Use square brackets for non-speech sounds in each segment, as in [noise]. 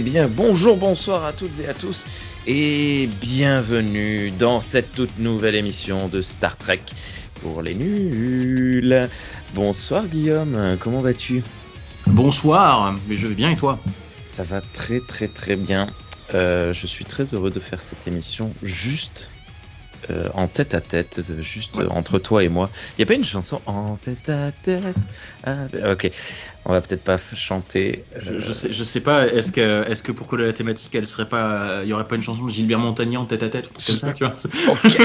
Eh bien, bonjour, bonsoir à toutes et à tous, et bienvenue dans cette toute nouvelle émission de Star Trek pour les nuls. Bonsoir Guillaume, comment vas-tu? Bonsoir, mais je vais bien et toi? Ça va très très très bien. Euh, je suis très heureux de faire cette émission juste euh, en tête à tête, euh, juste Ouais. entre toi et moi. Il n'y a pas une chanson en tête à tête Ah, Ok, on va peut-être pas chanter. je, euh, je sais, je sais pas, est-ce que, est-ce que pour coller la thématique, elle serait pas, il y aurait pas une chanson de Gilbert Montagnier en tête à tête tu vois? Ok.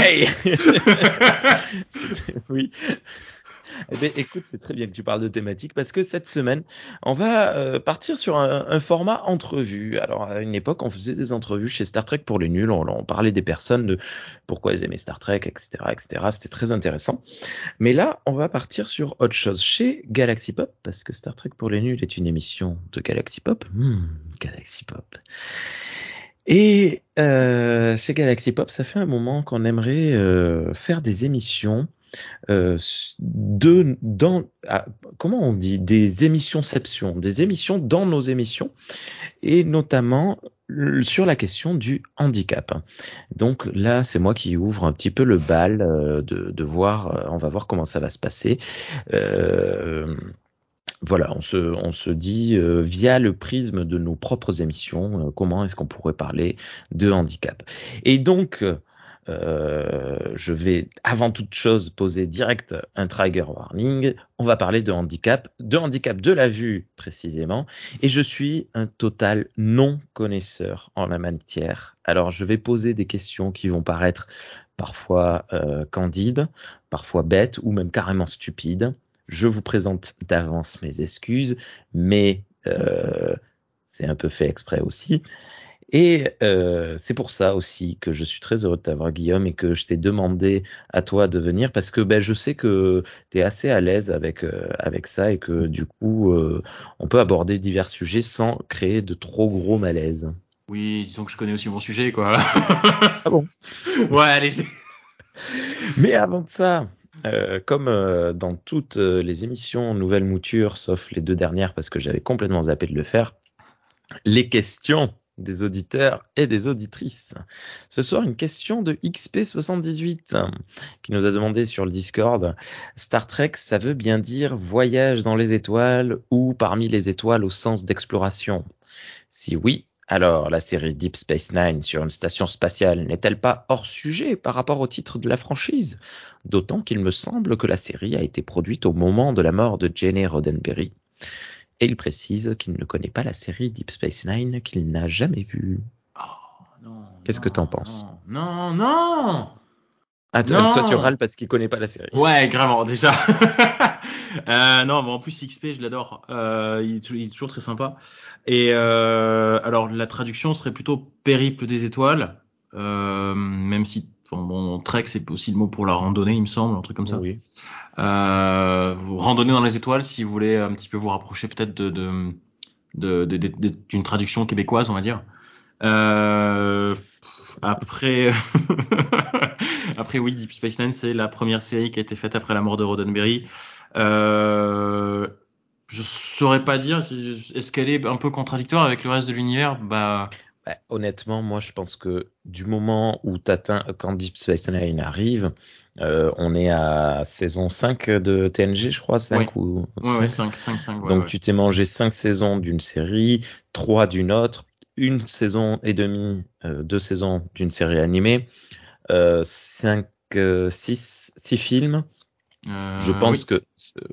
[laughs] [laughs] Oui. [laughs] Eh bien, écoute, c'est très bien que tu parles de thématique parce que cette semaine, on va euh, partir sur un, format entrevue. Alors, à une époque, on faisait des entrevues chez Star Trek pour les nuls. On, on parlait des personnes, de pourquoi elles aimaient Star Trek, etc., etc. C'était très intéressant. Mais là, on va partir sur autre chose chez Galaxy Pop parce que Star Trek pour les nuls est une émission de Galaxy Pop. Hmm, Galaxy Pop. Et euh, chez Galaxy Pop, ça fait un moment qu'on aimerait euh, faire des émissions euh, de dans ah, comment on dit des émissions-ception, des émissions dans nos émissions et notamment euh, sur la question du handicap. Donc là, c'est moi qui ouvre un petit peu le bal euh, de, de voir, euh, on va voir comment ça va se passer. Euh, voilà, on se, on se dit euh, via le prisme de nos propres émissions, euh, comment est-ce qu'on pourrait parler de handicap. Et donc, euh, je vais avant toute chose poser direct un trigger warning. On va parler de handicap, de handicap de la vue précisément. Et je suis un total non connaisseur en la matière. Alors, je vais poser des questions qui vont paraître parfois euh, candides, parfois bêtes ou même carrément stupides. Je vous présente d'avance mes excuses, mais euh, c'est un peu fait exprès aussi. Et euh, c'est pour ça aussi que je suis très heureux de t'avoir, Guillaume, et que je t'ai demandé à toi de venir parce que ben, je sais que tu es assez à l'aise avec, euh, avec ça et que du coup, euh, on peut aborder divers sujets sans créer de trop gros malaise. Oui, disons que je connais aussi mon sujet, quoi. [laughs] Ah bon? [laughs] Ouais, allez. Mais avant de ça, euh, comme euh, dans toutes euh, les émissions Nouvelle Mouture, sauf les deux dernières parce que j'avais complètement zappé de le faire, les questions des auditeurs et des auditrices. Ce soir, une question de XP78 qui nous a demandé sur le Discord Star Trek, ça veut bien dire voyage dans les étoiles ou parmi les étoiles au sens d'exploration? Si oui, alors la série Deep Space Nine sur une station spatiale n'est-elle pas hors sujet par rapport au titre de la franchise? D'autant qu'il me semble que la série a été produite au moment de la mort de Jenny Roddenberry. Et il précise qu'il ne connaît pas la série Deep Space Nine qu'il n'a jamais vue. Oh, Qu'est-ce que t'en penses Non, non, Ah, Non. toi tu râles parce qu'il connaît pas la série. Ouais, gravement, déjà. [laughs] euh, non, mais en plus, XP, je l'adore. Euh, il, est tou- il est toujours très sympa. Et euh, alors, la traduction serait plutôt périple des étoiles. Même si, enfin, bon, trek, c'est aussi le mot pour la randonnée, il me semble, un truc comme ça. Oui. Euh, vous randonnez dans les étoiles si vous voulez un petit peu vous rapprocher peut-être de, de, de, de- de- de- d'une traduction québécoise, on va dire. Euh, après, [laughs] après oui, Deep Space Nine, c'est la première série qui a été faite après la mort de Roddenberry. Euh, je saurais pas dire, est-ce qu'elle est un peu contradictoire avec le reste de l'univers? Bah, Bah, honnêtement, moi je pense que du moment où t'atteins, quand Deep Space Nine arrive, euh, on est à saison 5 de TNG, je crois, 5 Ouais. ou ouais, ouais, 5. 5, 5, 5, ouais, Donc tu t'es mangé 5 saisons d'une série, 3 d'une autre, une saison et demie, euh, deux saisons d'une série animée, euh, 5, 6, 6 films. Euh, Je pense oui. que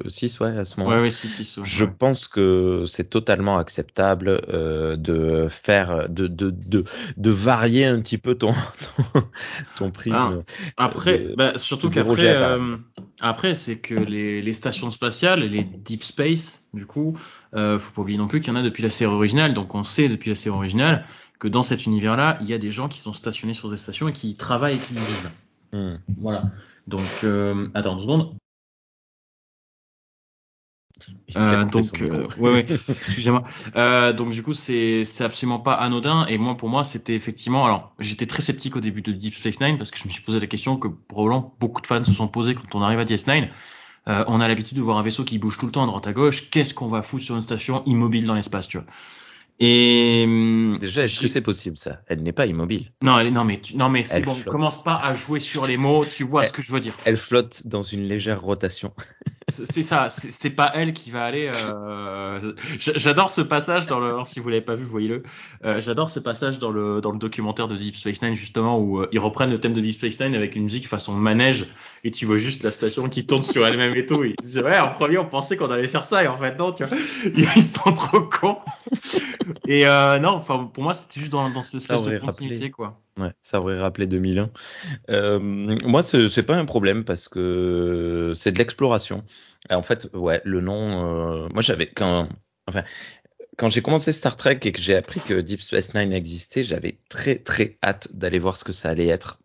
6 ouais à ce moment. Ouais, Je pense que c'est totalement acceptable euh, de faire, de, de, de, de varier un petit peu ton, [laughs] ton, ton prisme. Après, de- bah, surtout qu'après, euh, après, c'est que les, les stations spatiales, les deep space, du coup, euh, faut pas oublier non plus qu'il y en a depuis la série originale. Donc, on sait depuis la série originale que dans cet univers-là, il y a des gens qui sont stationnés sur des stations et qui travaillent et qui vivent. Hmm. Voilà. Donc, euh, attends deux secondes. Euh, donc, euh, ouais, ouais, [laughs] excusez-moi. Euh, donc du coup, c'est c'est absolument pas anodin. Et moi, pour moi, c'était effectivement. Alors, j'étais très sceptique au début de Deep Space Nine parce que je me suis posé la question que probablement beaucoup de fans se sont posés quand on arrive à DS9. Euh, on a l'habitude de voir un vaisseau qui bouge tout le temps à droite à gauche. Qu'est-ce qu'on va foutre sur une station immobile dans l'espace, tu vois? Et Déjà, est-ce que c'est possible ça? Elle n'est pas immobile. non, elle- non mais tu- non mais c'est bon. flotte. Commence pas à jouer sur les mots. Tu vois Elle- ce que je veux dire. Elle flotte dans une légère rotation. [laughs] C'est ça. C'est pas elle qui va aller. euh, J'adore ce passage dans le. alors, si vous l'avez pas vu, voyez-le. Euh, J'adore ce passage dans le dans le documentaire de Deep Space Nine justement où euh, ils reprennent le thème de Deep Space Nine avec une musique façon manège et tu vois juste la station qui tourne sur elle-même et tout. Ils disent ouais en premier on pensait qu'on allait faire ça et en fait non tu vois [laughs] ils sont trop cons. Et euh, non enfin pour moi c'était juste dans dans cette espèce de continuité rappelé. quoi. Ouais, ça aurait rappelé 2001. Euh, moi, c'est pas un problème parce que c'est de l'exploration. En fait, ouais, le nom. euh, moi, j'avais quand, enfin, quand j'ai commencé Star Trek et que j'ai appris que Deep Space Nine existait, j'avais très très hâte d'aller voir ce que ça allait être.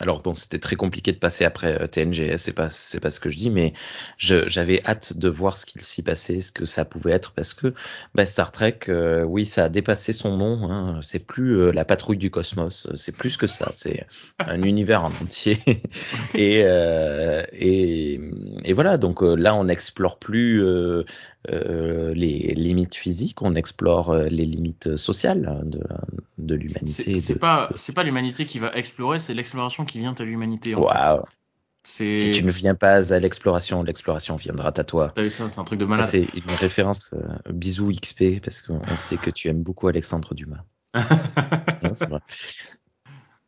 Alors bon, c'était très compliqué de passer après euh, TNG, c'est pas c'est pas ce que je dis, mais j'avais hâte de voir ce qu'il s'y passait, ce que ça pouvait être, parce que bah, Star Trek, euh, oui, ça a dépassé son nom. Hein, c'est plus euh, la patrouille du cosmos, c'est plus que ça, c'est un [laughs] univers en entier. et, euh, et et voilà, donc là, on n'explore plus les limites physiques, on explore les limites sociales de de l'humanité. C'est c'est de- pas c'est pas l'humanité qui va explorer c'est l'exploration qui vient à l'humanité. Waouh! Si tu ne viens pas à l'exploration, l'exploration viendra à toi. T'as vu ça, c'est un truc de malade. c'est une référence euh, bisous XP parce qu'on on sait que tu aimes beaucoup Alexandre Dumas. [laughs] Non, c'est vrai.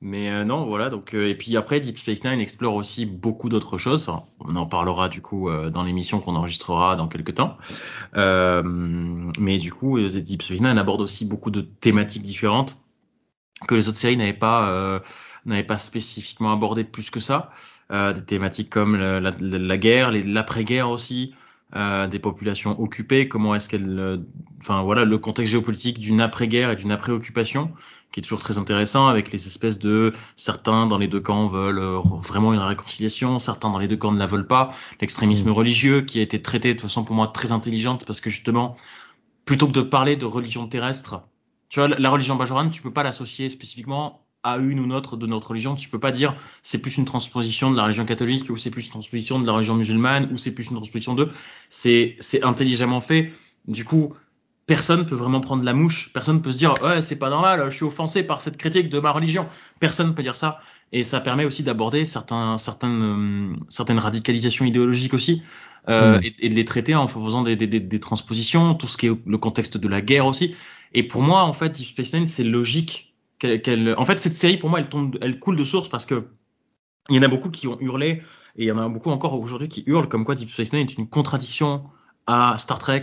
Mais euh, non, voilà. Donc euh, et puis après, Deep Space Nine explore aussi beaucoup d'autres choses. Enfin, on en parlera du coup euh, dans l'émission qu'on enregistrera dans quelques temps. Mais du coup, Deep Space Nine aborde aussi beaucoup de thématiques différentes que les autres séries n'avaient pas n'avaient pas spécifiquement abordé plus que ça. Euh, des thématiques comme la, la- la guerre, l'après-guerre aussi. euh, des populations occupées, comment est-ce qu'elles, euh, enfin voilà, le contexte géopolitique d'une après-guerre et d'une après-occupation, qui est toujours très intéressant, avec les espèces de certains dans les deux camps veulent euh, vraiment une réconciliation, certains dans les deux camps ne la veulent pas, l'extrémisme Mm. religieux qui a été traité de façon pour moi très intelligente parce que justement, plutôt que de parler de religion terrestre, tu vois, la- la religion bajorane, tu peux pas l'associer spécifiquement à une ou notre de notre religion. Tu peux pas dire c'est plus une transposition de la religion catholique ou c'est plus une transposition de la religion musulmane ou c'est plus une transposition de. C'est c'est intelligemment fait. Du coup, personne peut vraiment prendre la mouche. Personne peut se dire ouais c'est pas normal, je suis offensé par cette critique de ma religion. Personne peut dire ça. Et ça permet aussi d'aborder certains certaines euh, certaines radicalisations idéologiques aussi. Euh, Mm. et, et de les traiter en faisant des, des, des, des transpositions, tout ce qui est le contexte de la guerre aussi. Et pour moi, en fait, Deep Space Nine, c'est logique qu'elle, qu'elle- en fait, cette série, pour moi, elle tombe, elle coule de source parce que il y en a beaucoup qui ont hurlé et il y en a beaucoup encore aujourd'hui qui hurlent comme quoi Deep Space Nine est une contradiction à Star Trek.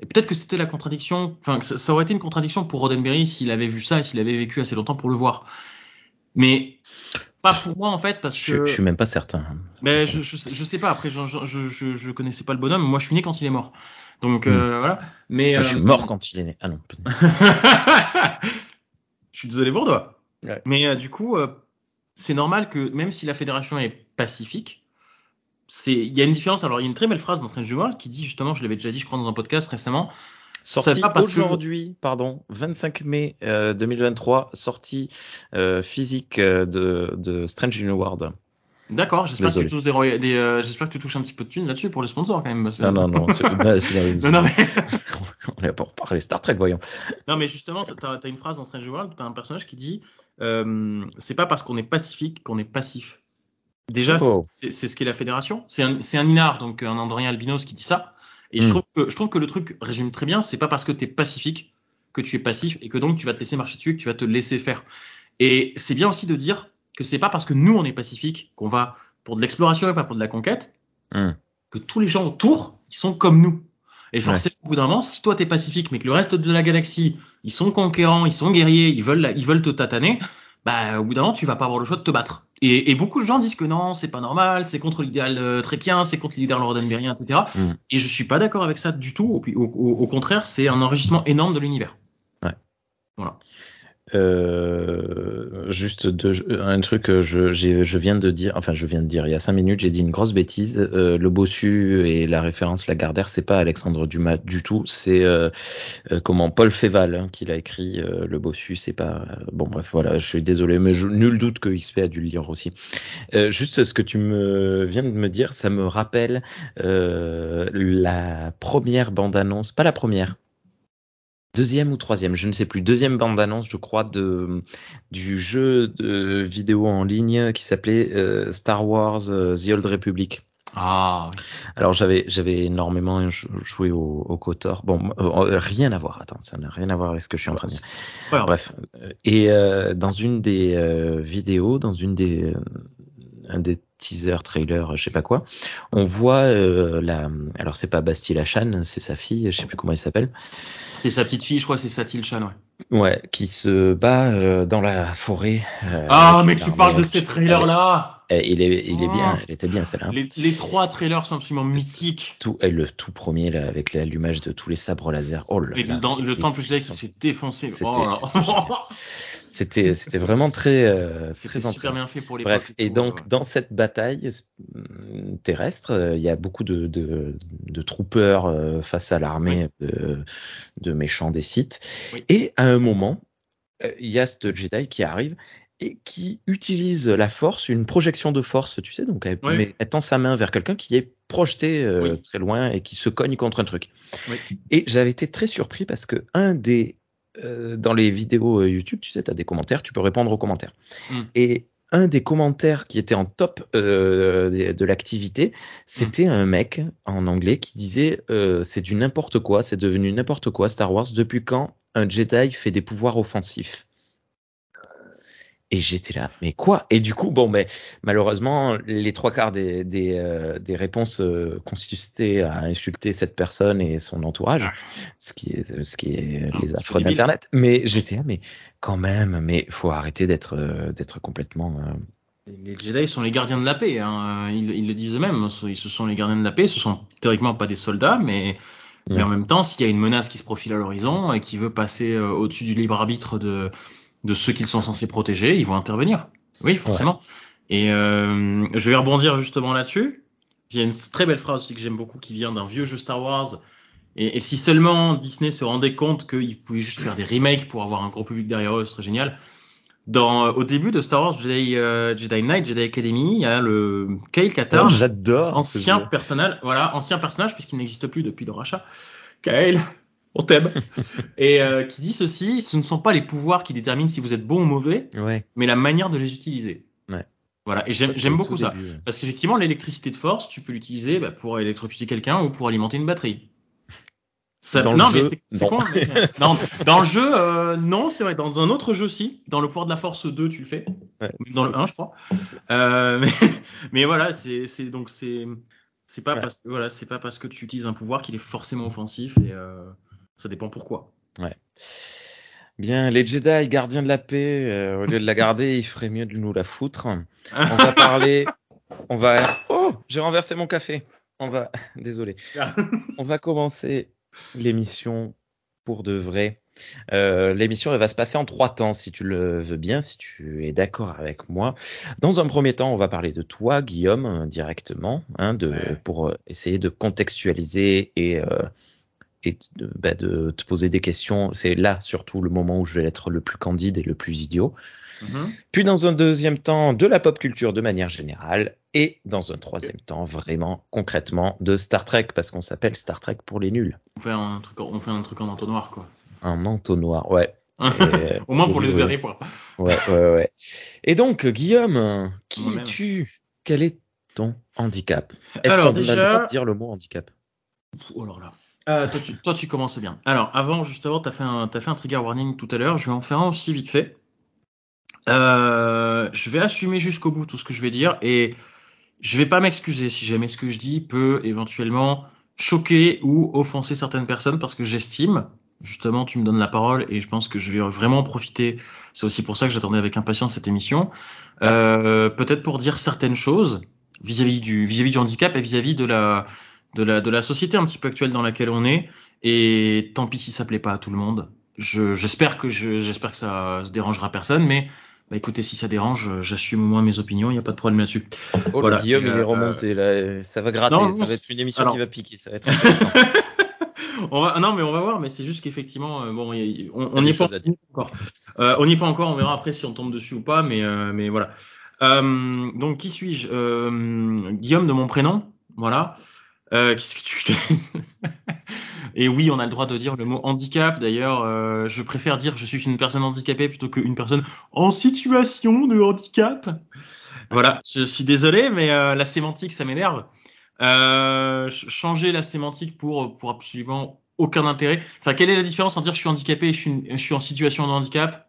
Et peut-être que c'était la contradiction, enfin, ça, ça aurait été une contradiction pour Roddenberry s'il avait vu ça et s'il avait vécu assez longtemps pour le voir. Mais pas pour moi en fait parce Je, que je suis même pas certain. mais je, je, sais- je sais pas. Après, je, je, je, je- je connaissais pas le bonhomme. Moi, je suis né quand il est mort. Donc euh, voilà. Mais je suis euh, mort quand il est né. Ah non. [laughs] je suis désolé pour toi. Ouais. Mais euh, du coup, euh, c'est normal que même si la fédération est pacifique, il y a une différence. Alors, il y a une très belle phrase dans Strange World qui dit justement, je l'avais déjà dit, je crois, dans un podcast récemment. Sorti que- aujourd'hui, pardon, 25 mai euh, 2023, sortie euh, physique euh, de, de Strange New World. D'accord. J'espère que tu Désolé. touches des, roya- des euh, j'espère que tu touches un petit peu de thunes là-dessus pour les sponsors quand même. Non, non, non, c'est [laughs] bah, non, non, mais... [laughs] on est pour parler Star Trek, voyons. Non, mais justement, tu as, une phrase dans Strange World, tu as un personnage qui dit euh, c'est pas parce qu'on est pacifique qu'on est passif. Déjà, Oh. c'est ce qu'est la fédération. C'est un, un Inar, donc un Andorien albinos qui dit ça. Et je, Mm. trouve que, je trouve que le truc résume très bien c'est pas parce que tu es pacifique que tu es passif et que donc tu vas te laisser marcher dessus, que tu vas te laisser faire. Et c'est bien aussi de dire que c'est pas parce que nous on est pacifique qu'on va pour de l'exploration et pas pour de la conquête Hum, que tous les gens autour, ils sont comme nous. Et Ouais. forcément, au bout d'un moment, si toi t'es pacifique, mais que le reste de la galaxie, ils sont conquérants, ils sont guerriers, ils veulent, ils veulent te tataner, bah, au bout d'un moment, tu vas pas avoir le choix de te battre. Et, et beaucoup de gens disent que non, c'est pas normal, c'est contre l'idéal euh, tréquien, c'est contre l'idéal roddenberrien, etc. Mm. Et je suis pas d'accord avec ça du tout. Au, au- contraire, c'est un enrichissement énorme de l'univers. Euh, juste un truc que je, j'ai- je viens de dire, enfin je viens de dire il y a cinq minutes, j'ai dit une grosse bêtise. Euh, le bossu et la référence Lagardère, c'est pas Alexandre Dumas du tout, c'est euh, euh, comment Paul Féval hein, qui l'a écrit. euh, le bossu, c'est pas bon bref voilà, je suis désolé, mais je, nul doute que XP a dû le lire aussi. Euh, juste ce que tu me viens de me dire, ça me rappelle euh, la première bande annonce, pas la première. Deuxième ou troisième, je ne sais plus, deuxième bande-annonce, je crois, de du jeu de vidéo en ligne qui s'appelait euh, Star Wars euh, The Old Republic. Ah, Alors j'avais j'avais énormément joué au, au Kotor. Bon, euh, rien à voir. Attends, ça n'a rien à voir avec ce que je suis en train de dire. Ouais, Bref. Et euh, dans une des euh, vidéos, dans une des un des teasers, trailers, je sais pas quoi, on voit euh, la. Alors c'est pas Bastille Lachan, c'est sa fille, je sais plus comment elle s'appelle. C'est sa petite fille, je crois, c'est Satil Chan, ouais. Ouais, qui se bat euh, dans la forêt. euh, Ah, mais tu parles de ces trailers-là Eh, Il est, il est bien, Oh. elle était bien celle-là. les, les trois trailers sont absolument mythiques. Tout, et le tout premier là, avec l'allumage de tous les sabres laser. Oh là Et là. dans, le temple Jedi qui s'est défoncé. C'était- Oh [laughs] c'était. C'était, vraiment très, euh, très super bien fait pour les Bref, et donc dans cette bataille euh, terrestre, euh, il y a beaucoup de, de, de troopers euh, face à l'armée de, de méchants des sites. Oui. Et à un moment, euh, il y a ce Jedi qui arrive et qui utilise la force, une projection de force, tu sais, donc elle, Oui. met- elle tend sa main vers quelqu'un qui est projeté euh, Oui. très loin et qui se cogne contre un truc. Oui. Et j'avais été très surpris parce que un des euh, dans les vidéos euh, YouTube, tu sais, tu as des commentaires, tu peux répondre aux commentaires. Mm. Et un des commentaires qui était en top euh, de, de l'activité, c'était un mec en anglais qui disait euh, c'est du n'importe quoi, c'est devenu n'importe quoi Star Wars depuis quand un Jedi fait des pouvoirs offensifs? Et j'étais là, mais quoi? Et du coup, bon, ben malheureusement, les trois quarts des, des, euh, des réponses euh, consistaient à insulter cette personne et son entourage, ce qui est, ce qui est Un les affres d'Internet. Mais j'étais là, mais quand même, mais faut arrêter d'être euh, d'être complètement. euh, Les Jedi sont les gardiens de la paix, hein. ils, ils le disent eux-mêmes, ils se sont les gardiens de la paix, ce sont théoriquement pas des soldats, mais, mais en même temps, s'il y a une menace qui se profile à l'horizon et qui veut passer euh, au-dessus du libre arbitre de, de ceux qu'ils sont censés protéger, ils vont intervenir. Oui, forcément. Et euh, je vais rebondir justement là-dessus. Il y a une très belle phrase aussi que j'aime beaucoup qui vient d'un vieux jeu Star Wars. Et, et si seulement Disney se rendait compte qu'ils pouvaient juste faire des remakes pour avoir un gros public derrière eux, ce serait génial. Dans, au début de Star Wars Jedi, euh, Jedi Knight, Jedi Academy, il y a le Kyle Katarn, Oh, J'adore. ancien personnage, voilà, ancien personnage puisqu'il n'existe plus depuis le rachat. Kyle, [laughs] on t'aime. et euh, qui dit ceci ce ne sont pas les pouvoirs qui déterminent si vous êtes bon ou mauvais, Ouais. mais la manière de les utiliser. Ouais. Voilà, et j'aime beaucoup ça. début, ouais. Parce qu'effectivement, l'électricité de force, tu peux l'utiliser bah, pour électrocuter quelqu'un ou pour alimenter une batterie. Ça- Dans le non, mais jeu, c'est con. mais- dans, dans le jeu, euh, non, c'est vrai. Dans un autre jeu, si. Dans le pouvoir de la force 2, tu le fais. Ouais. Dans le 1, je crois. Euh, [laughs] mais, mais voilà, c'est donc c'est c'est pas Ouais. parce que voilà, c'est pas parce que tu utilises un pouvoir qu'il est forcément offensif et euh, ça dépend pourquoi. Bien, les Jedi, gardiens de la paix, euh, au lieu de la garder, il ferait mieux de nous la foutre. On va parler. On va. Oh, j'ai renversé mon café. On va. [laughs] Désolé. [laughs] On va commencer l'émission pour de vrai. Euh, l'émission elle va se passer en trois temps si tu le veux bien, si tu es d'accord avec moi. Dans un premier temps, on va parler de toi, Guillaume, euh, directement, hein, de, Ouais. pour essayer de contextualiser et, euh, et de, bah, de te poser des questions. C'est là surtout le moment où je vais être le plus candide et le plus idiot. Mhm. Puis dans un deuxième temps, de la pop culture de manière générale. Et dans un troisième temps, vraiment, concrètement, de Star Trek, parce qu'on s'appelle Star Trek pour les nuls. On fait un truc, en- on fait un truc en entonnoir quoi. Un entonnoir, ouais. Et, [laughs] Au moins pour les oui. derniers points. Ouais, ouais, ouais. Et donc, Guillaume, qui es-tu? Quel est ton handicap? Est-ce qu'on a le déjà- droit de dire le mot handicap? Oh alors là. Euh, toi, tu, toi, tu commences bien. Alors, avant, justement, tu as, fait un- t'as fait un trigger warning tout à l'heure. Je vais en faire un aussi vite fait. Euh, je vais assumer jusqu'au bout tout ce que je vais dire et je vais pas m'excuser si jamais ce que je dis peut éventuellement choquer ou offenser certaines personnes parce que j'estime, justement, tu me donnes la parole et je pense que je vais vraiment en profiter. C'est aussi pour ça que j'attendais avec impatience cette émission. Euh, Peut-être pour dire certaines choses vis-à-vis du, vis-à-vis du handicap et vis-à-vis de la, de la, de la société un petit peu actuelle dans laquelle on est. Et tant pis si ça plaît pas à tout le monde. Je, j'espère que je, j'espère que ça dérangera personne, mais bah écoutez, si ça dérange, j'assume au moins mes opinions, il n'y a pas de problème là-dessus. Oh, Voilà, le Guillaume, il est euh, remonté, là. Ça va gratter, non, ça va être une émission alors- qui va piquer, ça va être intéressant. [laughs] on va, non, mais on va voir, mais c'est juste qu'effectivement, euh, bon, y- on, n'y est pas encore. Euh, on n'y est pas encore, on verra après si on tombe dessus ou pas, mais, euh, mais voilà. Euh, donc, qui suis-je? Euh, Guillaume de mon prénom, voilà. Euh, [laughs] Et oui, on a le droit de dire le mot handicap. D'ailleurs, euh, je préfère dire je suis une personne handicapée plutôt qu'une personne en situation de handicap. Voilà, je suis désolé, mais euh, la sémantique, ça m'énerve. Changer la sémantique pour, absolument aucun intérêt. Enfin, quelle est la différence entre dire je suis handicapé et je je suis en situation de handicap?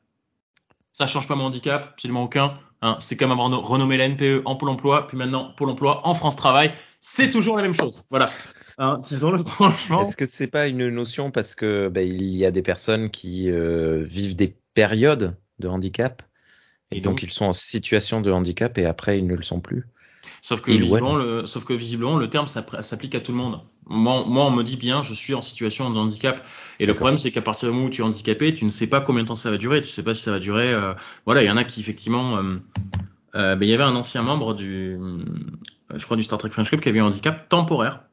Ça change pas mon handicap, absolument aucun. Hein, c'est comme avoir renommé la NPE en Pôle emploi, puis maintenant Pôle emploi en France Travail. C'est toujours la même chose. Voilà. Hein, disons-le [laughs] franchement. Est-ce que c'est pas une notion parce que ben, il y a des personnes qui euh, vivent des périodes de handicap et, donc, donc, ils sont en situation de handicap et après ils ne le sont plus? Sauf que, visiblement, le, sauf que visiblement, le terme s'applique à tout le monde. Moi, moi, on me dit bien, je suis en situation de handicap. Et le problème, c'est qu'à partir du moment où tu es handicapé, tu ne sais pas combien de temps ça va durer. Tu sais pas si ça va durer. Euh, voilà, il y en a qui effectivement. Euh, euh, ben, il y avait un ancien membre du, je crois, du Star Trek French Club qui avait un handicap temporaire.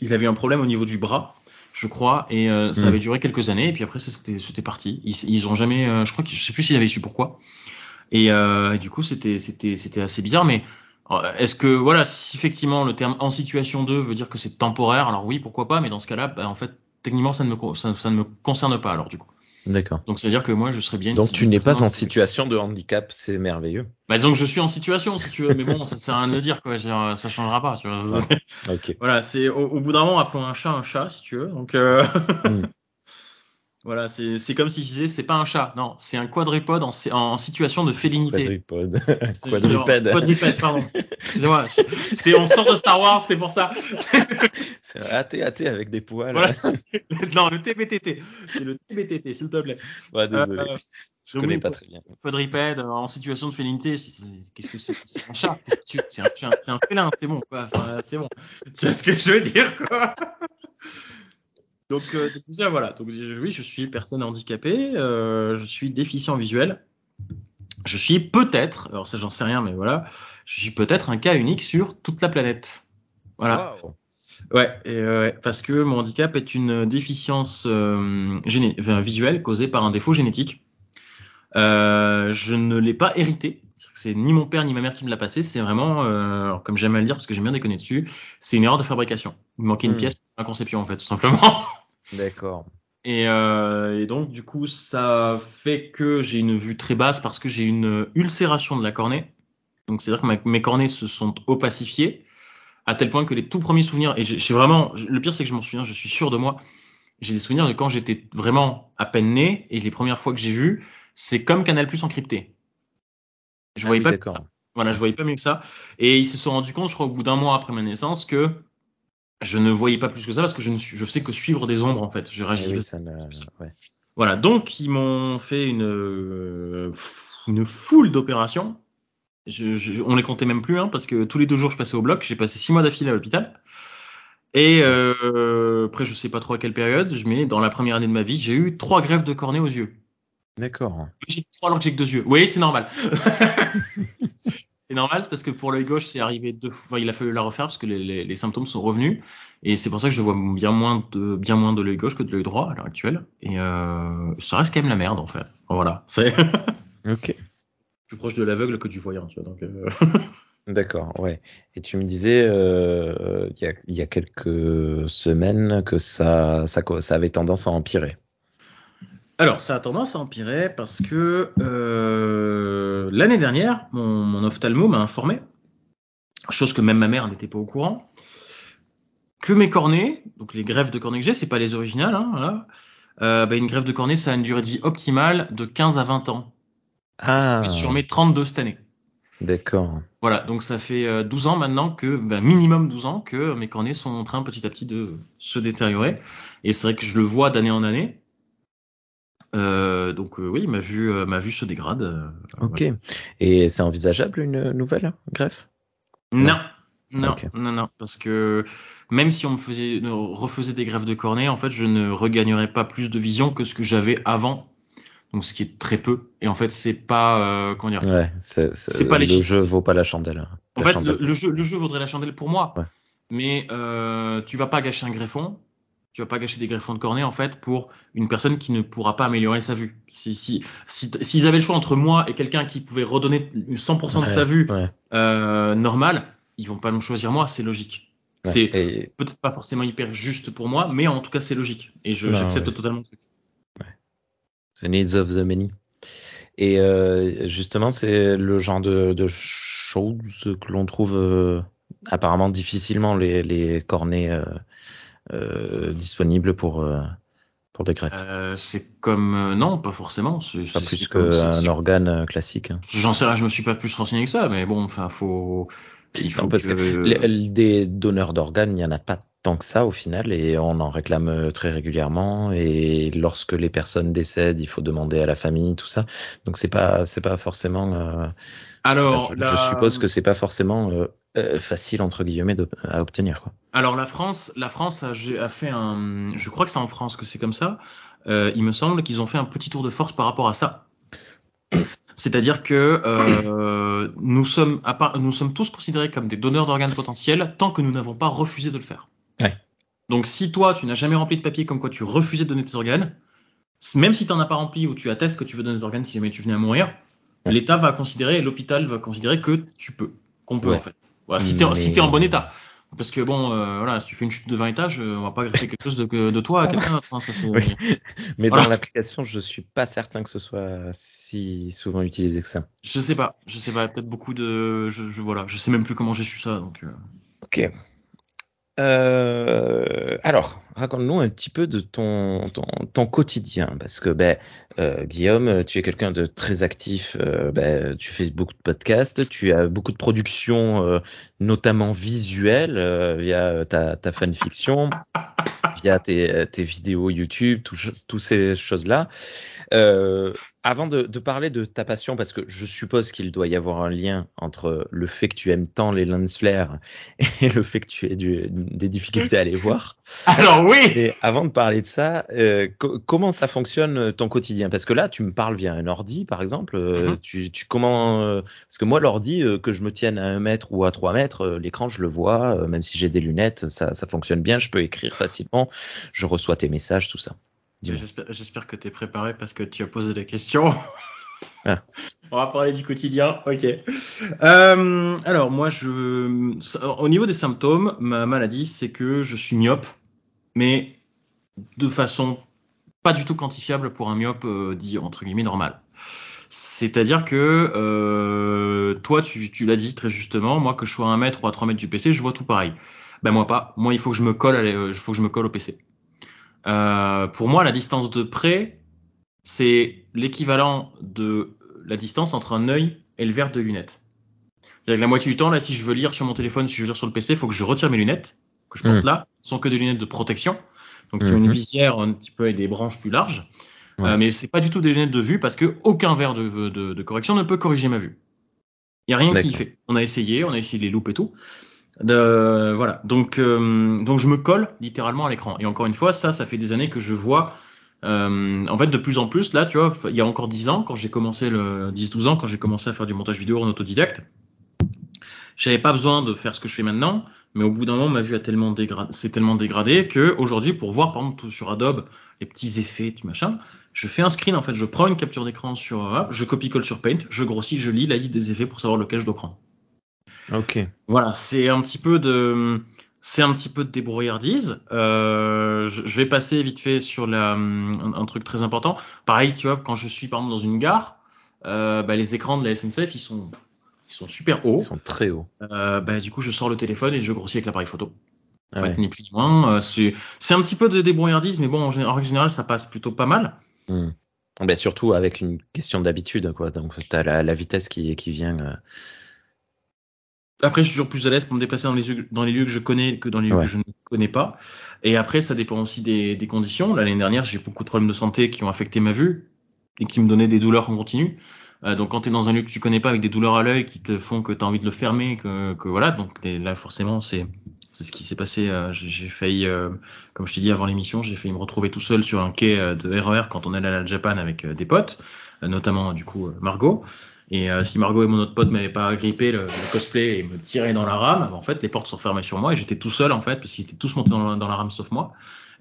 Il avait un problème au niveau du bras je crois, et euh, ça hmm. avait duré quelques années, et puis après c'était parti. Ils, ils ont jamais, euh, je crois que je sais plus s'ils avaient su pourquoi. Et, euh, et du coup c'était assez bizarre, mais euh, est-ce que voilà, si effectivement le terme en situation 2 veut dire que c'est temporaire, alors oui, pourquoi pas, mais dans ce cas-là, bah, en fait, techniquement, ça ne me ça, ça, ne me concerne pas alors du coup. D'accord. Donc c'est à dire que moi je serais bien. Donc tu n'es pas en situation de handicap, c'est merveilleux. Bah disons que je suis en situation si tu veux, mais bon, [laughs] ça sert à rien de le dire quoi, ça changera pas. Tu vois. ok. [laughs] Voilà, c'est au, au, bout d'un moment appelons un chat un chat si tu veux. Donc euh... mm. [laughs] Voilà, c'est comme si je disais, c'est pas un chat, non, c'est un quadrupode en, en situation de félinité. Quadrupode. Quadrupède. Quadrupède, pardon. C'est, on sort de Star Wars, c'est pour ça. c'est athée, athée avec des poils. Voilà. [laughs] non, le TBTT. C'est le TBTT, s'il te plaît. Ouais, désolé. Euh, je connais pas très bien. Quadrupède en situation de félinité, qu'est-ce que c'est C'est un chat? C'est un, un, un félin, c'est bon, quoi. Enfin, c'est bon. Tu vois ce que je veux dire, quoi? Donc euh, déjà voilà, donc oui, je suis personne handicapée, euh, je suis déficient visuel. Je suis peut-être, alors ça j'en sais rien, mais voilà, je suis peut-être un cas unique sur toute la planète. Voilà. Ouais, et, euh, parce que mon handicap est une déficience euh, enfin, visuelle causée par un défaut génétique. Euh, je ne l'ai pas hérité. C'est ni mon père ni ma mère qui me l'a passé. C'est vraiment, euh, comme j'aime à le dire parce que j'aime bien déconner dessus, c'est une erreur de fabrication. Il manquait une hmm. pièce pour la conception en fait, tout simplement. [laughs] D'accord. Et, euh, et, donc du coup, ça fait que j'ai une vue très basse parce que j'ai une ulcération de la cornée. Donc c'est-à-dire que mes cornées se sont opacifiées à tel point que les tout premiers souvenirs, et j'ai vraiment, le pire c'est que je m'en souviens, je suis sûr de moi, j'ai des souvenirs de quand j'étais vraiment à peine né et les premières fois que j'ai vu, c'est comme Canal Plus encrypté. Je ah voyais pas ça. Voilà, je voyais pas mieux que ça. Et ils se sont rendus compte, je crois, au bout d'un mois après ma naissance, que je ne voyais pas plus que ça parce que je ne je sais que suivre des ombres en fait. Je réagis. Oui, ça ne... ouais. Voilà, donc ils m'ont fait une une foule d'opérations. Je, je, on les comptait même plus hein, parce que tous les deux jours je passais au bloc. J'ai passé six mois d'affilée à l'hôpital. Et euh, après je sais pas trop à quelle période, mais dans la première année de ma vie j'ai eu trois greffes de cornée aux yeux. D'accord. J'ai trois alors que j'ai que deux yeux. Oui, c'est normal. [laughs] C'est normal, parce que pour l'œil gauche, c'est arrivé deux fois. Il a fallu la refaire parce que les, les, les symptômes sont revenus. Et c'est pour ça que je vois bien moins de, bien moins de l'œil gauche que de l'œil droit à l'heure actuelle. Et euh, ça reste quand même la merde, en fait. Voilà. [laughs] C'est. ok. Plus proche de l'aveugle que du voyant, tu vois. Donc. Euh... [laughs] D'accord, ouais. Et tu me disais euh, il, y a, il y a quelques semaines que ça, ça, ça avait tendance à empirer. Alors, ça a tendance à empirer parce que euh, l'année dernière, mon, mon ophtalmo m'a informé, chose que même ma mère n'était pas au courant, que mes cornets, donc les greffes de cornets que j'ai, c'est pas les originales, hein, voilà, euh, bah, une greffe de cornée, ça a une durée de vie optimale de 15 à 20 ans. Ah. Sur mes 32 cette année. D'accord. Voilà, donc ça fait 12 euh, ans maintenant que, bah, minimum 12 ans, que mes cornets sont en train petit à petit de se détériorer. Et c'est vrai que je le vois d'année en année. Euh, donc euh, oui, ma vue, euh, ma vue se dégrade. Ok. Voilà. Et c'est envisageable une nouvelle greffe? Non. Non, okay. non, non, parce que même si on me faisait, refaisait des greffes de cornée, en fait, je ne regagnerais pas plus de vision que ce que j'avais avant. Donc, ce qui est très peu. Et en fait, c'est pas, euh, comment dire. Ouais, c'est, pas les le jeu vaut pas la chandelle. En la fait, chandelle. Le, le, jeu, le jeu vaudrait la chandelle pour moi. Ouais. Mais euh, tu vas pas gâcher un greffon tu vas pas gâcher des greffons de cornée en fait pour une personne qui ne pourra pas améliorer sa vue. Si si s'ils si, si avaient le choix entre moi et quelqu'un qui pouvait redonner 100% de ouais, sa vue ouais. euh, normale, ils vont pas me choisir moi, c'est logique. c'est peut-être pas forcément hyper juste pour moi, mais en tout cas c'est logique et j'accepte totalement. Ouais. The needs of the many. Et euh, justement, c'est le genre de, de choses que l'on trouve euh, apparemment difficilement les, les cornets euh, euh disponibles pour euh, pour des greffes. c'est comme non, pas forcément. C'est pas plus qu'un organe classique. Hein. J'en sais rien, je me suis pas plus renseigné que ça, mais bon, enfin, faut. Il faut parce que, que des donneurs d'organes, il n'y en a pas tant que ça au final et on en réclame euh, très régulièrement et lorsque les personnes décèdent il faut demander à la famille tout ça donc c'est pas c'est pas forcément euh, alors je, suppose que c'est pas forcément euh, euh, facile entre guillemets de, à obtenir quoi alors la France la France a, a fait un je crois que c'est en France que c'est comme ça euh, il me semble qu'ils ont fait un petit tour de force par rapport à ça c'est-à-dire que euh, nous, sommes, à part, nous sommes tous considérés comme des donneurs d'organes potentiels tant que nous n'avons pas refusé de le faire. Ouais. Donc si toi, tu n'as jamais rempli de papier comme quoi tu refusais de donner tes organes, même si tu n'en as pas rempli ou tu attestes que tu veux donner des organes si jamais tu venais à mourir, l'État va considérer, l'hôpital va considérer que tu peux, qu'on peut en fait. Voilà, si tu es, si en bon état. Parce que bon, euh, voilà, si tu fais une chute de 20 étages, euh, on va pas greffer quelque chose de, de toi à quelqu'un. [laughs] Mais dans l'application, je suis pas certain que ce soit si souvent utilisé que ça. Je sais pas, je sais pas, peut-être beaucoup de, je, je, voilà, je sais même plus comment j'ai su ça, donc. Euh... Ok. Euh, alors, raconte-nous un petit peu de ton, quotidien, parce que ben, euh, Guillaume, tu es quelqu'un de très actif, euh, ben, tu fais beaucoup de podcasts, tu as beaucoup de productions, notamment visuelles, via ta, ta fanfiction, via tes, tes vidéos YouTube, toutes ces choses-là. Avant de, de, parler de ta passion, parce que je suppose qu'il doit y avoir un lien entre le fait que tu aimes tant les lens flares [laughs] et le fait que tu aies du, des difficultés à les [laughs] voir. Alors oui. Et avant de parler de ça, euh, co comment ça fonctionne euh, ton quotidien? Parce que là, tu me parles via un ordi, par exemple. Euh, mm -hmm. tu, tu, comment euh, Parce que moi, l'ordi, que je me tienne à un mètre ou à trois mètres, l'écran, je le vois. même si j'ai des lunettes, ça, ça fonctionne bien. Je peux écrire facilement. Je reçois tes messages, tout ça. J'espère que tu es préparé parce que tu as posé la question. [laughs] Ah. On va parler du quotidien. Ok. Euh, alors moi, je, au niveau des symptômes, ma maladie, c'est que je suis myope, mais de façon pas du tout quantifiable pour un myope euh, dit entre guillemets normal. C'est-à-dire que euh, toi, tu, tu l'as dit très justement, moi que je sois à un mètre ou à 3 mètres du PC, je vois tout pareil. Ben moi pas. Moi, il faut que je me colle, il faut que je me colle au PC. Euh, pour moi, la distance de près, c'est l'équivalent de la distance entre un œil et le verre de lunettes. C'est-à-dire que la moitié du temps, là, si je veux lire sur mon téléphone, si je veux lire sur le PC, il faut que je retire mes lunettes, que je porte mmh. là, ce sont que des lunettes de protection, donc qui ont une visière un petit peu avec des branches plus larges. Ouais. Euh, mais c'est pas du tout des lunettes de vue parce que aucun verre de, de, de correction ne peut corriger ma vue. Il y a rien qui y fait. On a essayé, on a essayé les loupes et tout. De, voilà. Donc, euh, donc je me colle littéralement à l'écran. Et encore une fois, ça, ça fait des années que je vois. Euh, en fait, de plus en plus, là, tu vois, il y a encore 10 ans, quand j'ai commencé le 10-12 ans, quand j'ai commencé à faire du montage vidéo en autodidacte, j'avais pas besoin de faire ce que je fais maintenant, mais au bout d'un moment, ma vue a tellement dégradé, c'est tellement dégradé que aujourd'hui, pour voir, par exemple, sur Adobe, les petits effets, tu machin, je fais un screen, en fait, je prends une capture d'écran sur, je copie-colle sur Paint, je grossis, je lis la liste des effets pour savoir lequel je dois prendre. Ok. Voilà, c'est un petit peu de, c'est un petit peu de débrouillardise. Euh, je, vais passer vite fait sur la, un, un, truc très important. Pareil, tu vois, quand je suis par exemple dans une gare, euh, bah, les écrans de la SNCF, ils sont, ils sont super hauts. Ils sont très hauts. Euh, bah, du coup, je sors le téléphone et je grossis avec l'appareil photo. Ah ouais. ni plus ni moins. Euh, c'est, un petit peu de débrouillardise, mais bon, en, en général, ça passe plutôt pas mal. Mmh. Ben, surtout avec une question d'habitude, quoi. Donc, tu as la, la, vitesse qui, qui vient après, je suis toujours plus à l'aise pour me déplacer dans les, lieux, dans les lieux que je connais que dans les lieux ouais. que je ne connais pas. Et après, ça dépend aussi des, des conditions. L'année dernière, j'ai beaucoup de problèmes de santé qui ont affecté ma vue et qui me donnaient des douleurs en continu. Euh, donc, quand tu es dans un lieu que tu connais pas avec des douleurs à l'œil qui te font que tu as envie de le fermer, que, que voilà, donc là, forcément, c'est c'est ce qui s'est passé. Euh, j'ai failli, euh, comme je t'ai dit avant l'émission, j'ai failli me retrouver tout seul sur un quai euh, de RER quand on allait à la Japan avec euh, des potes, euh, notamment du coup Margot. Et euh, si Margot et mon autre pote m'avaient pas grippé le, le, cosplay et me tiré dans la rame, en fait, les portes sont fermées sur moi et j'étais tout seul en fait parce qu'ils étaient tous montés dans, dans, la rame sauf moi.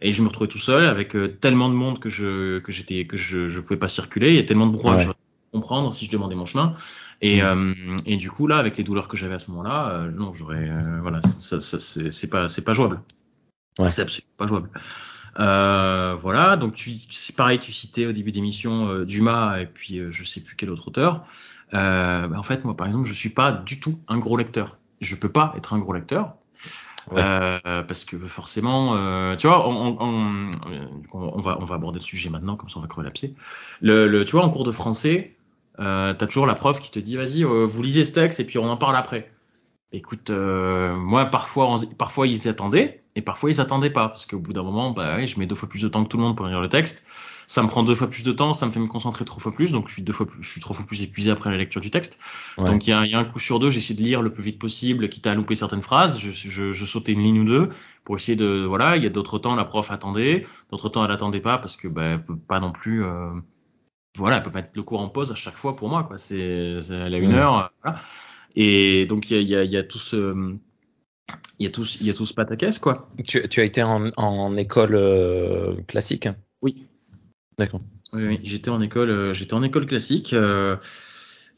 Et je me retrouvais tout seul avec euh, tellement de monde que je que j'étais que je je pouvais pas circuler. Il y a tellement de brouillage. Ouais. comprendre si je demandais mon chemin. Et, euh, et du coup, là, avec les douleurs que j'avais à ce moment-là, euh, non, j'aurais, euh, voilà, ça, c'est pas, c'est pas jouable. Ouais. C'est absolument pas jouable. Euh, voilà, donc tu, c'est pareil, tu citais au début d'émission euh, Dumas et puis euh, je sais plus quel autre auteur. Euh, bah, en fait, moi, par exemple, je suis pas du tout un gros lecteur. Je peux pas être un gros lecteur. Ouais. Euh, parce que forcément, euh, tu vois, on, on, on, on va on va aborder le sujet maintenant, comme ça on va crever l'abcès. Le, le, tu vois, en cours de français, euh, t'as toujours la prof qui te dit, vas-y, euh, vous lisez ce texte et puis on en parle après. Écoute, euh, moi parfois, parfois ils attendaient et parfois ils attendaient pas, parce qu'au bout d'un moment, bah je mets deux fois plus de temps que tout le monde pour lire le texte. Ça me prend deux fois plus de temps, ça me fait me concentrer trois fois plus, donc je suis deux fois plus, je suis trois fois plus épuisé après la lecture du texte. Ouais. Donc il y a, il y a un coup sur deux, j'essaie de lire le plus vite possible, quitte à louper certaines phrases. Je, je, je sautais une ligne ou deux pour essayer de voilà. Il y a d'autres temps la prof attendait, d'autres temps elle attendait pas parce que bah, elle peut pas non plus. euh, voilà, elle peut mettre le cours en pause à chaque fois pour moi quoi. C'est c'est- elle a une heure. Voilà. Et donc il y a, il y a, il y a tout ce il y a tout ce- il y a tout ce pataquès quoi. Tu, tu as été en, en école euh, classique? Oui. D'accord. Oui, oui, j'étais en école, euh, j'étais en école classique. euh,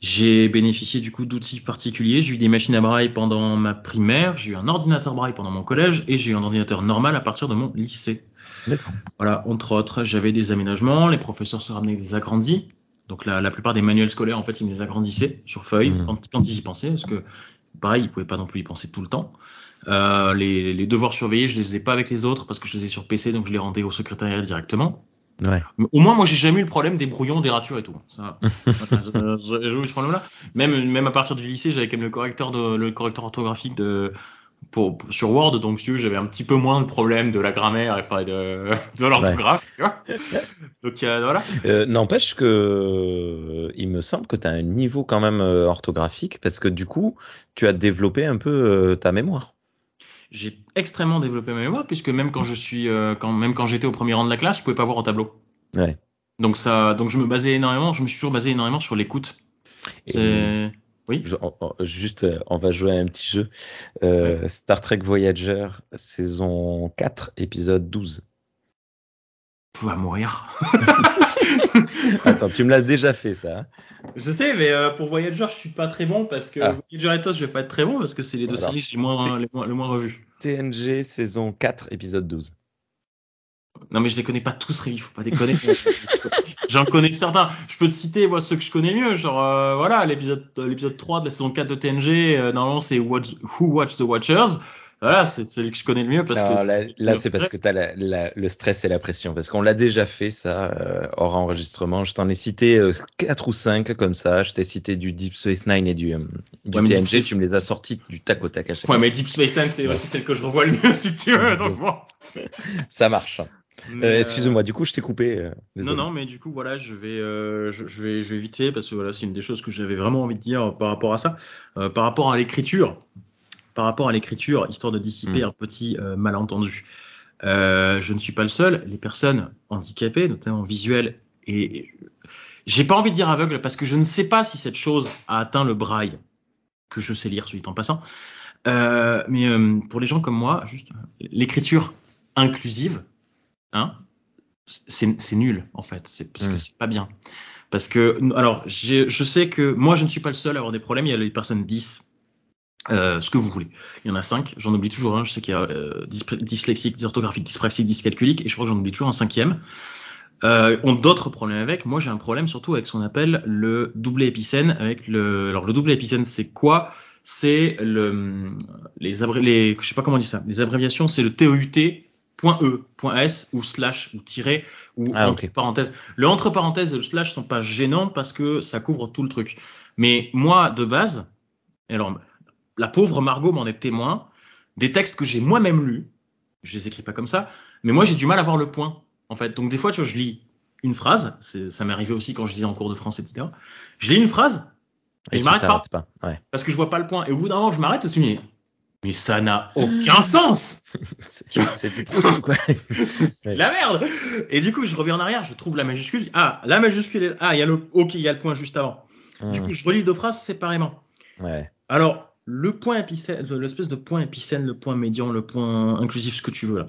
j'ai bénéficié du coup d'outils particuliers. J'ai eu des machines à braille pendant ma primaire, j'ai eu un ordinateur braille pendant mon collège et j'ai eu un ordinateur normal à partir de mon lycée. D'accord. Voilà, entre autres, j'avais des aménagements. Les professeurs se ramenaient des agrandis. Donc la, la plupart des manuels scolaires, en fait, ils me les agrandissaient sur feuille quand, quand ils y pensaient, parce que pareil, ils pouvaient pas non plus y penser tout le temps. Euh, les, les devoirs surveillés, je les faisais pas avec les autres parce que je les faisais sur PC, donc je les rendais au secrétariat directement. Ouais. Au moins, moi, j'ai jamais eu le problème des brouillons, des ratures et tout. Ça, [laughs] j'ai eu ce problème-là. Même, même à partir du lycée, j'avais quand même le correcteur de, le correcteur orthographique de, pour, pour- sur Word, donc j'avais un petit peu moins de problème de la grammaire, enfin, de, de l'orthographe. [laughs] Donc, euh, voilà. Euh, N'empêche que euh, il me semble que tu as un niveau quand même orthographique parce que du coup, tu as développé un peu euh, ta mémoire. J'ai extrêmement développé ma mémoire, puisque même quand je suis, euh, quand, même quand j'étais au premier rang de la classe, je pouvais pas voir au tableau. Ouais. Donc ça, donc je me basais énormément, je me suis toujours basé énormément sur l'écoute. C'est, oui. Juste, euh, on va jouer à un petit jeu. Euh, Star Trek Voyager, saison 4, épisode 12. Pouvoir mourir. [laughs] Attends, tu me l'as déjà fait ça. hein Je sais, mais euh, pour Voyager, je suis pas très bon parce que Ah. Voyager et TOS, je vais pas être très bon parce que c'est les deux Alors, séries que j'ai le moins, les moins, le moins revues. TNG, saison 4, épisode 12. Non, mais je les connais pas tous, Rémi, faut pas déconner. [laughs] J'en connais certains. Je peux te citer, moi, ceux que je connais mieux. Genre, euh, voilà, l'épisode, l'épisode 3 de la saison 4 de TNG, euh, normalement, c'est Who Watch the Watchers. Voilà, c'est celui que je connais le mieux parce Non, que. là, là, c'est parce que tu as le stress et la pression. Parce qu'on l'a déjà fait, ça, euh, hors enregistrement. Je t'en ai cité euh, 4 ou 5 comme ça. Je t'ai cité du Deep Space Nine et du, euh, du Ouais, TNG. Deep- Tu me les as sortis du tac au tac à chaque Ouais, fois. mais Deep Space Nine, c'est aussi celle que je revois le mieux, [laughs] si tu veux. Donc, bon. [laughs] Ça marche. Euh, euh, Excuse-moi, du coup, je t'ai coupé. euh, Non, non, mais du coup, voilà, je vais, euh, je, je vais, je vais éviter parce que voilà, c'est une des choses que j'avais vraiment envie de dire par rapport à ça, par rapport à l'écriture, par rapport à l'écriture, histoire de dissiper Mm. un petit euh, malentendu. Euh, je ne suis pas le seul. Les personnes handicapées, notamment visuelles, et, et j'ai pas envie de dire aveugle parce que je ne sais pas si cette chose a atteint le braille que je sais lire, celui en passant. Euh, mais pour les gens comme moi, juste l'écriture inclusive, hein, c'est nul en fait, c'est parce que Mm. c'est pas bien. Parce que alors je sais que moi je ne suis pas le seul à avoir des problèmes. Il y a les personnes 10, euh, ce que vous voulez. Il y en a 5, j'en oublie toujours un. Je sais qu'il y a euh, dys- dyslexique, dysorthographique, dyspraxique, dyscalculique, et je crois que j'en oublie toujours un cinquième. Euh, ont d'autres problèmes avec. Moi, j'ai un problème surtout avec ce qu'on appelle le doublé épicène. Avec le, alors le doublé épicène, c'est quoi? C'est le les, abré... les je sais pas comment on dit ça. Les abréviations, c'est le TEUT. Point E, point S ou slash ou tiret ou Ah, entre parenthèses. Le entre parenthèses et le slash sont pas gênants parce que ça couvre tout le truc. Mais moi, de base, alors la pauvre Margot m'en est témoin, des textes que j'ai moi-même lus, je les écris pas comme ça, mais moi j'ai du mal à voir le point, en fait. Donc des fois, tu vois, je lis une phrase, ça m'est arrivé aussi quand je lisais en cours de français, etc. Je lis une phrase, et, je tu m'arrête pas, t'arrêtes pas. Ouais. parce que je vois pas le point. Et au bout d'un moment, je m'arrête et je me dis, mais ça n'a aucun [laughs] sens C'est- du Proust quoi [laughs] la merde Et du coup, je reviens en arrière, je trouve la majuscule, je ah, la majuscule, est... ah, il y a le, ok, il y a le point juste avant. Du Hum, coup, je relis deux phrases séparément. ouais. Alors, le point épicène, l'espèce de point épicène, le point médian, le point inclusif, ce que tu veux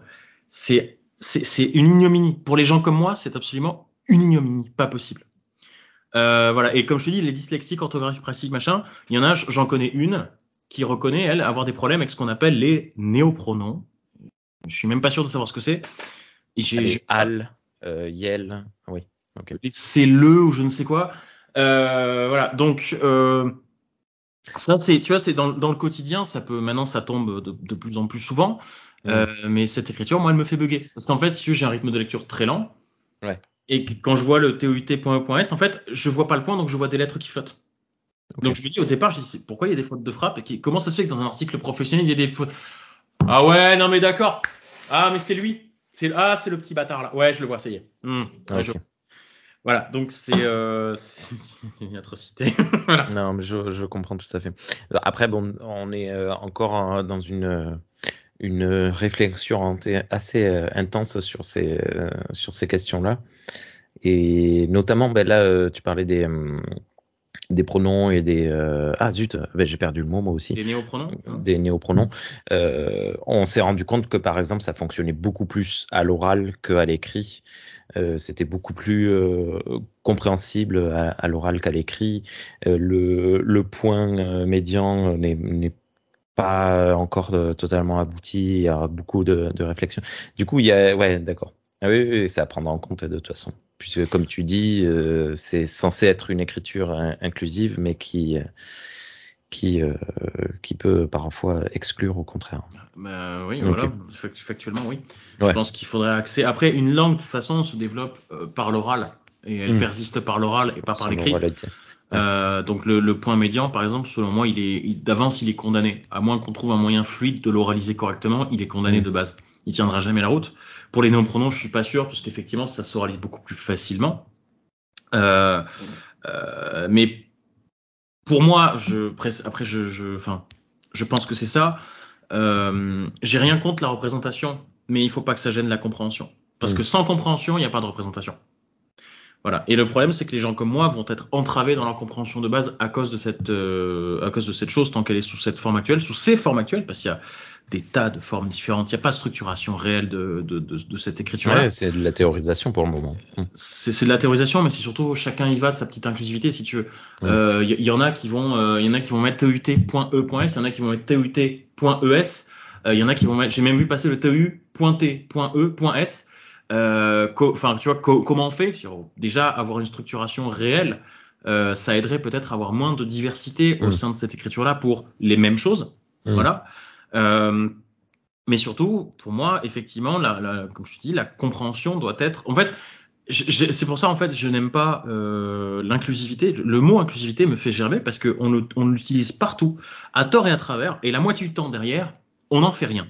c'est une ignominie. Pour les gens comme moi, c'est absolument une ignominie, pas possible. Euh, voilà. Et comme je te dis, les dyslexiques, orthographique pratique, machin, il y en a, j'en connais une qui reconnaît, elle, avoir des problèmes avec ce qu'on appelle les néopronoms. Je suis même pas sûr de savoir ce que c'est. Et j'ai al, euh, yel, oui. Okay. C'est le ou je ne sais quoi. Euh, voilà. Donc euh, ça, c'est, tu vois, c'est dans, dans, le quotidien, ça peut, maintenant, ça tombe de, de plus en plus souvent. Euh, mais cette écriture, moi, elle me fait bugger. Parce qu'en fait, si j'ai un rythme de lecture très lent, ouais. et quand je vois le TOUT.E.S, en fait, je vois pas le point, donc je vois des lettres qui flottent. Okay. Donc je me dis au départ, je dis pourquoi il y a des fautes de frappe et qui, comment ça se fait que dans un article professionnel il y a des fautes? Ah ouais, non mais d'accord. Ah mais c'est lui. C'est ah c'est le petit bâtard là. Ouais, je le vois, ça y est. Mmh, okay. je... Voilà, donc c'est euh, [laughs] une atrocité. [laughs] voilà. Non, mais je, je, comprends tout à fait. Après, bon, on est euh, encore dans une une réflexion assez euh, intense sur ces euh, sur ces questions-là, et notamment, ben là, tu parlais des des pronoms et des euh, ah zut ben j'ai perdu le mot moi aussi des néopronoms des néopronoms euh, on s'est rendu compte que par exemple ça fonctionnait beaucoup plus à l'oral qu'à l'écrit euh, c'était beaucoup plus euh, compréhensible à, à l'oral qu'à l'écrit. Le, le point médian n'est pas encore totalement abouti. Il y a beaucoup de, de réflexion du coup il y a ouais d'accord. Ah oui, oui, c'est à prendre en compte de toute façon. Puisque comme tu dis, euh, c'est censé être une écriture inclusive, mais qui qui euh, qui peut parfois exclure au contraire. Bah, oui, okay. voilà, factuellement oui. Ouais. Je pense qu'il faudrait accès. Après, une langue de toute façon se développe euh, par l'oral et elle mmh. persiste par l'oral et pas par l'écrit. Euh, donc le, le, point médian, par exemple, selon moi, il est d'avance, il est condamné. À moins qu'on trouve un moyen fluide de l'oraliser correctement, il est condamné mmh. de base. Il tiendra jamais la route. Pour les néopronoms, je suis pas sûr parce qu'effectivement, ça s'oralise beaucoup plus facilement. Euh, euh, mais pour moi, je, après, je, je, enfin, je pense que c'est ça. Euh, J'ai rien contre la représentation, mais il faut pas que ça gêne la compréhension. Parce mmh. que sans compréhension, il n'y a pas de représentation. Voilà. Et le problème, c'est que les gens comme moi vont être entravés dans leur compréhension de base à cause de cette, euh, à cause de cette chose tant qu'elle est sous cette forme actuelle, sous ces formes actuelles, parce qu'il y a des tas de formes différentes. Il n'y a pas de structuration réelle de, de, de, de cette écriture-là. Ouais, c'est de la théorisation pour le moment. C'est de la théorisation, mais c'est surtout chacun y va de sa petite inclusivité, si tu veux. Il euh, y, y, en a qui vont, il euh, y en a qui vont mettre TUT.E.S, il y en a qui vont mettre TUT.ES, il y en a qui vont mettre, j'ai même vu passer le TU.T.E.S. Euh, enfin, tu vois, co comment on fait? Déjà, avoir une structuration réelle, euh, ça aiderait peut-être à avoir moins de diversité mmh. au sein de cette écriture-là pour les mêmes choses. Mmh. Voilà. Euh, mais surtout, pour moi, effectivement, la, la, comme je te dis, la compréhension doit être. En fait, c'est pour ça, en fait, je n'aime pas euh, l'inclusivité. Le mot inclusivité me fait gerber parce qu'on on l'utilise partout, à tort et à travers, et la moitié du temps derrière, on n'en fait rien.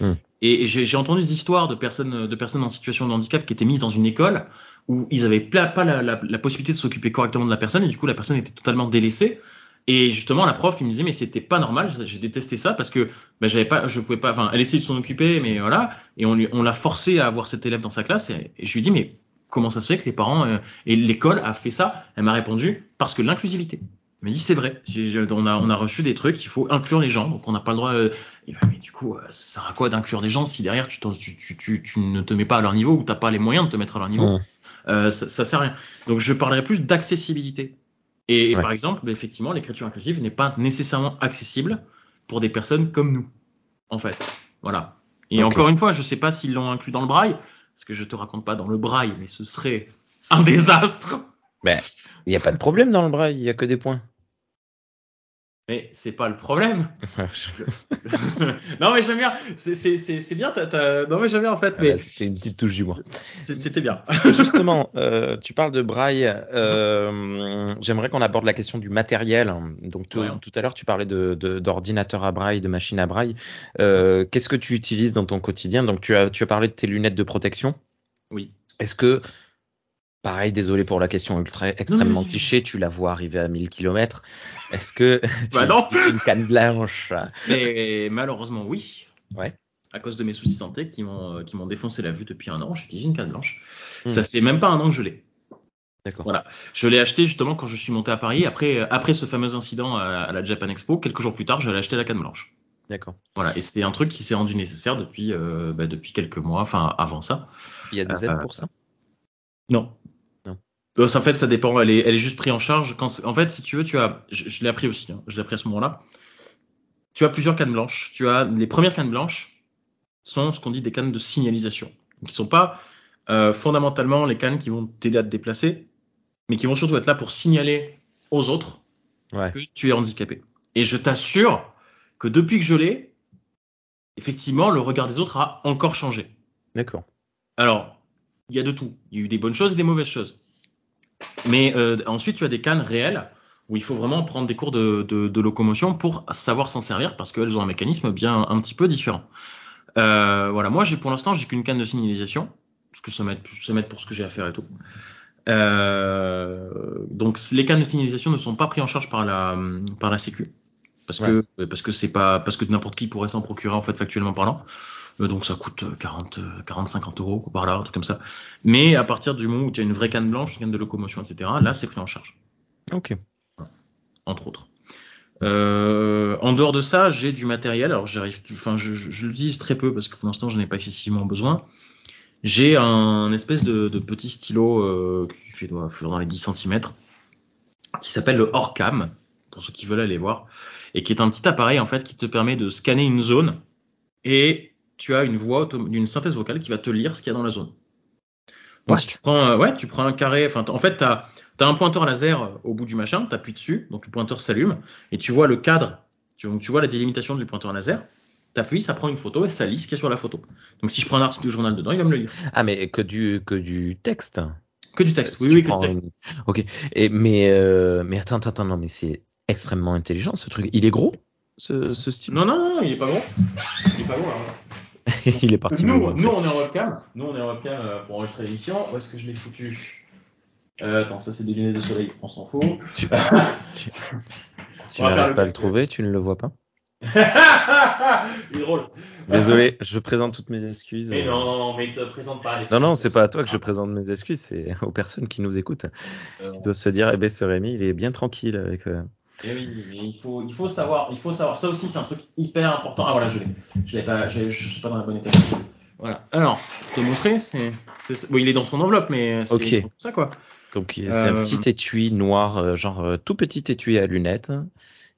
Mmh. Et j'ai entendu des histoires de personnes, de personnes en situation de handicap qui étaient mises dans une école où ils n'avaient pas la, possibilité de s'occuper correctement de la personne et du coup la personne était totalement délaissée. Et justement la prof il me disait mais c'était pas normal, j'ai détesté ça parce que ben, pas, je pouvais pas, enfin elle essayait de s'en occuper mais voilà et on on l'a forcé à avoir cet élève dans sa classe et, et je lui dis mais comment ça se fait que les parents euh, et l'école a fait ça? Elle m'a répondu parce que l'inclusivité. Il m'a dit c'est vrai. On a, on a reçu des trucs, il faut inclure les gens, donc on n'a pas le droit. Euh, mais du coup, euh, ça sert à quoi d'inclure des gens si derrière tu, tu, tu, tu, tu ne te mets pas à leur niveau ou t'as pas les moyens de te mettre à leur niveau? Mmh. euh, ça, ça sert à rien. Donc je parlerai plus d'accessibilité. Et, ouais. par exemple, bah, effectivement, l'écriture inclusive n'est pas nécessairement accessible pour des personnes comme nous, en fait. Voilà. Et okay. encore une fois, je sais pas s'ils l'ont inclus dans le braille, parce que je te raconte pas dans le braille, mais ce serait un [laughs] désastre. Mais il n'y a pas de problème dans le braille, il y a que des points. Mais c'est pas le problème. [laughs] [laughs] non mais j'aime bien. C'est bien. T as, t as... Non mais j'aime bien en fait. Mais c'est une petite touche d'humour. C'était bien. [laughs] Justement, euh, tu parles de braille. Euh, J'aimerais qu'on aborde la question du matériel. Donc tout, ouais. tout à l'heure tu parlais d'ordinateur de, de, à braille, de machine à braille. Euh, Qu'est-ce que tu utilises dans ton quotidien? Donc tu as tu as parlé de tes lunettes de protection. Oui. Est-ce que Pareil, désolé pour la question ultra, extrêmement cliché, tu la vois arriver à 1000 km. Est-ce que [laughs] tu bah non. une canne blanche? Mais malheureusement, oui. Ouais. À cause de mes soucis de santé qui m'ont qui m'ont défoncé la vue depuis un an, j'utilise une canne blanche. Mmh. Ça fait même pas un an que je l'ai. D'accord. Voilà. Je l'ai acheté justement quand je suis monté à Paris. Après, après ce fameux incident à, à la Japan Expo, quelques jours plus tard, j'allais acheter la canne blanche. D'accord. Voilà. Et c'est un truc qui s'est rendu nécessaire depuis, euh, bah, depuis quelques mois, enfin avant ça. Il y a des aides euh, pour ça? Non. Non. Donc, en fait, ça dépend. Elle est, elle est juste prise en charge. Quand, en fait, si tu veux, tu as, je, je l'ai appris aussi. Hein, je l'ai appris à ce moment-là. Tu as plusieurs cannes blanches. Tu as les premières cannes blanches sont ce qu'on dit des cannes de signalisation. Qui sont pas euh, fondamentalement les cannes qui vont t'aider à te déplacer, mais qui vont surtout être là pour signaler aux autres Ouais. que tu es handicapé. Et je t'assure que depuis que je l'ai, effectivement, le regard des autres a encore changé. D'accord. Alors, il y a de tout. Il y a eu des bonnes choses et des mauvaises choses. Mais euh, ensuite, tu as des cannes réelles où il faut vraiment prendre des cours de, de, de locomotion pour savoir s'en servir parce qu'elles ont un mécanisme bien un petit peu différent. Euh, voilà, moi, j'ai pour l'instant, j'ai qu'une canne de signalisation parce que ça m'aide, pour ce que j'ai à faire et tout. Euh, donc, les cannes de signalisation ne sont pas pris en charge par la par la Sécu parce que parce que c'est pas parce que n'importe qui pourrait s'en procurer en fait factuellement parlant. Euh, donc ça coûte 40 40 50 euros par là, un truc comme ça. Mais à partir du moment où tu as une vraie canne blanche, une canne de locomotion, etc. Là, c'est pris en charge Ok. entre autres. Euh, en dehors de ça, j'ai du matériel. Alors j'arrive, enfin je, je, je l'utilise très peu parce que pour l'instant je n'ai pas excessivement besoin. J'ai un espèce de, de petit stylo euh, qui fait doit dans les 10 cm, qui s'appelle le Orcam, pour ceux qui veulent aller voir, et qui est un petit appareil en fait qui te permet de scanner une zone et tu as une voix d'une synthèse vocale qui va te lire ce qu'il y a dans la zone. Donc, si tu prends, euh, ouais, tu prends un carré, enfin, en fait, tu as, un pointeur laser au bout du machin, tu appuies dessus, donc le pointeur s'allume, et tu vois le cadre, tu, donc, tu vois la délimitation du pointeur laser, tu appuies, ça prend une photo et ça lit ce qu'il y a sur la photo. Donc si je prends un article du journal dedans, il va me le lire. Ah, mais que du, que du texte. Que du texte, Si oui, oui, que du texte. une- Ok. Et, mais, euh, mais attends, attends, non, mais c'est extrêmement intelligent ce truc. Il est gros, ce, ce style? Non, non, non, il est pas gros. Il est pas gros, alors. [laughs] Il est parti. Nous, nous, on est en webcam. Nous, on est en webcam euh, pour enregistrer l'émission. Où est-ce que je l'ai foutu? Euh, Attends, ça c'est des lunettes de soleil, on s'en fout. Tu, [laughs] tu, tu n'arrives pas à le trouver, tu ne le vois pas? [laughs] il est drôle. Désolé, je présente toutes mes excuses. Mais non, non, non, mais te présente pas. Non, non, c'est pas à toi que je présente mes excuses, c'est aux personnes qui nous écoutent. Euh, Ils doivent se dire, eh ben, ce Rémi, il est bien tranquille avec. euh, Eh oui, mais il faut, il faut savoir, il faut savoir. Ça aussi, c'est un truc hyper important. Ah voilà, je l'ai. Je l'ai pas, je, je suis pas dans la bonne état. Voilà. Alors, pour te montrer, c'est, c'est- bon, il est dans son enveloppe, mais c'est Ok. comme ça quoi. Donc, c'est un Euh, petit étui noir, euh, genre euh, tout petit étui à lunettes,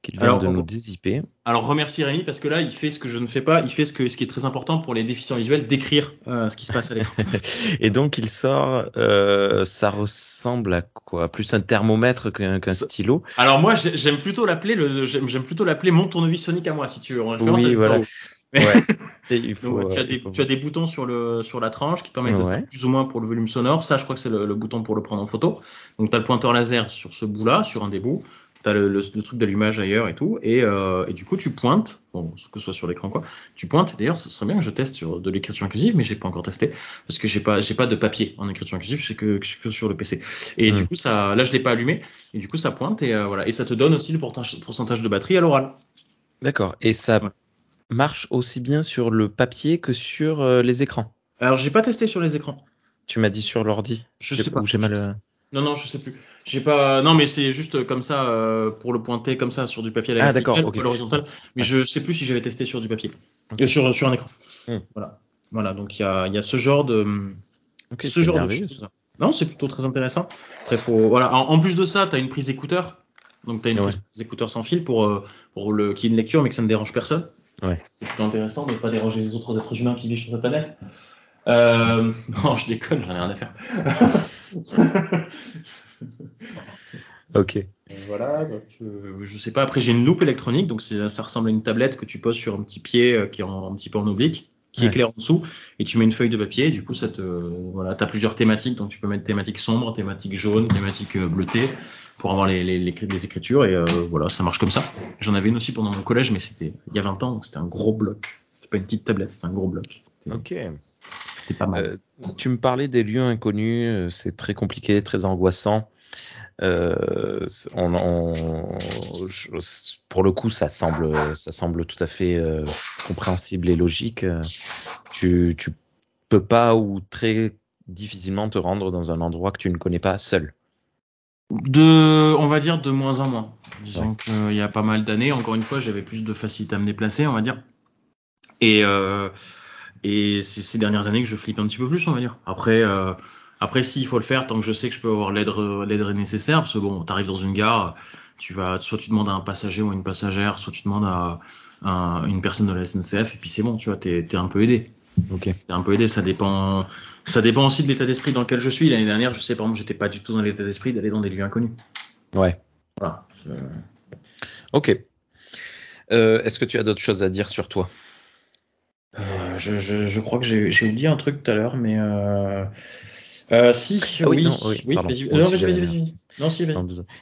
qu'il vient Alors, de nous dézipper. Alors remercie Rémi parce que là, il fait ce que je ne fais pas. Il fait ce que, ce qui est très important pour les déficients visuels, d'écrire euh, ce qui se passe à l'écran. [laughs] Et donc, il sort, euh, ça ressemble à quoi? Plus un thermomètre qu'un stylo? Alors moi, j'ai- j'aime plutôt l'appeler le, j'aime plutôt l'appeler mon tournevis sonique à moi, si tu veux. En référence Oui, à voilà. Victor Ouais. [laughs] Et il Donc, faut, ouais, tu, as euh, des, il faut- tu as des boutons sur, le, sur la tranche qui te permettent de faire plus ou moins pour le volume sonore. Ça, je crois que c'est le, le bouton pour le prendre en photo. Donc, tu as le pointeur laser sur ce bout-là, sur un des bouts. Tu as le, le- le truc d'allumage ailleurs et tout. Et, euh, et du coup, tu pointes, bon, que ce soit sur l'écran quoi, tu pointes. D'ailleurs, ce serait bien que je teste sur de l'écriture inclusive, mais j'ai pas encore testé parce que j'ai pas, j'ai pas de papier en écriture inclusive, c'est que, que sur le PC. Et Hmm. du coup, ça, là, je l'ai pas allumé. Et du coup, ça pointe et euh, voilà. Et ça te donne aussi le pourcentage, de batterie à l'oral. D'accord. Et ça Ouais. marche aussi bien sur le papier que sur euh, les écrans? Alors, j'ai pas testé sur les écrans. Tu m'as dit sur l'ordi. Je sais pas. Ou j'ai mal. Euh, Non, non, je sais plus. J'ai pas. Non, mais c'est juste comme ça euh, pour le pointer comme ça sur du papier à la Ah, d'accord, l'horizontale. Mais Ouais. je sais plus si j'avais testé sur du papier, Ok. Euh, sur sur un écran. Hmm. Voilà. Voilà. Donc il y a y a ce genre de ce genre de choses. Non, c'est plutôt très intéressant. Après, faut voilà. En, en plus de ça, t'as une prise d'écouteur. Donc t'as une Ouais. prise d'écouteur sans fil pour euh, pour le qui est une lecture, mais que ça ne dérange personne. Ouais. C'est plutôt intéressant de ne pas déranger les autres êtres humains qui vivent sur la planète. Euh... [laughs] Non, je déconne, j'en ai rien à faire. [laughs] Ok. Voilà, donc, euh, je sais pas. Après, j'ai une loupe électronique, donc ça ressemble à une tablette que tu poses sur un petit pied euh, qui est en, un petit peu en oblique, qui Ouais. éclaire en dessous, et tu mets une feuille de papier. Et du coup, ça te, voilà, t'as plusieurs thématiques, donc tu peux mettre thématique sombre, thématique jaune, thématique euh, bleutée, pour avoir les, les, les, les écritures. Et voilà, ça marche comme ça. J'en avais une aussi pendant mon collège, mais c'était il y a 20 ans, donc c'était un gros bloc. C'était pas une petite tablette, c'était un gros bloc. Ok. C'était pas mal. Euh, tu me parlais des lieux inconnus, euh, c'est très compliqué, très angoissant. Euh, c'est- on, on- je- pour le coup, ça semble, ça semble tout à fait euh, compréhensible et logique. Tu, tu peux pas ou très difficilement te rendre dans un endroit que tu ne connais pas seul. De, on va dire de moins en moins. Disons qu'il y a pas mal d'années, encore une fois, j'avais plus de facilité à me déplacer, on va dire. Et, euh, et c'est ces dernières années que je flippe un petit peu plus, on va dire. Après, euh, Après, s'il faut le faire, tant que je sais que je peux avoir l'aide l'aide nécessaire, parce que bon, t'arrives dans une gare, tu vas soit tu demandes à un passager ou à une passagère, soit tu demandes à, à une personne de la SNCF, et puis c'est bon, tu vois, t'es es un peu aidé. Ok. T'es un peu aidé, ça dépend. Ça dépend aussi de l'état d'esprit dans lequel je suis. L'année dernière, je sais par exemple, j'étais pas du tout dans l'état d'esprit d'aller dans des lieux inconnus. Ouais. Voilà. Ok. Euh, Est-ce que tu as d'autres choses à dire sur toi? Euh, je, je, je crois que j'ai oublié un truc tout à l'heure, mais euh... Euh, si, Ah oui, oui, non, oui, oui, vas-y, vas-y. Non, si.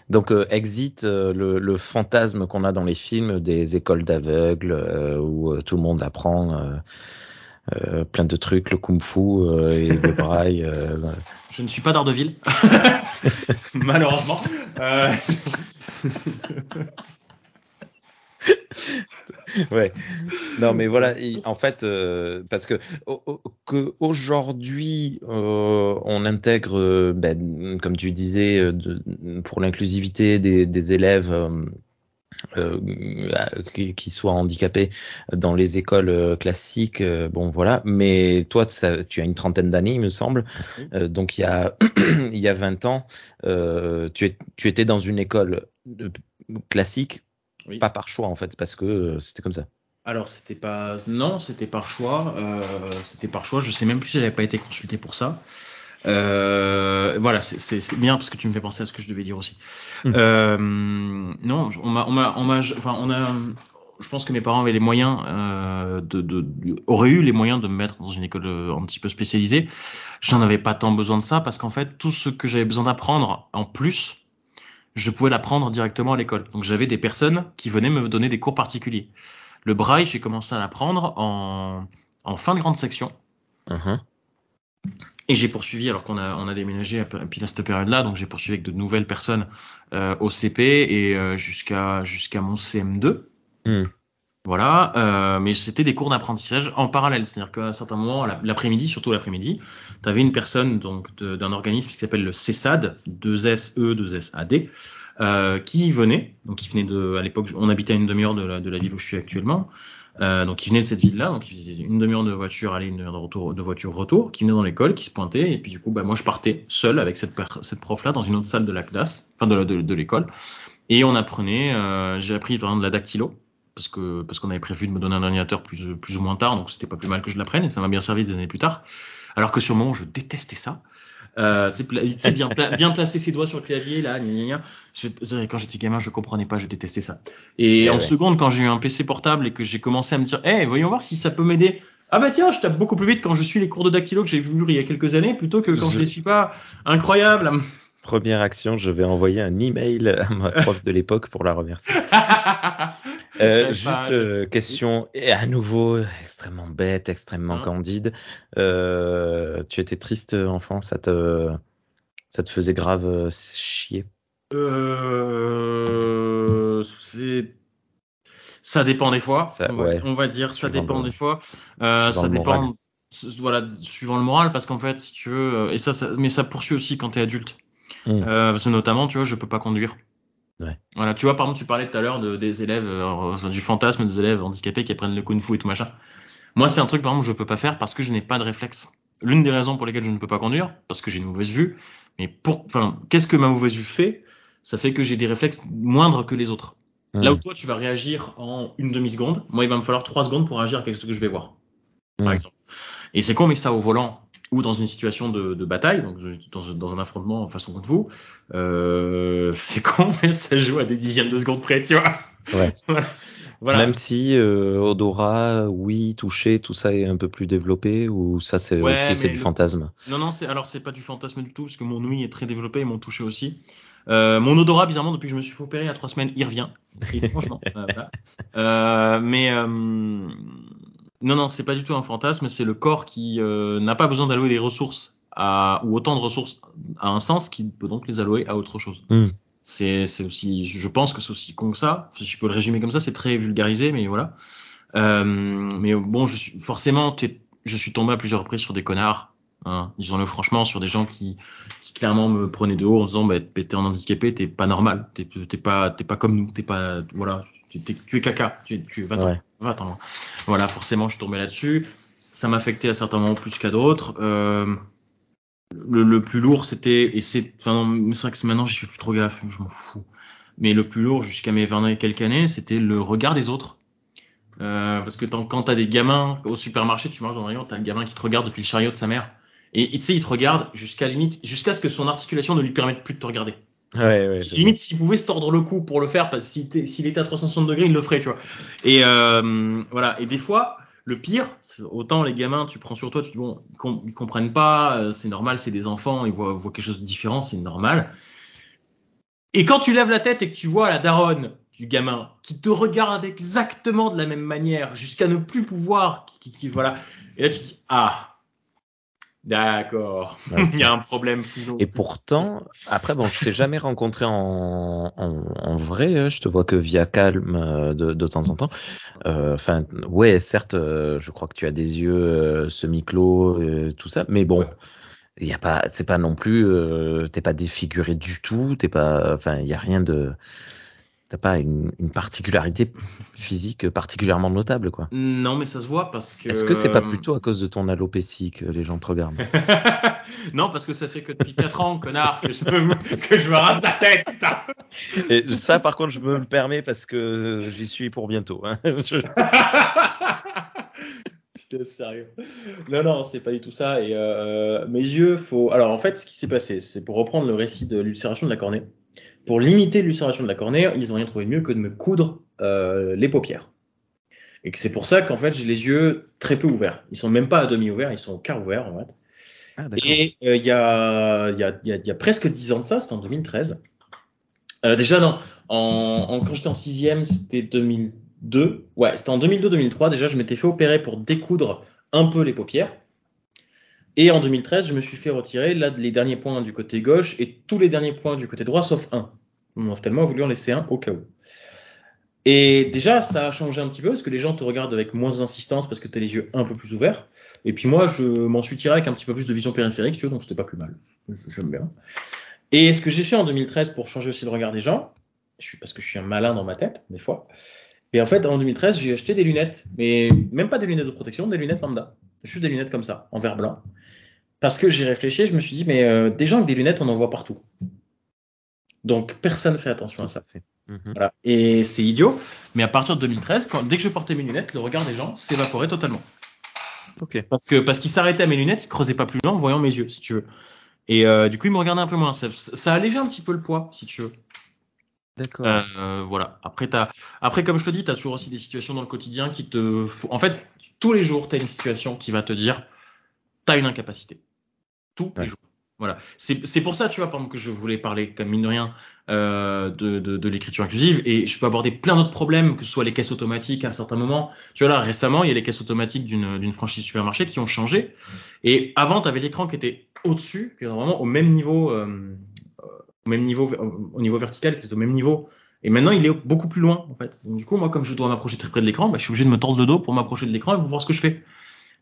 Donc euh, Exit, euh, le, le fantasme qu'on a dans les films des écoles d'aveugles euh, où euh, tout le monde apprend euh, euh, plein de trucs, le kung-fu euh, et le braille. euh, [laughs] Je ne suis pas d'Ardeville, [laughs] [laughs] malheureusement. [laughs] Ouais. Non, mais voilà. en fait, euh, parce que, au- au- que aujourd'hui, euh, on intègre, euh, ben, comme tu disais, de- pour l'inclusivité des, des élèves. euh, qui, soient handicapés dans les écoles classiques, bon voilà. Mais toi, ça- tu as une trentaine d'années, il me semble. Euh, donc il y a [clears throat] il y a 20 ans, euh, tu, es- tu étais dans une école classique, Oui. pas par choix en fait, parce que euh, c'était comme ça. Alors, c'était pas. Non, c'était par choix. Euh, c'était par choix. Je sais même plus si j'avais pas été consulté pour ça. Euh, voilà, c'est- bien parce que tu me fais penser à ce que je devais dire aussi. Mhm. Euh, non, on m'a, on m'a, on m'a, enfin, on a. Je pense que mes parents avaient les moyens euh, de, de, de- auraient eu les moyens de me mettre dans une école euh, un petit peu spécialisée. J'en avais pas tant besoin de ça parce qu'en fait, tout ce que j'avais besoin d'apprendre en plus, je pouvais l'apprendre directement à l'école. Donc j'avais des personnes qui venaient me donner des cours particuliers. Le braille, j'ai commencé à l'apprendre en, en fin de grande section. Mhm. Et j'ai poursuivi, alors qu'on a, on a déménagé à, pile à cette période-là, donc j'ai poursuivi avec de nouvelles personnes euh, au CP et euh, jusqu'à jusqu'à mon CM2. Hmm. Voilà, euh, mais c'était des cours d'apprentissage en parallèle, c'est-à-dire qu'à un certain moment, la- l'après-midi, surtout l'après-midi, tu avais une personne donc d'un organisme qui s'appelle le CESAD, 2SE, 2SAD, euh, qui venait, donc qui venait de, à l'époque, on habitait à une demi-heure de la, ville où je suis actuellement, euh, donc qui venait de cette ville-là, donc il faisait une demi-heure de voiture aller, une demi-heure de retour, de voiture retour, qui venait dans l'école, qui se pointait, et puis du coup, bah moi je partais seul avec cette, cette prof-là dans une autre salle de la classe, enfin de, de, l'école, et on apprenait, euh, j'ai appris par de la dactylo, parce que parce qu'on avait prévu de me donner un ordinateur plus plus ou moins tard, donc c'était pas plus mal que je l'apprenne, et ça m'a bien servi des années plus tard. Alors que sur le moment, je détestais ça. Euh, sais, bien, pla- bien placer ses doigts sur le clavier, là, gna, gna. Je- quand j'étais gamin, je comprenais pas, je détestais ça. Et Eh en ouais. seconde, quand j'ai eu un PC portable et que j'ai commencé à me dire, eh, voyons voir si ça peut m'aider. Ah bah tiens, je tape beaucoup plus vite quand je suis les cours de dactylo que j'ai vu il y a quelques années plutôt que quand je, Je- les suis pas. Incroyable. Première action, je vais envoyer un email à ma [laughs] prof de l'époque pour la remercier. [laughs] Euh, juste euh, question, et à nouveau extrêmement bête, extrêmement Hein? candide. Euh, tu étais triste enfant, ça te, ça te faisait grave chier? C'est ça dépend des fois. Ça- on, va, ouais. on va dire ça dépend le- des fois. Euh, ça dépend. Voilà, suivant le moral, parce qu'en fait, si tu veux, et ça, ça mais ça poursuit aussi quand t'es adulte. Mm. Euh, parce que notamment, tu vois, je peux pas conduire. Ouais. Voilà, tu vois, par exemple, tu parlais tout à l'heure de, des élèves, euh, du fantasme des élèves handicapés qui apprennent le kung-fu et tout machin. Moi, c'est un truc, par exemple, je peux pas faire parce que je n'ai pas de réflexe. L'une des raisons pour lesquelles je ne peux pas conduire, parce que j'ai une mauvaise vue. Mais pour, enfin, qu'est-ce que ma mauvaise vue fait? Ça fait que j'ai des réflexes moindres que les autres. Mm. Là où toi, tu vas réagir en une demi-seconde, moi, il va me falloir trois secondes pour réagir à quelque chose que je vais voir, par Mm. exemple. Et c'est qu'on met ça au volant ou dans une situation de, de bataille, donc dans, dans un affrontement façon kung fu, euh, [laughs] c'est con, mais ça joue à des dixièmes de seconde près, tu vois. Ouais. [laughs] voilà. Même si euh, odorat, oui, toucher, tout ça est un peu plus développé ou ça c'est Ouais, aussi c'est du le- fantasme? Non, non, c'est alors c'est pas du fantasme du tout, parce que mon ouïe est très développée et mon toucher aussi. Euh, mon odorat, bizarrement, depuis que je me suis fait opérer il y a trois semaines, il revient. Et franchement, [laughs] voilà. Mais non, non, c'est pas du tout un fantasme, c'est le corps qui euh, n'a pas besoin d'allouer des ressources à, ou autant de ressources à un sens qui peut donc les allouer à autre chose. Mm. C'est c'est aussi, je pense que c'est aussi con que ça. Si je peux le résumer comme ça, c'est très vulgarisé, mais voilà. Euh, mais bon, je suis forcément, je suis tombé à plusieurs reprises sur des connards. Hein, disons-le franchement, sur des gens qui, qui clairement me prenaient de haut en disant, bah, t'es un handicapé, t'es pas normal, t'es t'es pas, t'es pas comme nous, t'es pas, voilà, t'es- tu es caca, tu tu es, va-t'en, Ouais. va-t'en. Voilà, forcément, je tombé là-dessus. Ça m'affectait à certains moments plus qu'à d'autres. Euh, le, le plus lourd, c'était, et c'est, enfin, c'est vrai que maintenant, j'y fais plus trop gaffe, je m'en fous. Mais le plus lourd, jusqu'à mes 20 et quelques années, c'était le regard des autres. Euh, parce que quand t'as des gamins au supermarché, tu marches dans un rayon, t'as le gamin qui te regarde depuis le chariot de sa mère. Et tu sais, il te regarde jusqu'à limite, jusqu'à ce que son articulation ne lui permette plus de te regarder. Ouais, ouais. Limite, s'il pouvait se tordre le cou pour le faire, parce que s'il était, à 360 degrés, il le ferait, tu vois. Et euh, voilà. Et des fois, le pire, autant les gamins, tu prends sur toi, tu dis bon, ils, com- ils comprennent pas, euh, c'est normal, c'est des enfants, ils voient, voient quelque chose de différent, c'est normal. Et quand tu lèves la tête et que tu vois la daronne du gamin qui te regarde exactement de la même manière, jusqu'à ne plus pouvoir, qui, qui- voilà. Et là, tu dis ah. D'accord, [laughs] Ouais. il y a un problème. Et pourtant, après, bon, je t'ai jamais rencontré en, en, en vrai, hein, je te vois que via Calme euh, de, de temps en temps. Euh, Enfin, ouais, certes, euh, je crois que tu as des yeux semi-clos, tout ça, mais bon, Ouais. il y a pas, c'est pas non plus, euh, t'es pas défiguré du tout, t'es pas, enfin, il y a rien de, t'as pas une, une particularité physique particulièrement notable, quoi. Non, mais ça se voit parce que. Est-ce que c'est pas plutôt à cause de ton alopécie que les gens te regardent? [laughs] Non, parce que ça fait que depuis 4 ans, connard, que je me, que je me rase la tête, putain. Et ça, par contre, je me le permets parce que euh, j'y suis pour bientôt. hein. [laughs] Je- Putain, sérieux. Non, non, c'est pas du tout ça. Et euh, mes yeux, faut. Alors, en fait, ce qui s'est passé, c'est pour reprendre le récit de l'ulcération de la cornée. Pour limiter l'ulcération de la cornée, ils ont rien trouvé de mieux que de me coudre euh, les paupières. Et que c'est pour ça qu'en fait, j'ai les yeux très peu ouverts. Ils sont même pas à demi ouverts, ils sont au quart ouverts, en fait. Ah. Et euh, il y, a, il y, a, il y, a, il y a presque 10 ans de ça, c'était en 2013. Euh, déjà, non, en, en, quand j'étais en sixième, c'était 2002. Ouais, c'était en 2002-2003. Déjà, je m'étais fait opérer pour découdre un peu les paupières. Et en 2013, je me suis fait retirer les derniers points du côté gauche et tous les derniers points du côté droit, sauf un. Mon ophtalmo a voulu en laisser un au cas où. Et déjà, ça a changé un petit peu parce que les gens te regardent avec moins d'insistance parce que tu as les yeux un peu plus ouverts. Et puis moi, je m'en suis tiré avec un petit peu plus de vision périphérique, si veux, donc c'était pas plus mal. J'aime bien. Et ce que j'ai fait en 2013 pour changer aussi le regard des gens, parce que je suis un malin dans ma tête, des fois. Et en fait, en 2013, j'ai acheté des lunettes, mais même pas des lunettes de protection, des lunettes lambda. Juste des lunettes comme ça, en verre blanc. Parce que j'ai réfléchi, je me suis dit, mais euh, des gens avec des lunettes, on en voit partout. Donc personne fait attention à ça. Mhm. Voilà. Et c'est idiot, mais à partir de 2013, quand, dès que je portais mes lunettes, le regard des gens s'évaporait totalement. Ok. Parce que parce qu'ils s'arrêtaient à mes lunettes, ils creusaient pas plus loin en voyant mes yeux, si tu veux. Et euh, du coup, ils me regardaient un peu moins. Ça, ça allégeait un petit peu le poids, si tu veux. D'accord. Euh, voilà. Après, après, comme je te dis, tu as toujours aussi des situations dans le quotidien qui te. En fait, tous les jours, tu as une situation qui va te dire tu as une incapacité. Ouais. Voilà. C'est, pour ça, tu vois, par exemple, que je voulais parler, comme mine de rien, euh, de, de, de l'écriture inclusive. Et je peux aborder plein d'autres problèmes, que ce soit les caisses automatiques à un certain moment. Tu vois, là, récemment, il y a les caisses automatiques d'une, franchise supermarché qui ont changé. Et avant, tu avais l'écran qui était au-dessus, qui était vraiment au même niveau. euh, au même niveau, au niveau vertical, qui est au même niveau. Et maintenant, il est beaucoup plus loin, en fait. Donc, du coup, moi, comme je dois m'approcher très près de l'écran, bah, je suis obligé de me tordre le dos pour m'approcher de l'écran et pour voir ce que je fais.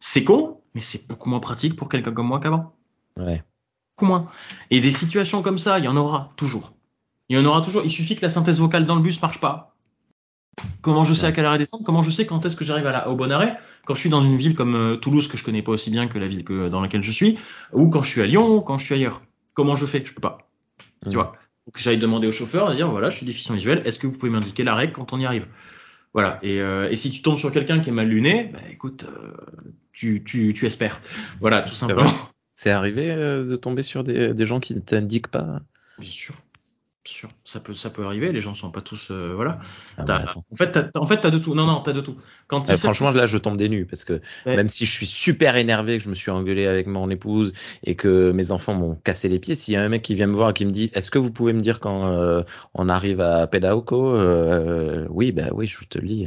C'est con, mais c'est beaucoup moins pratique pour quelqu'un comme moi qu'avant. Ouais. Moins. Et des situations comme ça, il y en aura toujours. Il y en aura toujours. Il suffit que la synthèse vocale dans le bus marche pas. Comment je sais à quelle arrêt descendre Comment je sais quand est-ce que j'arrive à la- au bon arrêt? Quand je suis dans une ville comme euh, Toulouse que je connais pas aussi bien que la ville que, dans laquelle je suis, ou quand je suis à Lyon, ou quand je suis ailleurs. Comment je fais? Je peux pas. Tu vois, faut que j'aille demander au chauffeur, dire voilà, je suis déficient visuel, est-ce que vous pouvez m'indiquer l'arrêt quand on y arrive? Voilà. Et, euh, et si tu tombes sur quelqu'un qui est mal luné, bah écoute, euh, tu, tu, tu espères. Voilà, tout simplement. C'est arrivé euh, de tomber sur des, des gens qui ne t'indiquent pas? Bien sûr. Bien sûr. Ça peut, ça peut arriver. Les gens sont pas tous, euh, voilà. Ah bah, en fait, t'as, en fait, t'as de tout. Non, non, t'as de tout. Quand Euh, franchement, là, je tombe des nues parce que Ouais. même si je suis super énervé, que je me suis engueulé avec mon épouse et que mes enfants m'ont cassé les pieds, s'il y a un mec qui vient me voir et qui me dit Est-ce que vous pouvez me dire quand euh, on arrive à Pedauco Oui, bah oui, je te le dis.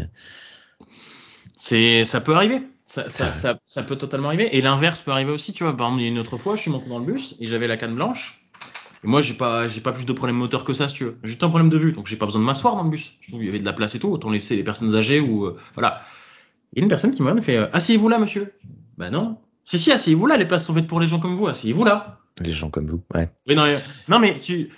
C'est, ça peut arriver. Ça, ça, Ouais. ça, ça peut totalement arriver. Et l'inverse peut arriver aussi. Tu vois, par exemple, il y a une autre fois, je suis monté dans le bus et j'avais la canne blanche. Et moi, j'ai pas, j'ai pas plus de problème moteur que ça, si tu veux. J'ai juste un problème de vue, donc j'ai pas besoin de m'asseoir dans le bus. Je trouve qu'il y avait de la place et tout. Autant laisser les personnes âgées ou euh, voilà. Il y a une personne qui m'a fait euh, asseyez-vous là, monsieur. Ben non. Si si, asseyez-vous là. Les places sont faites pour les gens comme vous. Asseyez-vous là. Les gens comme vous, ouais. Mais non, mais, non, mais tu,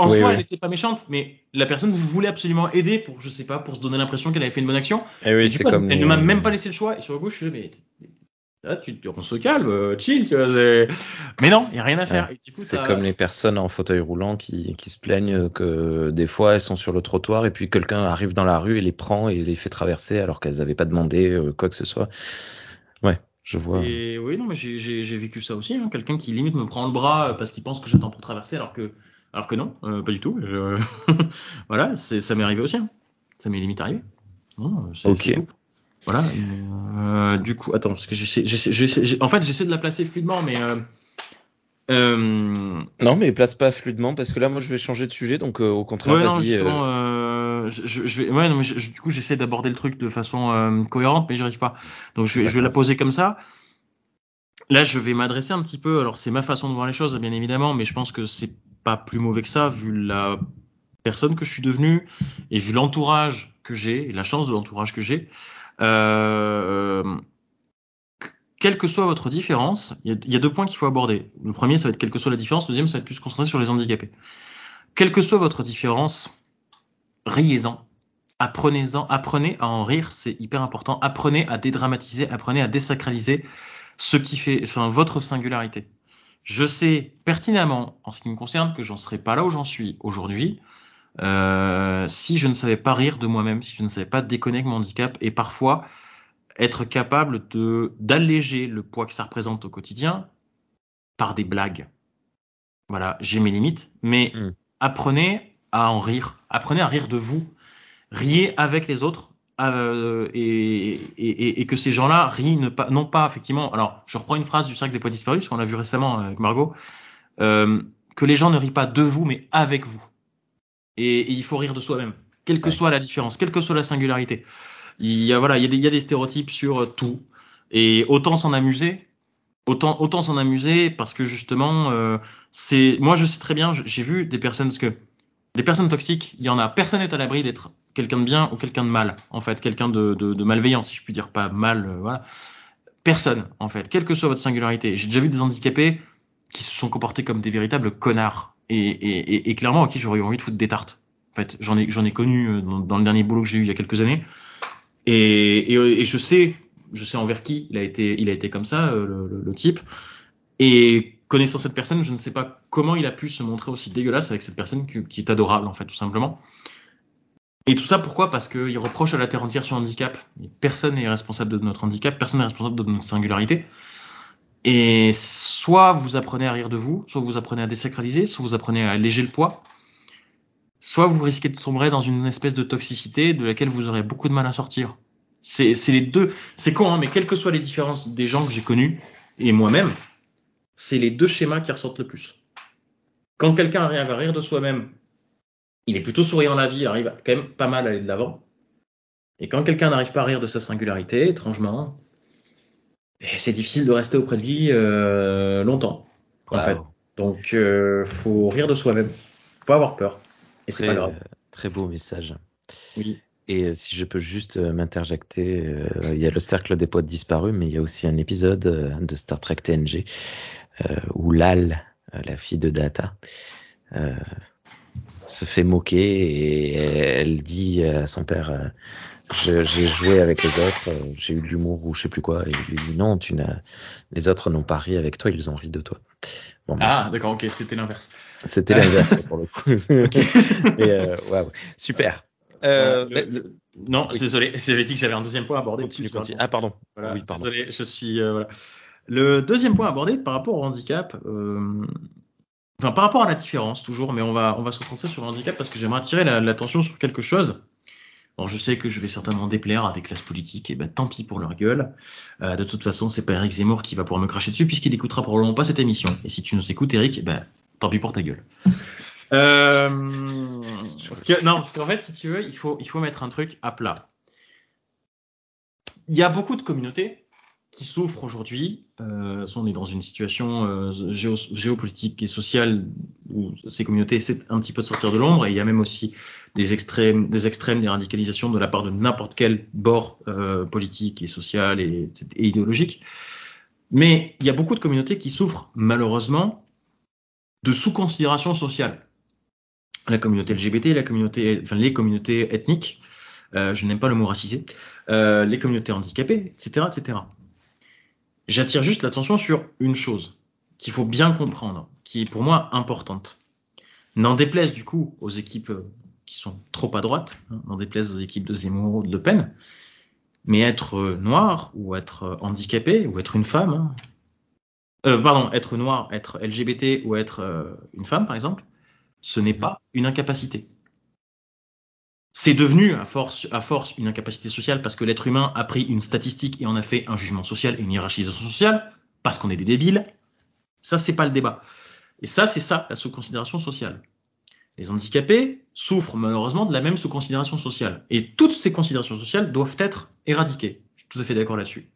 en Oui, soi, oui. elle était pas méchante, mais la personne voulait absolument aider pour, je sais pas, pour se donner l'impression qu'elle avait fait une bonne action. Et oui, coup, comme elle les- ne m'a même pas laissé le choix. Et sur le coup, je suis là, mais Là, tu, on se calme, euh, chill, tu vois. Mais non, il n'y a rien à faire. c'est comme les personnes en fauteuil roulant qui, qui se plaignent que des fois elles sont sur le trottoir et puis quelqu'un arrive dans la rue et les prend et les fait traverser alors qu'elles n'avaient pas demandé euh, quoi que ce soit. Ouais, je vois. Oui, non, mais j'ai vécu ça aussi. Hein. Quelqu'un qui limite me prend le bras parce qu'il pense que j'attends pour traverser alors que, alors que non, euh, pas du tout. Je... [laughs] voilà, ça m'est arrivé aussi. Hein. Ça m'est limite arrivé. Non, ok. Voilà. Euh, du coup, attends, parce que j'essaie, j'essaie, en fait, j'essaie de la placer fluidement, mais. Euh. Non, mais place pas fluidement parce que là, moi, je vais changer de sujet, donc au contraire, ouais, vas-y. Je, je, vais, ouais, non, mais du coup, j'essaie d'aborder le truc de façon cohérente, mais j'y arrive pas. Donc, je vais, je vais la poser comme ça. Là, je vais m'adresser un petit peu. Alors, c'est ma façon de voir les choses, bien évidemment, mais je pense que c'est pas plus mauvais que ça, vu la personne que je suis devenu et vu l'entourage que j'ai et la chance de l'entourage que j'ai. Euh, quelle que soit votre différence, il y, a deux points qu'il faut aborder. Le premier, ça va être quelle que soit la différence. Le deuxième, ça va être plus concentré sur les handicapés. Quelle que soit votre différence, riez-en. Apprenez-en, apprenez à en rire, c'est hyper important. Apprenez à dédramatiser, apprenez à désacraliser ce qui fait, enfin, votre singularité. Je sais pertinemment, en ce qui me concerne, que j'en serais pas là où j'en suis aujourd'hui. Euh, si je ne savais pas rire de moi-même, si je ne savais pas déconner mon handicap, et parfois être capable de d'alléger le poids que ça représente au quotidien par des blagues. Voilà, j'ai mes limites, mais hmm. apprenez à en rire, apprenez à rire de vous, riez avec les autres. Euh, et, et, et, que ces gens-là rient ne pas, non pas effectivement. Alors, je reprends une phrase du cercle des poids disparus, qu'on a vu récemment avec Margot, euh, que les gens ne rient pas de vous, mais avec vous et, il faut rire de soi-même, quelle que soit la différence, quelle que soit la singularité. Il y a voilà, il y a des, il y a des stéréotypes sur euh, tout et autant s'en amuser, autant autant s'en amuser parce que justement euh, c'est moi je sais très bien, j'ai vu des personnes parce que des personnes toxiques, il y en a, personne n'est à l'abri d'être quelqu'un de bien ou quelqu'un de mal en fait, quelqu'un de, malveillant si je puis dire, pas mal, euh, voilà. Personne en fait, quelle que soit votre singularité. J'ai déjà vu des handicapés qui se sont comportés comme des véritables connards et, clairement à qui j'aurais eu envie de foutre des tartes. En fait, j'en ai, connu euh, dans, le dernier boulot que j'ai eu il y a quelques années, et, je sais, je sais envers qui il a été, comme ça, euh, le, type. Et connaissant cette personne, je ne sais pas comment il a pu se montrer aussi dégueulasse avec cette personne qui est adorable en fait, tout simplement. Et tout ça pourquoi? Parce qu'il reproche à la terre entière son handicap. Personne n'est responsable de notre handicap, personne n'est responsable de notre singularité. Et soit vous apprenez à rire de vous, soit vous apprenez à désacraliser, soit vous apprenez à alléger le poids, soit vous risquez de sombrer dans une espèce de toxicité de laquelle vous aurez beaucoup de mal à sortir. C'est les deux. C'est con, hein, mais quelles que soient les différences des gens que j'ai connus et moi-même, c'est les deux schémas qui ressortent le plus. Quand quelqu'un arrive à rire de soi-même, il est plutôt souriant la vie, il arrive quand même pas mal à aller de l'avant. Et quand quelqu'un n'arrive pas à rire de sa singularité, étrangement, c'est difficile de rester auprès de lui euh, longtemps, en fait. Donc, euh, faut rire de soi-même. Faut pas avoir peur. Et très, pas grave. Très beau message. Oui. Et euh, si je peux juste euh, m'interjecter, il y a le cercle des potes disparus, mais il y a aussi un épisode de Star Trek TNG où Lal, la fille de Data, se fait moquer et elle dit à son père j'ai joué avec les autres, euh, j'ai eu de l'humour ou je sais plus quoi. Et il lui dit non, tu n'as, les autres n'ont pas ri avec toi, ils ont ri de toi. Bon, ah, d'accord, ok, c'était l'inverse. C'était l'inverse [laughs] pour le coup. [laughs] et euh, super. Euh, non, désolé, c'est dit que j'avais un deuxième point à aborder. Continue, continue. Ah, pardon. oui, pardon. Désolé, je suis. Euh, voilà. Le deuxième point à aborder par rapport au handicap, euh, enfin par rapport à la différence toujours, mais on va on va se concentrer sur le handicap parce que j'aimerais attirer l'attention sur quelque chose. Alors je sais que je vais certainement déplaire à des classes politiques, et ben tant pis pour leur gueule. Euh, de toute façon, c'est pas Eric Zemmour qui va pouvoir me cracher dessus puisqu'il écoutera probablement pas cette émission. Et si tu nous écoutes, Eric, eh ben tant pis pour ta gueule. [laughs] Euh, parce que non, parce qu'en fait, si tu veux, il faut il faut mettre un truc à plat. Il y a beaucoup de communautés qui souffrent aujourd'hui. Euh, on est dans une situation euh, géopolitique et sociale où ces communautés essaient un petit peu de sortir de l'ombre et il y a même aussi des extrêmes, des extrêmes, des radicalisations de la part de n'importe quel bord euh, politique et social et, et, idéologique. Mais il y a beaucoup de communautés qui souffrent malheureusement de sous-considération sociale. La communauté LGBT, la communauté, enfin les communautés ethniques, euh, je n'aime pas le mot racisé, euh, les communautés handicapées, etc., etc. J'attire juste l'attention sur une chose qu'il faut bien comprendre, qui est pour moi importante. N'en déplaise du coup aux équipes qui sont trop à droite, hein, n'en déplaise aux équipes de Zemmour ou de Le Pen, mais être noir ou être handicapé ou être une femme, hein, euh, pardon, être noir, être LGBT ou être euh, une femme par exemple, ce n'est pas une incapacité. C'est devenu à force, à force une incapacité sociale parce que l'être humain a pris une statistique et en a fait un jugement social et une hiérarchisation sociale parce qu'on est des débiles. Ça, c'est pas le débat. Et ça, c'est ça, la sous-considération sociale. Les handicapés souffrent malheureusement de la même sous-considération sociale. Et toutes ces considérations sociales doivent être éradiquées. Je suis tout à fait d'accord là-dessus.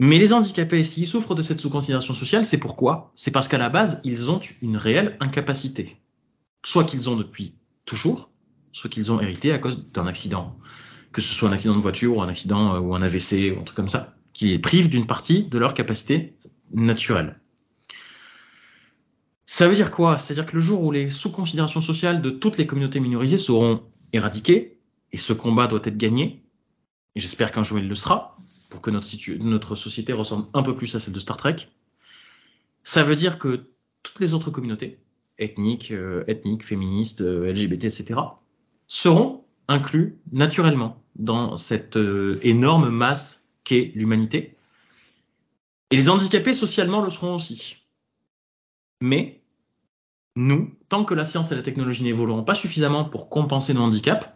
Mais les handicapés, s'ils souffrent de cette sous-considération sociale, c'est pourquoi? C'est parce qu'à la base, ils ont une réelle incapacité. Soit qu'ils ont depuis toujours, soit qu'ils ont hérité à cause d'un accident. Que ce soit un accident de voiture ou un accident euh, ou un AVC ou un truc comme ça, qui les prive d'une partie de leur capacité naturelle. Ça veut dire quoi? C'est-à-dire que le jour où les sous-considérations sociales de toutes les communautés minorisées seront éradiquées, et ce combat doit être gagné, et j'espère qu'un jour il le sera, pour que notre, notre société ressemble un peu plus à celle de Star Trek, ça veut dire que toutes les autres communautés, ethniques, euh, ethniques, féministes, euh, LGBT, etc., seront inclus naturellement dans cette euh, énorme masse qu'est l'humanité. Et les handicapés socialement le seront aussi. Mais nous, tant que la science et la technologie n'évolueront pas suffisamment pour compenser nos handicaps,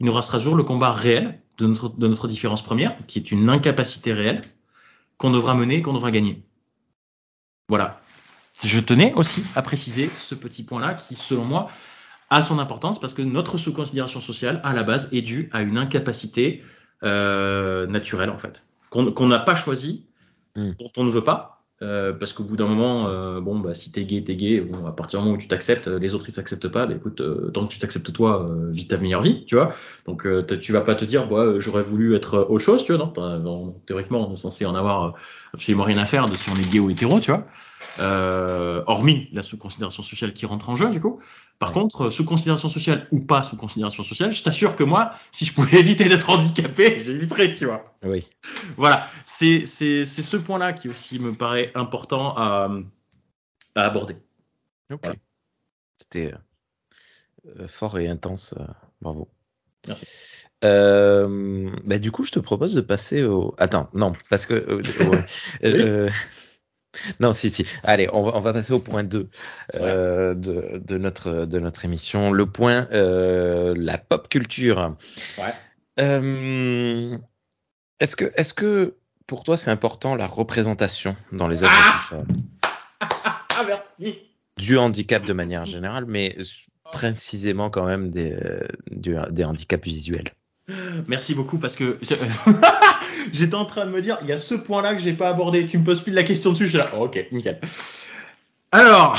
il nous restera toujours le combat réel de notre, de notre différence première, qui est une incapacité réelle, qu'on devra mener, qu'on devra gagner. Voilà. Je tenais aussi à préciser ce petit point-là, qui, selon moi, a son importance, parce que notre sous-considération sociale, à la base, est due à une incapacité euh, naturelle, en fait, qu'on n'a pas choisi, mm. dont on ne veut pas, euh, parce qu'au bout d'un moment, euh, bon, bah, si t'es gay, t'es gay. Bon, à partir du moment où tu t'acceptes, les autres ils s'acceptent pas. Bah, écoute, euh, tant que tu t'acceptes toi, euh, vis ta meilleure vie, tu vois. Donc, tu vas pas te dire, bah, j'aurais voulu être autre chose, tu vois. Non, théoriquement, on est censé en avoir absolument rien à faire de si on est gay ou hétéro, tu vois. Hormis la sous-considération sociale qui rentre en jeu, du coup. Par contre, sous considération sociale ou pas sous considération sociale, je t'assure que moi, si je pouvais [laughs] éviter d'être handicapé, j'éviterais, tu vois. Oui. Voilà, c'est ce point-là qui aussi me paraît important à, à aborder. Ok. C'était euh, fort et intense. Euh, bravo. Merci. Euh, bah, du coup, je te propose de passer au. Attends, non, parce que. euh, [laughs] non, si, si. Allez, on va, on va passer au point 2 euh, de, de, notre, de notre émission. Le point, euh, la pop culture. Ouais. Euh, est-ce que, est-ce que pour toi c'est important la représentation dans les œuvres ah culturelles? Ah, merci. Du handicap de manière générale, mais précisément quand même des, du, des handicaps visuels. Merci beaucoup parce que [laughs] j'étais en train de me dire, il y a ce point-là que j'ai pas abordé. Tu me poses plus de la question dessus, je suis là. Oh, ok, nickel. Alors,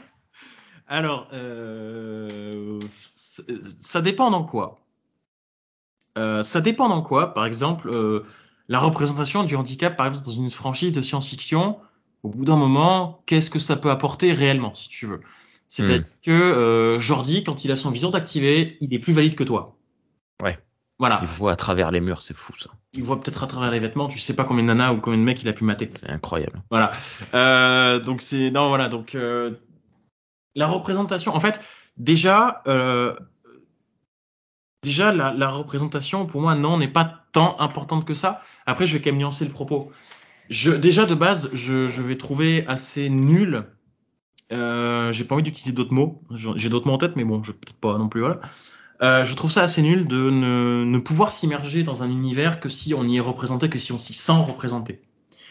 [laughs] alors, euh, ça dépend dans quoi. Euh, ça dépend dans quoi. Par exemple, euh, la représentation du handicap, par exemple, dans une franchise de science-fiction, au bout d'un moment, qu'est-ce que ça peut apporter réellement, si tu veux? C'est-à-dire hmm. que euh, Jordi, quand il a son vision activée, il est plus valide que toi. Ouais. Voilà. Il voit à travers les murs, c'est fou ça. Il voit peut-être à travers les vêtements, tu sais pas combien de nanas ou combien de mecs il a pu mater. C'est incroyable. Voilà. Euh, donc c'est non voilà donc euh, la représentation. En fait, déjà euh, déjà la, la, représentation pour moi non n'est pas tant importante que ça. Après je vais quand même nuancer le propos. Je, déjà de base je, je vais trouver assez nul. Euh, j'ai pas envie d'utiliser d'autres mots. J'ai d'autres mots en tête mais bon je peut-être pas non plus voilà. Euh, je trouve ça assez nul de ne, ne pouvoir s'immerger dans un univers que si on y est représenté, que si on s'y sent représenté.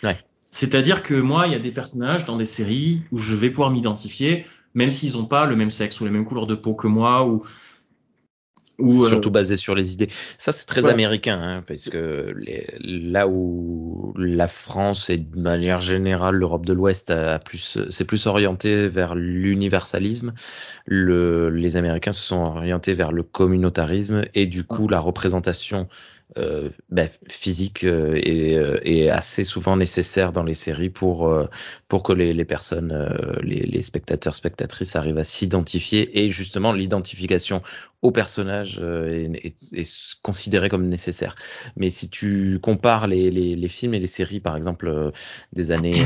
Ouais. C'est-à-dire que moi, il y a des personnages dans des séries où je vais pouvoir m'identifier, même s'ils n'ont pas le même sexe ou les mêmes couleurs de peau que moi, ou ou euh, surtout basé sur les idées. Ça, c'est très américain, hein, parce que les, là où la France et de manière générale l'Europe de l'Ouest a plus, c'est plus orienté vers l'universalisme. Le, les Américains se sont orientés vers le communautarisme et du coup la représentation euh, ben, physique euh, et, euh, et, assez souvent nécessaire dans les séries pour euh, pour que les, les personnes, les, les, spectateurs spectatrices arrivent à s'identifier et justement l'identification au personnage est, est, est, considérée comme nécessaire. Mais si tu compares les, les, les films et les séries, par exemple des années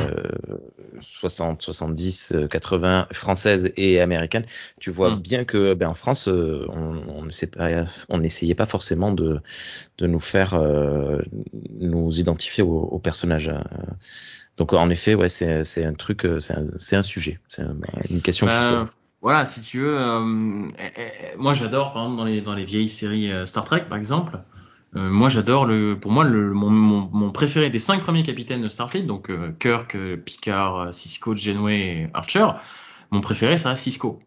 60, 70, 80 françaises et américaines, tu vois mm. bien que ben, en France on, on on n'essayait pas forcément de de nous faire euh, nous identifier au, au personnage. Euh. Donc en effet, ouais, c'est c'est un truc, euh, c'est un, c'est un sujet, c'est une question qui se pose. Voilà, si tu veux, euh, eh, eh, moi j'adore par exemple dans les dans les vieilles séries Star Trek par exemple. Euh, moi, j'adore le. Pour moi, le, mon, mon, mon, préféré des cinq premiers capitaines de Starfleet, donc Kirk, Picard, Cisco, Janeway et Archer. Mon préféré, ça reste Cisco.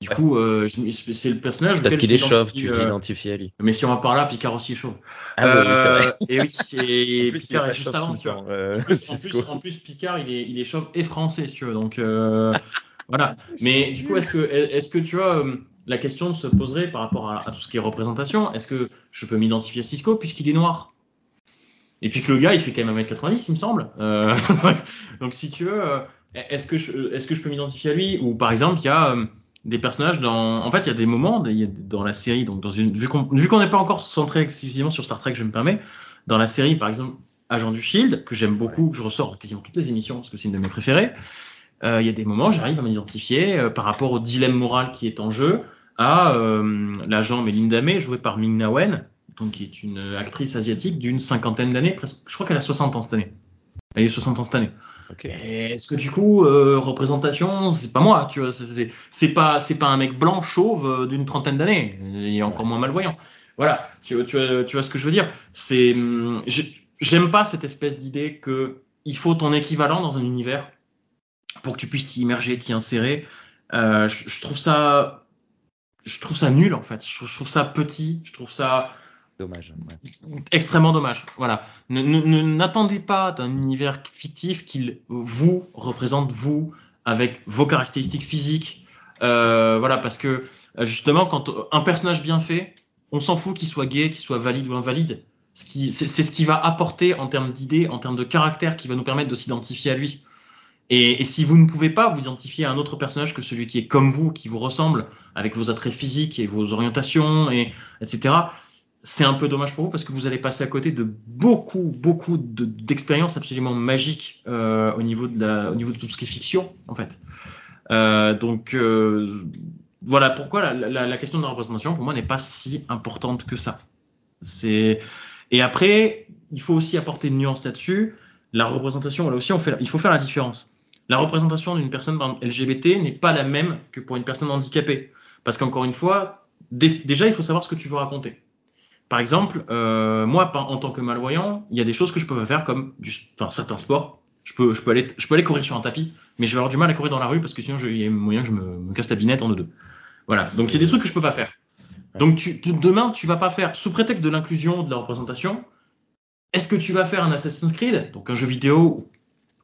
Du coup, euh, c'est le personnage. Parce qu'il est chauve, tu euh, t'identifies à lui. Mais si on va par là, Picard aussi est chauve. Ah oui, c'est vrai. Euh, et oui, et [laughs] Picard est juste avant, tu vois. Euh, en, plus, en, plus, Picard, il est, il est chauve et français, si tu veux. Donc [laughs] voilà. Mais du coup, est-ce que, est-ce que tu vois, la question se poserait par rapport à, à tout ce qui est représentation? Est-ce que je peux m'identifier à Cisco puisqu'il est noir? Et puis que le gars, il fait quand même 1m90, il me semble. [laughs] donc si tu veux, est-ce que je, est-ce que je peux m'identifier à lui? Ou par exemple, il y a des personnages dans. En fait, il y a des moments dans la série, donc dans une vu qu'on vu n'est pas encore centré exclusivement sur Star Trek, je me permets, dans la série, par exemple, Agent du Shield, que j'aime beaucoup, que je ressors quasiment toutes les émissions parce que c'est une de mes préférées. Euh, il y a des moments, j'arrive à m'identifier euh, par rapport au dilemme moral qui est en jeu à euh, l'agent Melinda May, jouée par Ming Na Wen, donc qui est une actrice asiatique d'une cinquantaine d'années, presque. Je crois qu'elle a 60 ans cette année. Elle a 60 ans cette année. Est-ce que du coup, euh, représentation, c'est pas moi, tu vois, c'est pas c'est pas un mec blanc chauve euh, d'une trentaine d'années, et encore moins malvoyant. Voilà, tu, tu, tu vois ce que je veux dire. C'est hum, j'aime pas cette espèce d'idée que il faut ton équivalent dans un univers pour que tu puisses t'y immerger, t'y insérer. Euh, je, je, trouve ça je trouve ça nul en fait. Je, je trouve ça petit. Je trouve ça Dommage. Extrêmement dommage. Voilà. N'attendez pas d'un univers fictif qu'il vous représente vous avec vos caractéristiques physiques. Euh, voilà, parce que justement, quand un personnage bien fait, on s'en fout qu'il soit gay, qu'il soit valide ou invalide. C'est ce qui va apporter en termes d'idées, en termes de caractère, qui va nous permettre de s'identifier à lui. Et, et, si vous ne pouvez pas vous identifier à un autre personnage que celui qui est comme vous, qui vous ressemble, avec vos attraits physiques et vos orientations, et etc c'est un peu dommage pour vous parce que vous allez passer à côté de beaucoup, beaucoup d'expériences absolument magiques euh, au, niveau de la, au niveau de tout ce qui est fiction, en fait. Euh, donc, euh, voilà pourquoi la, la, la, question de la représentation, pour moi, n'est pas si importante que ça. Et après, il faut aussi apporter une nuance là-dessus. La représentation, là aussi, on fait, il faut faire la différence. La représentation d'une personne LGBT n'est pas la même que pour une personne handicapée. Parce qu'encore une fois, déjà, il faut savoir ce que tu veux raconter. Par exemple, euh, moi, en tant que malvoyant, il y a des choses que je peux pas faire comme du, enfin, certains sports. Je peux, je peux aller, je peux aller courir sur un tapis, mais je vais avoir du mal à courir dans la rue parce que sinon, il y a moyen que je me, me, casse la binette en deux. Voilà. Donc, il y a des trucs que je peux pas faire. Donc, tu, demain, tu vas pas faire, sous prétexte de l'inclusion, de la représentation, est-ce que tu vas faire un Assassin's Creed, donc un jeu vidéo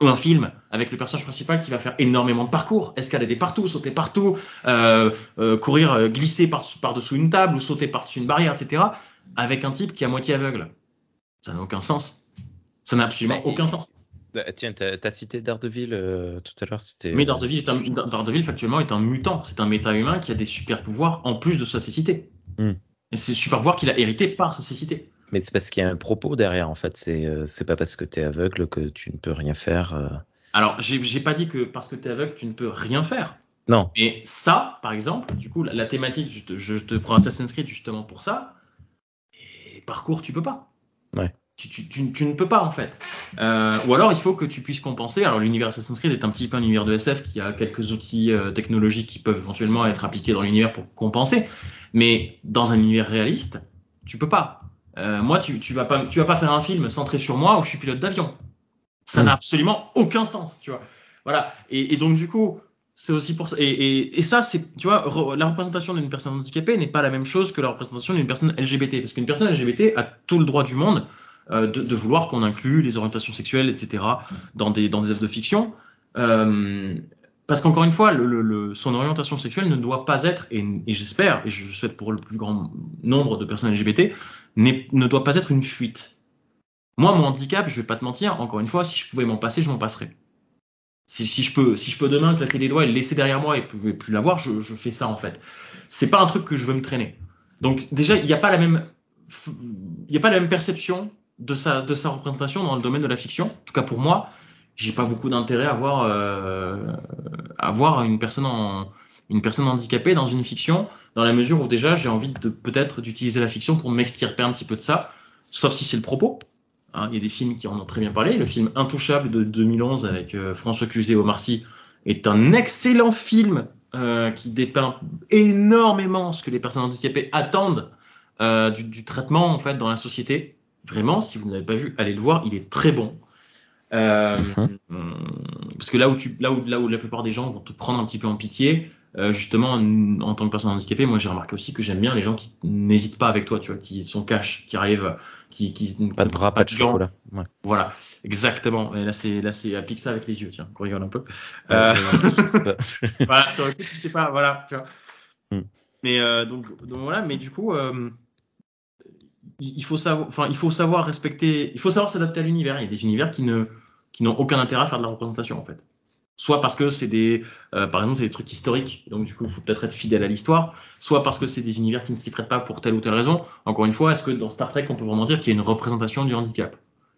ou un film avec le personnage principal qui va faire énormément de parcours, escalader partout, sauter partout, euh, euh, courir, glisser par, par dessous une table ou sauter par-dessus une barrière, etc avec un type qui est à moitié aveugle. Ça n'a aucun sens. Ça n'a absolument aucun sens. Bah, tiens, tu as cité Daredevil euh, tout à l'heure. C'était. Mais Daredevil, est un, Daredevil factuellement est un mutant. C'est un méta-humain qui a des super pouvoirs en plus de sa cécité. Hmm. Et c'est super pouvoir qu'il a hérité par sa cécité. Mais c'est parce qu'il y a un propos derrière en fait. C'est euh, pas parce que tu es aveugle que tu ne peux rien faire. Euh. Alors j'ai pas dit que parce que tu es aveugle tu ne peux rien faire. Non. Et ça, par exemple, du coup, la, thématique, je te, je te prends Assassin's Creed justement pour ça parcours, tu peux pas. Ouais. Tu, tu, tu, tu, ne peux pas en fait. Euh, ou alors il faut que tu puisses compenser. Alors l'univers Assassin's Creed est un petit peu un univers de SF qui a quelques outils euh, technologiques qui peuvent éventuellement être appliqués dans l'univers pour compenser. Mais dans un univers réaliste, tu peux pas. Euh, moi, tu, tu vas pas, tu vas pas faire un film centré sur moi où je suis pilote d'avion. Ça n'a absolument aucun sens, tu vois. Voilà. Et, et donc du coup, c'est aussi pour ça. Et, ça, c'est, tu vois, la représentation d'une personne handicapée n'est pas la même chose que la représentation d'une personne LGBT. Parce qu'une personne LGBT a tout le droit du monde euh, de, vouloir qu'on inclue les orientations sexuelles, etc., dans des, dans des œuvres de fiction. Euh, parce qu'encore une fois, son orientation sexuelle ne doit pas être, et, et j'espère, et je souhaite pour le plus grand nombre de personnes LGBT, ne doit pas être une fuite. Moi, mon handicap, je vais pas te mentir, encore une fois, si je pouvais m'en passer, je m'en passerais. Si, je peux, si je peux demain claquer les doigts et le laisser derrière moi et plus, plus l'avoir, je, je fais ça en fait. C'est pas un truc que je veux me traîner. Donc déjà, il n'y a pas la même, il a pas la même perception de sa, de sa représentation dans le domaine de la fiction. En tout cas pour moi, j'ai pas beaucoup d'intérêt à voir, euh, à voir une personne en, une personne handicapée dans une fiction, dans la mesure où déjà j'ai envie de peut-être d'utiliser la fiction pour m'extirper un petit peu de ça, sauf si c'est le propos. Hein, il y a des films qui en ont très bien parlé. Le film Intouchable de 2011 avec euh, François Cluzet et Omar Sy est un excellent film euh, qui dépeint énormément ce que les personnes handicapées attendent euh, du, du, traitement en fait dans la société. Vraiment, si vous ne l'avez pas vu, allez le voir. Il est très bon. Mhm. Parce que là où, tu, là, où, là où la plupart des gens vont te prendre un petit peu en pitié, euh, justement, en, tant que personne handicapée, moi j'ai remarqué aussi que j'aime bien les gens qui n'hésitent pas avec toi, tu vois, qui sont cash, qui arrivent, qui, qui pas de bras, pas de chocolat. Ouais. Voilà, exactement. Et là c'est là c'est applique ça avec les yeux, tiens, qu'on rigole un peu. Euh, [laughs] voilà, sur le coup tu sais pas, voilà, tu vois. Mm. Mais euh, donc, donc voilà, mais du coup, il faut savoir, enfin il faut savoir respecter, il faut savoir s'adapter à l'univers. Il y a des univers qui ne qui n'ont aucun intérêt à faire de la représentation en fait soit parce que c'est des, euh, par exemple, c'est des trucs historiques, donc du coup, il faut peut-être être fidèle à l'histoire, soit parce que c'est des univers qui ne s'y prêtent pas pour telle ou telle raison. Encore une fois, est-ce que dans Star Trek, on peut vraiment dire qu'il y a une représentation du handicap?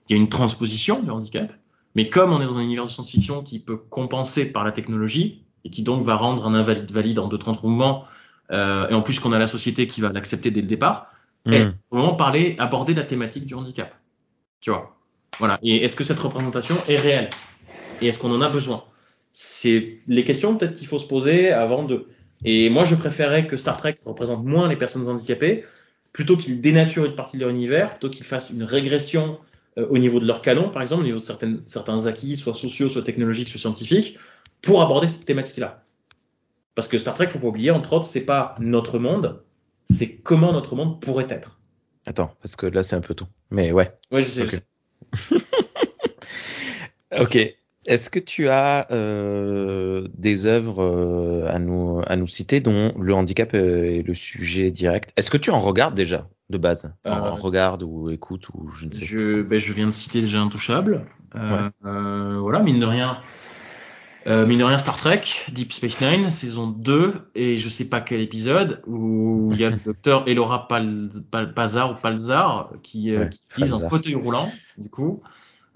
Il y a une transposition du handicap, mais comme on est dans un univers de science-fiction qui peut compenser par la technologie et qui donc va rendre un invalide valide en deux trente mouvements, euh, et en plus qu'on a la société qui va l'accepter dès le départ, mmh. est-ce qu'on vraiment parler, aborder la thématique du handicap? Tu vois? Voilà. Et est-ce que cette représentation est réelle? Et est-ce qu'on en a besoin? C'est les questions peut-être qu'il faut se poser avant de. Et moi, je préférais que Star Trek représente moins les personnes handicapées, plutôt qu'il dénature une partie de leur univers, plutôt qu'il fasse une régression euh, au niveau de leur canon, par exemple, au niveau de certaines, certains acquis, soit sociaux, soit technologiques, soit scientifiques, pour aborder cette thématique-là. Parce que Star Trek, faut pas oublier, entre autres, c'est pas notre monde, c'est comment notre monde pourrait être. Attends, parce que là, c'est un peu tout. Mais ouais. Ouais, je sais. Ok. [laughs] ok. Est-ce que tu as euh, des œuvres euh, à, nous, à nous citer dont le handicap est le sujet direct? Est-ce que tu en regardes déjà de base? Euh, En regarde ou écoute ou je ne sais je, ben, je viens de citer déjà Intouchable. Euh, euh, voilà, mine de rien. Euh, mine de rien, Star Trek, Deep Space Nine, saison 2, et je sais pas quel épisode, où il y a le [laughs] docteur Elora Pal, Pal, Pazar ou Palzar qui, ouais, qui vise un fauteuil roulant, du coup.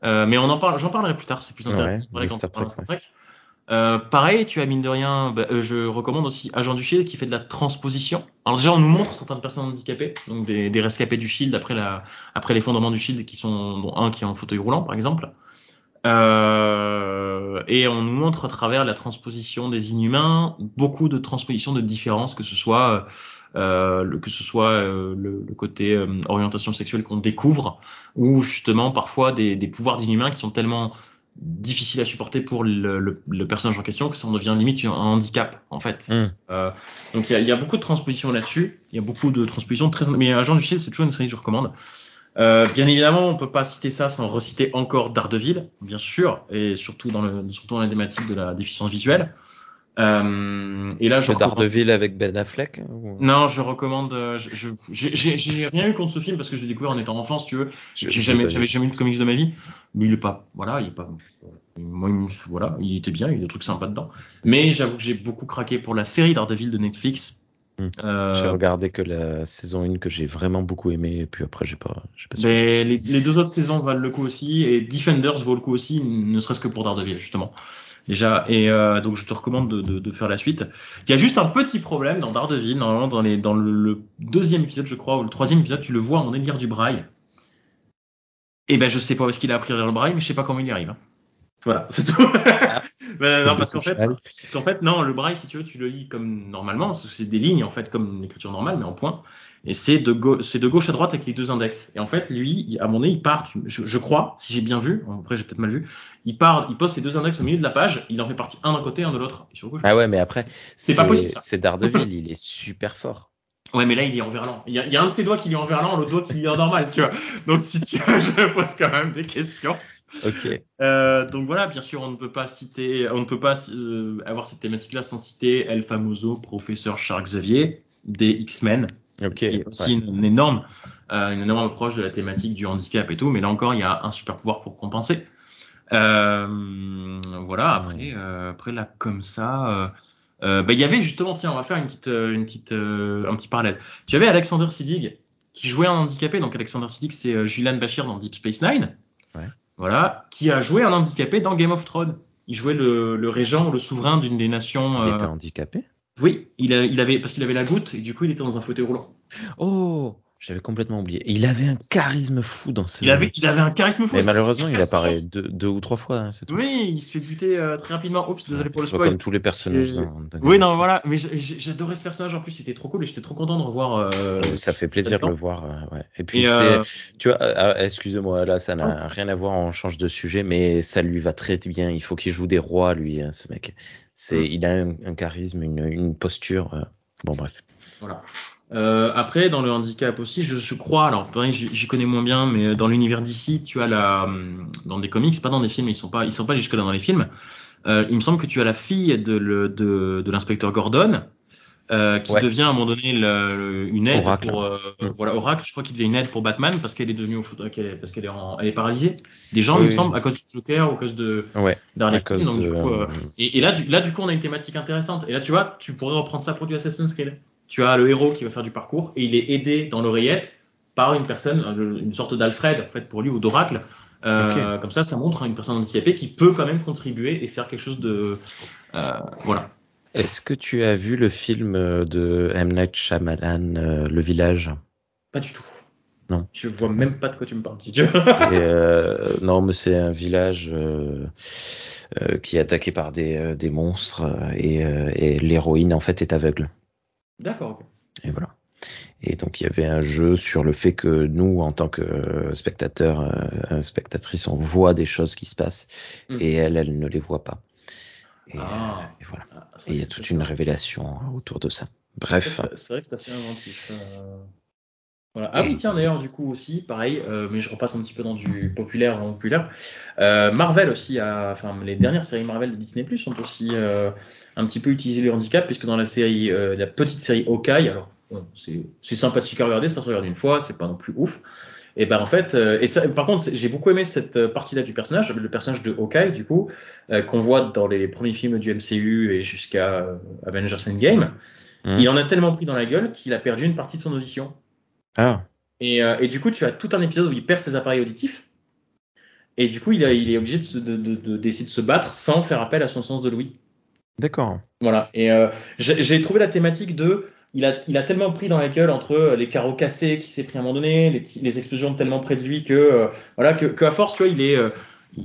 Euh, mais on en parle, j'en parlerai plus tard, c'est plus intéressant. Ouais, Star Trek, Star Trek. Euh, pareil, tu as mine de rien, bah, euh, je recommande aussi Agent du Shield qui fait de la transposition. Alors déjà, on nous montre certaines personnes handicapées, donc des, des rescapés du Shield après la, après l'effondrement du Shield, qui sont dont un qui est en fauteuil roulant par exemple. Euh, et on nous montre à travers la transposition des Inhumains beaucoup de transpositions de différences, que ce soit euh, le, que ce soit euh, le, le, côté euh, orientation sexuelle qu'on découvre, ou justement parfois des, des pouvoirs d'inhumains qui sont tellement difficiles à supporter pour le, le, le, personnage en question que ça en devient limite un handicap en fait. Mm. Euh, donc il y a, y a, beaucoup de transpositions là-dessus, il y a beaucoup de transpositions très mais Agent du Shield c'est toujours une série que je recommande. Euh, bien évidemment, on peut pas citer ça sans reciter encore Daredevil, bien sûr, et surtout dans le surtout dans la thématique de la déficience visuelle. Euh, et là, je. Daredevil avec Ben Affleck ou... Non, je recommande. Euh, je, j'ai rien eu contre ce film parce que je l'ai découvert en étant enfant, si tu veux. J'ai jamais, j'avais jamais eu de comics de ma vie, mais il est pas. Voilà, il est pas. Moi, il, voilà, il était bien, il y a des trucs sympas dedans. Mais j'avoue que j'ai beaucoup craqué pour la série Daredevil de Netflix. Hmm. Euh... J'ai regardé que la saison 1 que j'ai vraiment beaucoup aimé, et puis après j'ai pas. pas mais les, les, deux autres saisons valent le coup aussi, et Defenders vaut le coup aussi, ne serait-ce que pour Daredevil justement déjà. Et euh, donc je te recommande de, de, de, faire la suite. Il y a juste un petit problème dans Daredevil, normalement dans, les, dans le, le, deuxième épisode, je crois, ou le troisième épisode, tu le vois en élire du braille. Et eh ben je sais pas où est-ce qu'il a appris à lire le braille, mais je sais pas comment il y arrive. Hein. Voilà, c'est tout. [laughs] ben, non, parce qu'en fait, parce qu'en fait, non, le braille, si tu veux, tu le lis comme normalement, c'est des lignes en fait, comme l'écriture normale, mais en point et c'est de, gauche à droite avec les deux index. Et en fait, lui, à mon nez, il part, je, je crois, si j'ai bien vu, après j'ai peut-être mal vu, il part, il pose ses deux index au milieu de la page, il en fait partie un d'un côté, un de l'autre. Ah ouais, mais après, c'est pas possible. C'est Daredevil, il est super fort. Ouais, mais là, il est en verlan. Il y, a, il y a un de ses doigts qui est en verlan, l'autre doigt qui est en normal, tu vois. Donc, si tu veux, [laughs] je me pose quand même des questions. Ok. Euh, donc voilà, bien sûr, on ne peut pas citer, on ne peut pas euh, avoir cette thématique-là sans citer El Famoso, professeur Charles Xavier des X-Men, Ok. qui est aussi ouais. une, une énorme, euh, une énorme approche de la thématique du handicap et tout. Mais là encore, il y a un super pouvoir pour compenser. Euh, voilà. Après, euh, après là, comme ça. euh, bah, il y avait justement, tiens, on va faire une petite, une petite, un petit parallèle. Tu avais Alexander Siddig qui jouait un handicapé, donc Alexander Siddig c'est Julian Bashir dans Deep Space Nine, Ouais. voilà, qui a joué un handicapé dans Game of Thrones. Il jouait le, le régent, le souverain d'une des nations. Il était handicapé? Oui, il, a- il avait parce qu'il avait la goutte et du coup il était dans un fauteuil roulant. Oh, j'avais complètement oublié. Et il avait un charisme fou dans ce Il avait, il avait un charisme fou. Mais malheureusement, il [laughs] apparaît deux, deux ou trois fois, hein, tout. Oui, il se fait buter euh, très rapidement. Oups, désolé pour le spoil. comme tous les personnages Et- dans, dans Oui, non, voilà. Mais j'adorais ce personnage en plus. C'était trop cool et j'étais trop content de revoir. euh, Ça fait plaisir de le voir. euh, ouais. Et puis, Et, euh, tu vois, excuse-moi, là, ça n'a rien à voir, on change de sujet, mais ça lui va très bien. Il faut qu'il joue des rois, lui, hein, ce mec. C'est, Mm. il a un, un charisme, une, une posture. Bon, bref. Voilà. Euh, après, dans le handicap aussi, je, je crois, alors pareil, j'y connais moins bien, mais dans l'univers d'ici, tu as la, hum, dans des comics, pas dans des films, ils sont pas, ils sont pas jusque là dans les films. Euh, il me semble que tu as la fille de, le- de, de l'inspecteur Gordon, euh, qui Ouais. devient à un moment donné le- le- une aide Oracle. pour, euh, Mm. voilà, Oracle. Je crois qu'il devient une aide pour Batman parce qu'elle est devenue, qu'elle est- parce qu'elle est, en- elle est paralysée. Des gens, Oui, il me oui. semble, à cause du Joker ou à cause de Ouais, à cause donc de. du coup, euh, euh, et, et là, du, là, du coup, on a une thématique intéressante. Et là, tu vois, tu pourrais reprendre ça pour du Assassin's Creed. Tu as le héros qui va faire du parcours et il est aidé dans l'oreillette par une personne, une sorte d'Alfred, en fait, pour lui, ou d'Oracle. Euh, Comme ça, ça montre une personne handicapée qui peut quand même contribuer et faire quelque chose de. euh, voilà. Est-ce que tu as vu le film euh, de M. Night Shyamalan, euh, Le Village? Pas du tout. Non. Je vois même pas de quoi tu me parles, euh, non, mais c'est un village euh, euh, qui est attaqué par des, des monstres et, et l'héroïne en fait est aveugle. D'accord. Et voilà. Et donc il y avait un jeu sur le fait que nous, en tant que euh, spectateurs, euh, spectatrices, on voit des choses qui se passent Mm. et elle, elle ne les voit pas. Et, Ah. euh, et voilà. Ah, Et il y a toute une révélation autour de ça. Bref. C'est vrai que c'est assez inventif. euh. Voilà. Ah oui, tiens, d'ailleurs, du coup aussi, pareil, euh, mais je repasse un petit peu dans du populaire en populaire. Euh, Marvel aussi, a, enfin, les dernières séries Marvel de Disney Plus ont aussi euh, un petit peu utilisé le handicap, puisque dans la série, euh, la petite série Hawkeye, alors bon, c'est c'est sympathique à regarder, ça se regarde une fois, c'est pas non plus ouf. Et ben en fait, euh, et ça, par contre, j'ai beaucoup aimé cette euh, partie-là du personnage, le personnage de Hawkeye, du coup, euh, qu'on voit dans les premiers films du MCU et jusqu'à Avengers Endgame. Mhm. Il en a tellement pris dans la gueule qu'il a perdu une partie de son audition. Ah, Et, euh, et du coup, tu as tout un épisode où il perd ses appareils auditifs. Et du coup, il, a- il est obligé de, se- de- de- de- d'essayer de se battre sans faire appel à son sens de l'ouïe. d'accord. Voilà. Et euh, j'ai, trouvé la thématique de. Il a, il a tellement pris dans la gueule entre les carreaux cassés qui s'est pris à un moment donné, les, explosions tellement près de lui que euh, voilà que, que à force, tu vois, il est,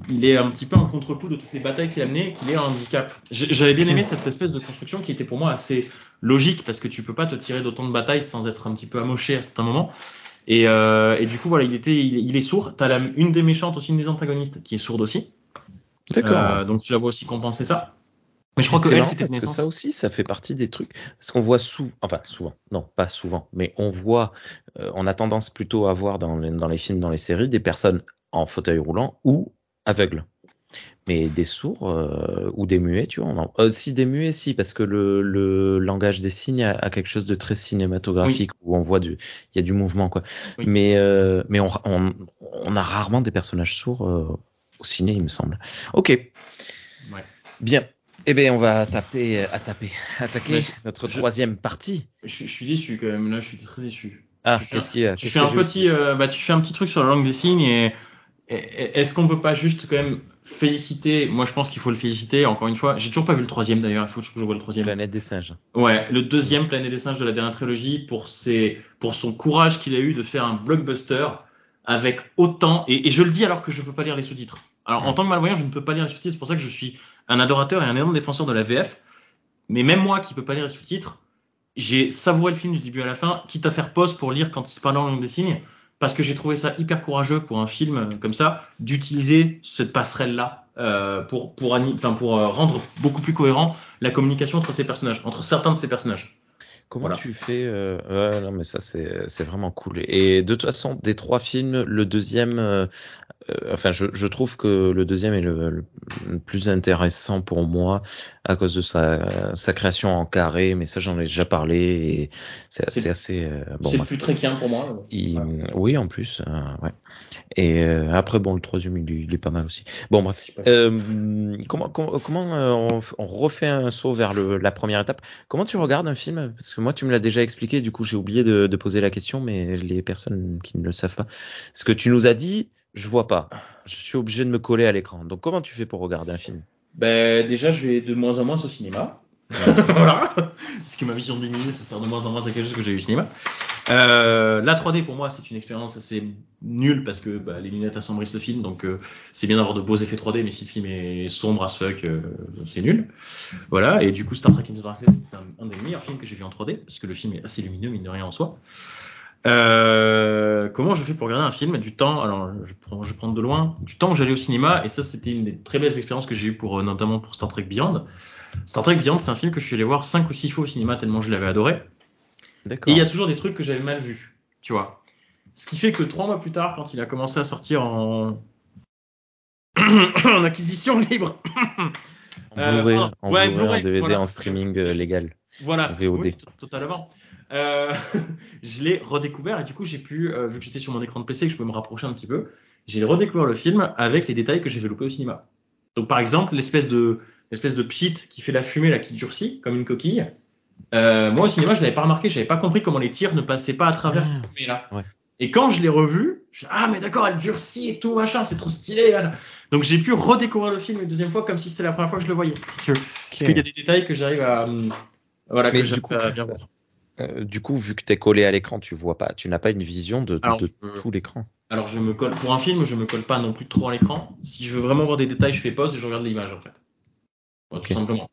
il est un petit peu en contre-coup de toutes les batailles qu'il a menées, qu'il est un handicap. J'avais bien aimé cette espèce de construction qui était pour moi assez logique parce que tu peux pas te tirer d'autant de batailles sans être un petit peu amoché à certains moments. Et, euh, et du coup, voilà, il était, il, il est sourd. T'as la, une des méchantes aussi, une des antagonistes qui est sourde aussi. D'accord. Euh, donc tu la vois aussi compenser ça. Mais je crois que elle, parce que ça aussi, ça fait partie des trucs. Parce qu'on voit souvent, enfin souvent, non pas souvent, mais on voit, euh, on a tendance plutôt à voir dans les films, dans les séries, des personnes en fauteuil roulant ou aveugles. Mais des sourds euh, ou des muets, tu vois, on en... euh, si des muets, si, parce que le, le langage des signes a, a quelque chose de très cinématographique où on voit du, il y a du mouvement, quoi. Oui. Mais, euh, mais on, on, on a rarement des personnages sourds au ciné, il me semble. Ok. Ouais. Bien. Eh bien, on va taper, à taper, attaquer notre je- troisième partie. Je, je suis déçu quand même. Là, je suis très déçu. Ah, qu'est-ce qu'il y a? Tu fais un petit, euh, bah, tu fais un petit truc sur la langue des signes et- est-ce qu'on peut pas juste quand même féliciter Moi, je pense qu'il faut le féliciter. Encore une fois, j'ai toujours pas vu le troisième d'ailleurs. Il faut que je vois le troisième. Planète des singes. Ouais, le deuxième Planète des singes de la dernière trilogie pour ses, pour son courage qu'il a eu de faire un blockbuster avec autant et, et je le dis alors que je peux pas lire les sous-titres. Alors en tant que malvoyant, je ne peux pas lire les sous-titres. C'est pour ça que je suis un adorateur et un énorme défenseur de la VF. Mais même moi qui peux pas lire les sous-titres, j'ai savouré le film du début à la fin, quitte à faire pause pour lire quand il se parle en langue des signes, parce que j'ai trouvé ça hyper courageux pour un film comme ça d'utiliser cette passerelle-là euh, pour pour, ani- enfin, pour euh, rendre beaucoup plus cohérent la communication entre ces personnages, entre certains de ces personnages. Comment Voilà. tu fais euh, ouais, non, mais ça c'est vraiment cool. Et de toute façon, des trois films, le deuxième enfin, je, je, trouve que le deuxième est le, le, plus intéressant pour moi à cause de sa, sa création en carré, mais ça j'en ai déjà parlé et c'est assez, assez euh, bon. C'est plus très pour moi. Il, Oui, en plus, euh, ouais. Et euh, après, bon, le troisième, il, il, est pas mal aussi. Bon, bref. comment comment, comment on, on, refait un saut vers le, la première étape Comment tu regardes un film? Parce que moi, tu me l'as déjà expliqué. Du coup, j'ai oublié de, de poser la question, mais les personnes qui ne le savent pas, ce que tu nous as dit je vois pas. Je suis obligé de me coller à l'écran. Donc comment tu fais pour regarder un film? Ben déjà, je vais de moins en moins au cinéma. [laughs] voilà. Parce que ma vision diminue, ça sert de moins en moins à quelque chose que j'ai vu au cinéma. Euh, la 3D pour moi, c'est une expérience assez nulle parce que bah, les lunettes assombrissent le film, donc euh, c'est bien d'avoir de beaux effets 3D, mais si le film est sombre as fuck, euh, c'est nul. Voilà. Et du coup, Star Trek Into Darkness, c'est un, un, des meilleurs films que j'ai vu en 3D parce que le film est assez lumineux, mine de rien en soi. Euh, comment je fais pour regarder un film Du temps, alors je prends, je prends de loin, du temps où j'allais au cinéma, et ça c'était une des très belles expériences que j'ai eues pour, euh, notamment pour Star Trek Beyond. Star Trek Beyond, c'est un film que je suis allé voir 5 ou 6 fois au cinéma tellement je l'avais adoré. Et il y a toujours des trucs que j'avais mal vus, tu vois. Ce qui fait que trois mois plus tard, quand il a commencé à sortir en, [coughs] en acquisition libre, [coughs] en Blu-ray, en, ouais, Blu en DVD, en streaming euh, légal. Voilà, VOD. totalement. Euh, [laughs] je l'ai redécouvert et du coup j'ai pu, euh, vu que j'étais sur mon écran de PC, que je peux me rapprocher un petit peu, j'ai redécouvert le film avec les détails que j'avais loupés au cinéma. Donc par exemple l'espèce de l'espèce de pchit qui fait la fumée là qui durcit comme une coquille. Euh, moi au cinéma je l'avais pas remarqué, j'avais pas compris comment les tirs ne passaient pas à travers cette fumée là. Ouais. Et quand je l'ai revu, je ah mais d'accord elle durcit et tout machin, c'est trop stylé. Donc j'ai pu redécouvrir le film une deuxième fois comme si c'était la première fois que je le voyais. Parce qu'il y a des détails que j'arrive à voilà que j'arrive à bien voir. Euh, du coup, vu que tu es collé à l'écran, tu vois pas, tu n'as pas une vision de, tout l'écran. Alors, je me colle pour un film, je me colle pas non plus trop à l'écran. Si je veux vraiment voir des détails, je fais pause et je regarde l'image en fait, tout simplement.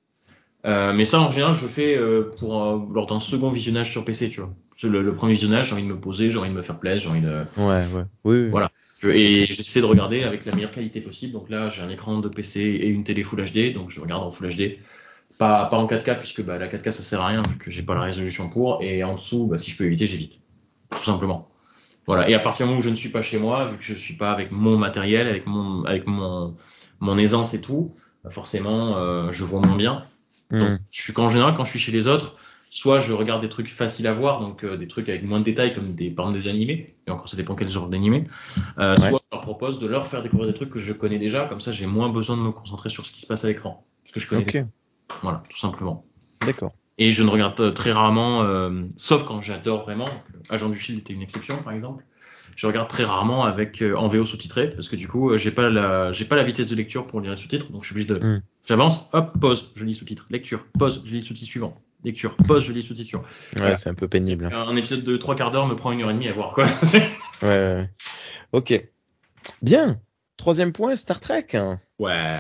Euh, mais ça, en général, je fais euh, pour lors d'un second visionnage sur PC, tu vois. Le, le premier visionnage, j'ai envie de me poser, j'ai envie de me faire plaisir, j'ai envie de. Ouais, ouais, oui. Voilà. Et j'essaie de regarder avec la meilleure qualité possible. Donc là, j'ai un écran de PC et une télé Full HD, donc je regarde en Full HD. Pas, pas en 4K puisque bah, la 4K ça sert à rien vu que j'ai pas la résolution pour. Et en dessous, bah, si je peux éviter, j'évite. Tout simplement. Voilà. Et à partir du moment où je ne suis pas chez moi, vu que je suis pas avec mon matériel, avec mon, avec mon, mon aisance et tout, bah, forcément, euh, je vois moins bien. Hmm. Donc, je suis qu'en général, quand je suis chez les autres, soit je regarde des trucs faciles à voir, donc euh, des trucs avec moins de détails comme des, par exemple des animés, et encore ça dépend quel genre d'animé, euh, soit je leur propose de leur faire découvrir des trucs que je connais déjà, comme ça j'ai moins besoin de me concentrer sur ce qui se passe à l'écran, parce que je connais. Okay. Voilà, tout simplement. D'accord. Et je ne regarde très rarement, euh, sauf quand j'adore vraiment. Agent du Shield était une exception, par exemple. Je regarde très rarement avec euh, en VO sous-titré parce que du coup, euh, j'ai pas la j'ai pas la vitesse de lecture pour lire les sous-titres, donc je suis obligé de mm. j'avance, hop, pause, je lis sous-titre, lecture, pause, je lis sous-titre suivant, lecture, pause, je lis sous-titre. Ouais, c'est un peu pénible. Hein. Un épisode de trois quarts d'heure me prend une heure et demie à voir quoi. [laughs] ouais, ouais. Ok. Bien. Troisième point, Star Trek. Ouais.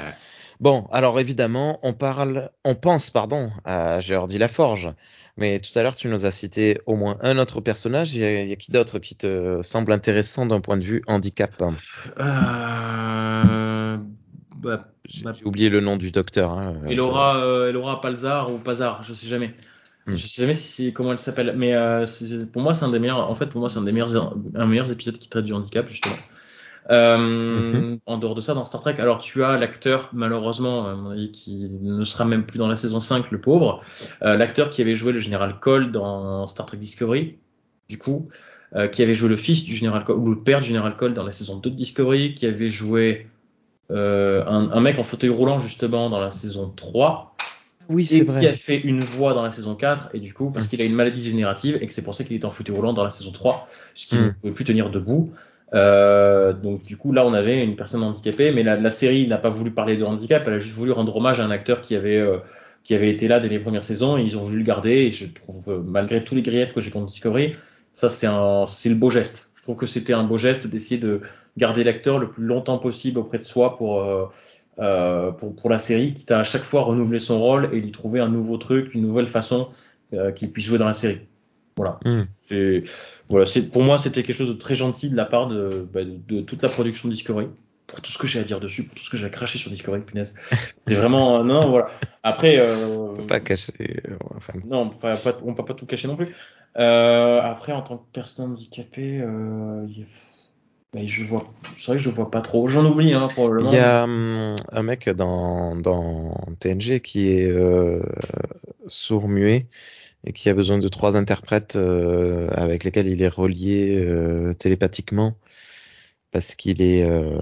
Bon, alors évidemment, on parle, on pense, pardon, à Geordi Laforge. Mais tout à l'heure, tu nous as cité au moins un autre personnage. Il y a, qui d'autre qui te semble intéressant d'un point de vue handicap? Euh... bah, J'ai bah, oublié le nom du docteur. Hein, Elora, euh, Elora Palzar ou Pazar, je sais jamais. Hmm. Je sais jamais si, comment elle s'appelle, mais euh, pour moi c'est un des meilleurs. En fait, pour moi c'est un des meilleurs, un meilleurs épisodes qui traite du handicap justement. Euh, mhm. En dehors de ça, dans Star Trek, alors tu as l'acteur, malheureusement, à mon avis, qui ne sera même plus dans la saison 5, le pauvre, euh, l'acteur qui avait joué le général Cole dans Star Trek Discovery, du coup, euh, qui avait joué le fils du général Cole, ou le père du général Cole dans la saison 2 de Discovery, qui avait joué euh, un, un, mec en fauteuil roulant, justement, dans la saison 3. Oui, c'est vrai. qui a fait une voix dans la saison 4, et du coup, parce mm. qu'il a une maladie générative, et que c'est pour ça qu'il est en fauteuil roulant dans la saison 3, puisqu'il mm. ne pouvait plus tenir debout. Euh, donc du coup là on avait une personne handicapée, mais la, la série n'a pas voulu parler de handicap, elle a juste voulu rendre hommage à un acteur qui avait euh, qui avait été là dès les premières saisons et ils ont voulu le garder. Et je trouve euh, malgré tous les griefs que j'ai contre Discovery, ça c'est un c'est le beau geste. Je trouve que c'était un beau geste d'essayer de garder l'acteur le plus longtemps possible auprès de soi pour euh, pour, pour la série, quitte à à chaque fois renouveler son rôle et lui trouver un nouveau truc, une nouvelle façon qu'il puisse jouer dans la série. Voilà. Mm. C'est voilà, c'est pour moi c'était quelque chose de très gentil de la part de, bah, de, de, toute la production de Discovery. Pour tout ce que j'ai à dire dessus, pour tout ce que j'ai à cracher sur Discovery, punaise. [laughs] C'est vraiment non, voilà. Après, euh, pas cacher. Euh, enfin... Non, pas, pas, on peut pas tout cacher non plus. Euh, après, en tant que personne handicapée, euh, Mais je vois, c'est vrai que je vois pas trop. J'en oublie, hein, probablement. Il y a hum, un mec dans, dans TNG qui est euh, sourd-muet et qui a besoin de trois interprètes euh, avec lesquels il est relié euh, télépathiquement parce qu'il est euh,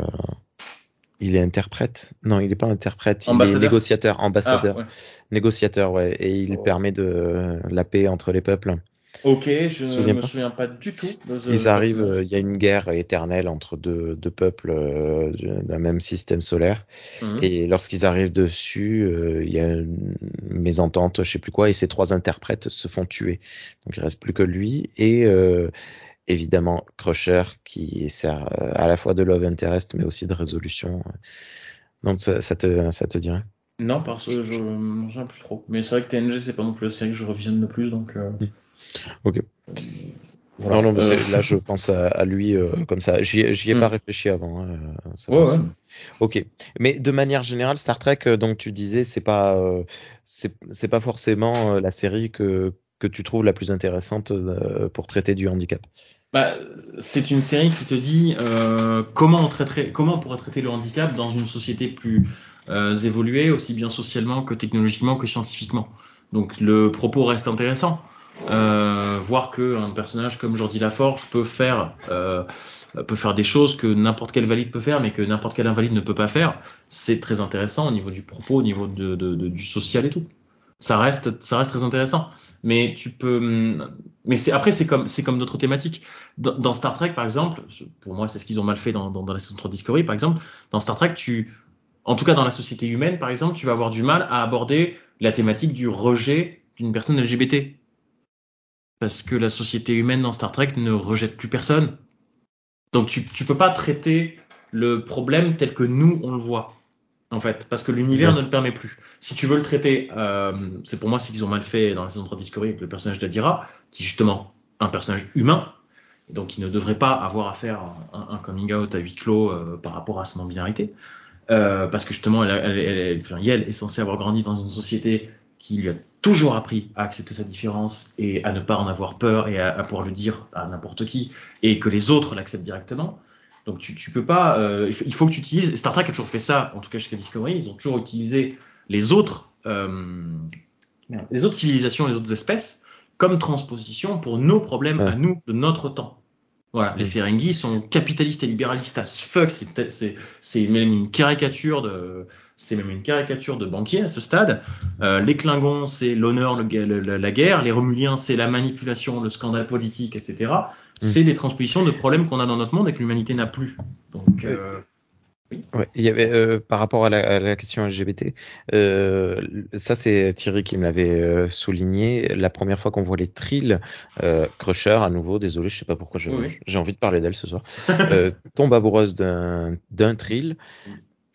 il est interprète. Non, il n'est pas interprète, il est Ambassadeur négociateur, Ah, ambassadeur, ouais. négociateur, ouais, et il Oh. permet de la paix entre les peuples. Ok, je souviens me souviens pas du tout. de Ils arrivent, euh, il y a une guerre éternelle entre deux, deux peuples euh, d'un même système solaire. Mhm. Et lorsqu'ils arrivent dessus, euh, il y a une mésentente, je sais plus quoi, et ces trois interprètes se font tuer. Donc il reste plus que lui et euh, évidemment Crusher qui sert à la fois de love interest mais aussi de résolution. Donc ça, ça te ça te dirait? Non, parce que je souviens plus trop. Mais c'est vrai que TNG, c'est pas non plus la série que je revisionne le plus, donc. Ok. voilà. Non, non, mais Euh, là je pense à, à lui euh, comme ça. J'y ai, Hmm. pas réfléchi avant. hein, euh, ça Ouais, ouais. Ok. Mais de manière générale, Star Trek, donc tu disais, c'est pas, euh, c'est pas forcément la série que que tu trouves la plus intéressante euh, pour traiter du handicap. Bah, c'est une série qui te dit comment, on traiterait, comment on pourrait traiter le handicap dans une société plus évoluée, aussi bien socialement que technologiquement que scientifiquement. Donc le propos reste intéressant. Euh, voir que un personnage comme Jordi Laforge peut faire euh, peut faire des choses que n'importe quel valide peut faire, mais que n'importe quel invalide ne peut pas faire, c'est très intéressant au niveau du propos, au niveau de, de- de- du social et tout. Ça reste, ça reste très intéressant. Mais tu peux, hum, mais c'est après c'est comme c'est comme d'autres thématiques. Dans, Star Trek par exemple, pour moi c'est ce qu'ils ont mal fait dans, dans, dans la saison 3 Discovery par exemple. Dans Star Trek, tu, en tout cas dans la société humaine par exemple, tu vas avoir du mal à aborder la thématique du rejet d'une personne LGBT. Parce que la société humaine dans Star Trek ne rejette plus personne. Donc tu, tu peux pas traiter le problème tel que nous on le voit. En fait, parce que l'univers Ouais. ne le permet plus. Si tu veux le traiter, euh, c'est pour moi c'est qu'ils ont mal fait dans la saison 3 Discovery avec le personnage d'Adira, qui est justement un personnage humain, donc qui ne devrait pas avoir à faire un, un coming out à huis clos euh, par rapport à son non-binarité. Euh, parce que justement, elle, elle, elle, elle- est censée avoir grandi dans une société qui lui a toujours appris à accepter sa différence et à ne pas en avoir peur et à, à pouvoir le dire à n'importe qui et que les autres l'acceptent directement. Donc tu, tu peux pas, euh, il faut- que tu utilises. Star Trek a toujours fait ça, en tout cas jusqu'à Discovery, ils ont toujours utilisé les autres, euh, les autres civilisations, les autres espèces comme transposition pour nos problèmes Ouais. à nous de notre temps. Voilà, les Mm. Ferengi sont capitalistes et libéralistes as fuck, c'est- c'est c'est même une caricature de c'est même une caricature de banquier à ce stade. Euh, les Klingons, c'est l'honneur, la guerre. Les Romuliens, c'est la manipulation, le scandale politique, etc. C'est des transpositions de problèmes qu'on a dans notre monde et que l'humanité n'a plus. Donc, euh, Ouais, il y avait euh, par rapport à la, à la question LGBT, euh, ça c'est Thierry qui me l'avait euh, souligné. La première fois qu'on voit les trills, euh, Crusher à nouveau, désolé, je sais pas pourquoi Oui, j'ai envie de parler d'elle ce soir, euh, tombe amoureuse d'un d'un trill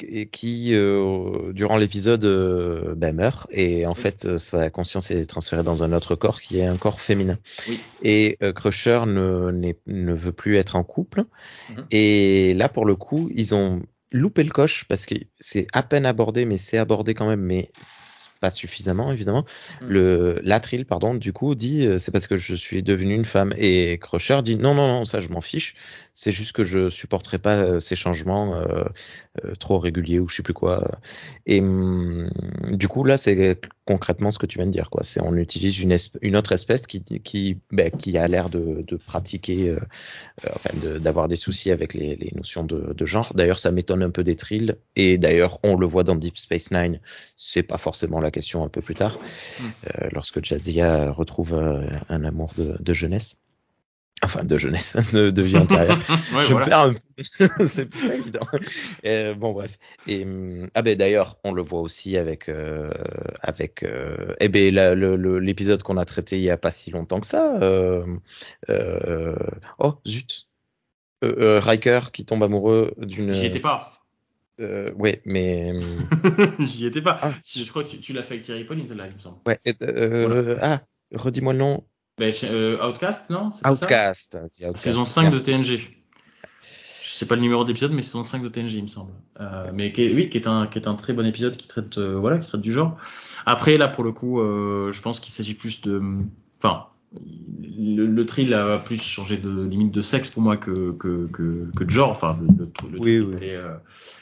et qui euh, durant l'épisode euh, ben, meurt et en fait euh, sa conscience est transférée dans un autre corps qui est un corps féminin. Oui. Et euh, Crusher ne, ne veut plus être en couple. Mhm. Et là, pour le coup, ils ont loupé le coche parce que c'est à peine abordé, mais c'est abordé quand même, mais pas suffisamment, évidemment. Mhm. Le Latril, pardon, du coup, dit euh, c'est parce que je suis devenue une femme. Et Crusher dit non, non, non, ça, je m'en fiche. C'est juste que je supporterai pas euh, ces changements euh, euh, trop réguliers ou je sais plus quoi. Et hum, du coup, là, c'est concrètement ce que tu viens de dire, quoi. C'est on utilise une, autre espèce qui, qui, ben, qui a l'air de, de pratiquer, euh, euh, enfin, de- d'avoir des soucis avec les, les notions de, de genre. D'ailleurs, ça m'étonne un peu des trills. Et d'ailleurs, on le voit dans Deep Space Nine. C'est pas forcément la question un peu plus tard, Mm. euh, lorsque Jadzia retrouve euh, un amour de, de jeunesse. Enfin, de jeunesse, [laughs] de, de vie antérieure. [laughs] ouais, je voilà. perds un peu. [laughs] c'est pas évident. Euh, bon, bref. Et, hum, ah ben d'ailleurs, on le voit aussi avec euh, avec euh, eh ben l'épisode qu'on a traité il y a pas si longtemps que ça. euh, euh, oh zut. Euh, Riker qui tombe amoureux d'une. J'y étais pas. Euh, ouais, mais hum, J'y étais pas. Ah. Je crois que tu, tu l'as fait avec Thierry Pauline, celle-là, il me semble. ouais. euh, Ah, redis-moi le nom. Ben, chez- euh, Outcast, non? Ça? Outcast. Outcast. Saison 5 de. TNG. Je sais pas le numéro d'épisode, mais saison 5 de TNG, il me semble. Euh, mais qui est- oui, qui est un qui est un très bon épisode qui traite euh, voilà, qui traite du genre. Après là pour le coup, euh, je pense qu'il s'agit plus de enfin le, le thrill a plus changé de limite de sexe pour moi que que que, que de genre. Enfin, le, le, le Oui, truc oui. est, allé, euh,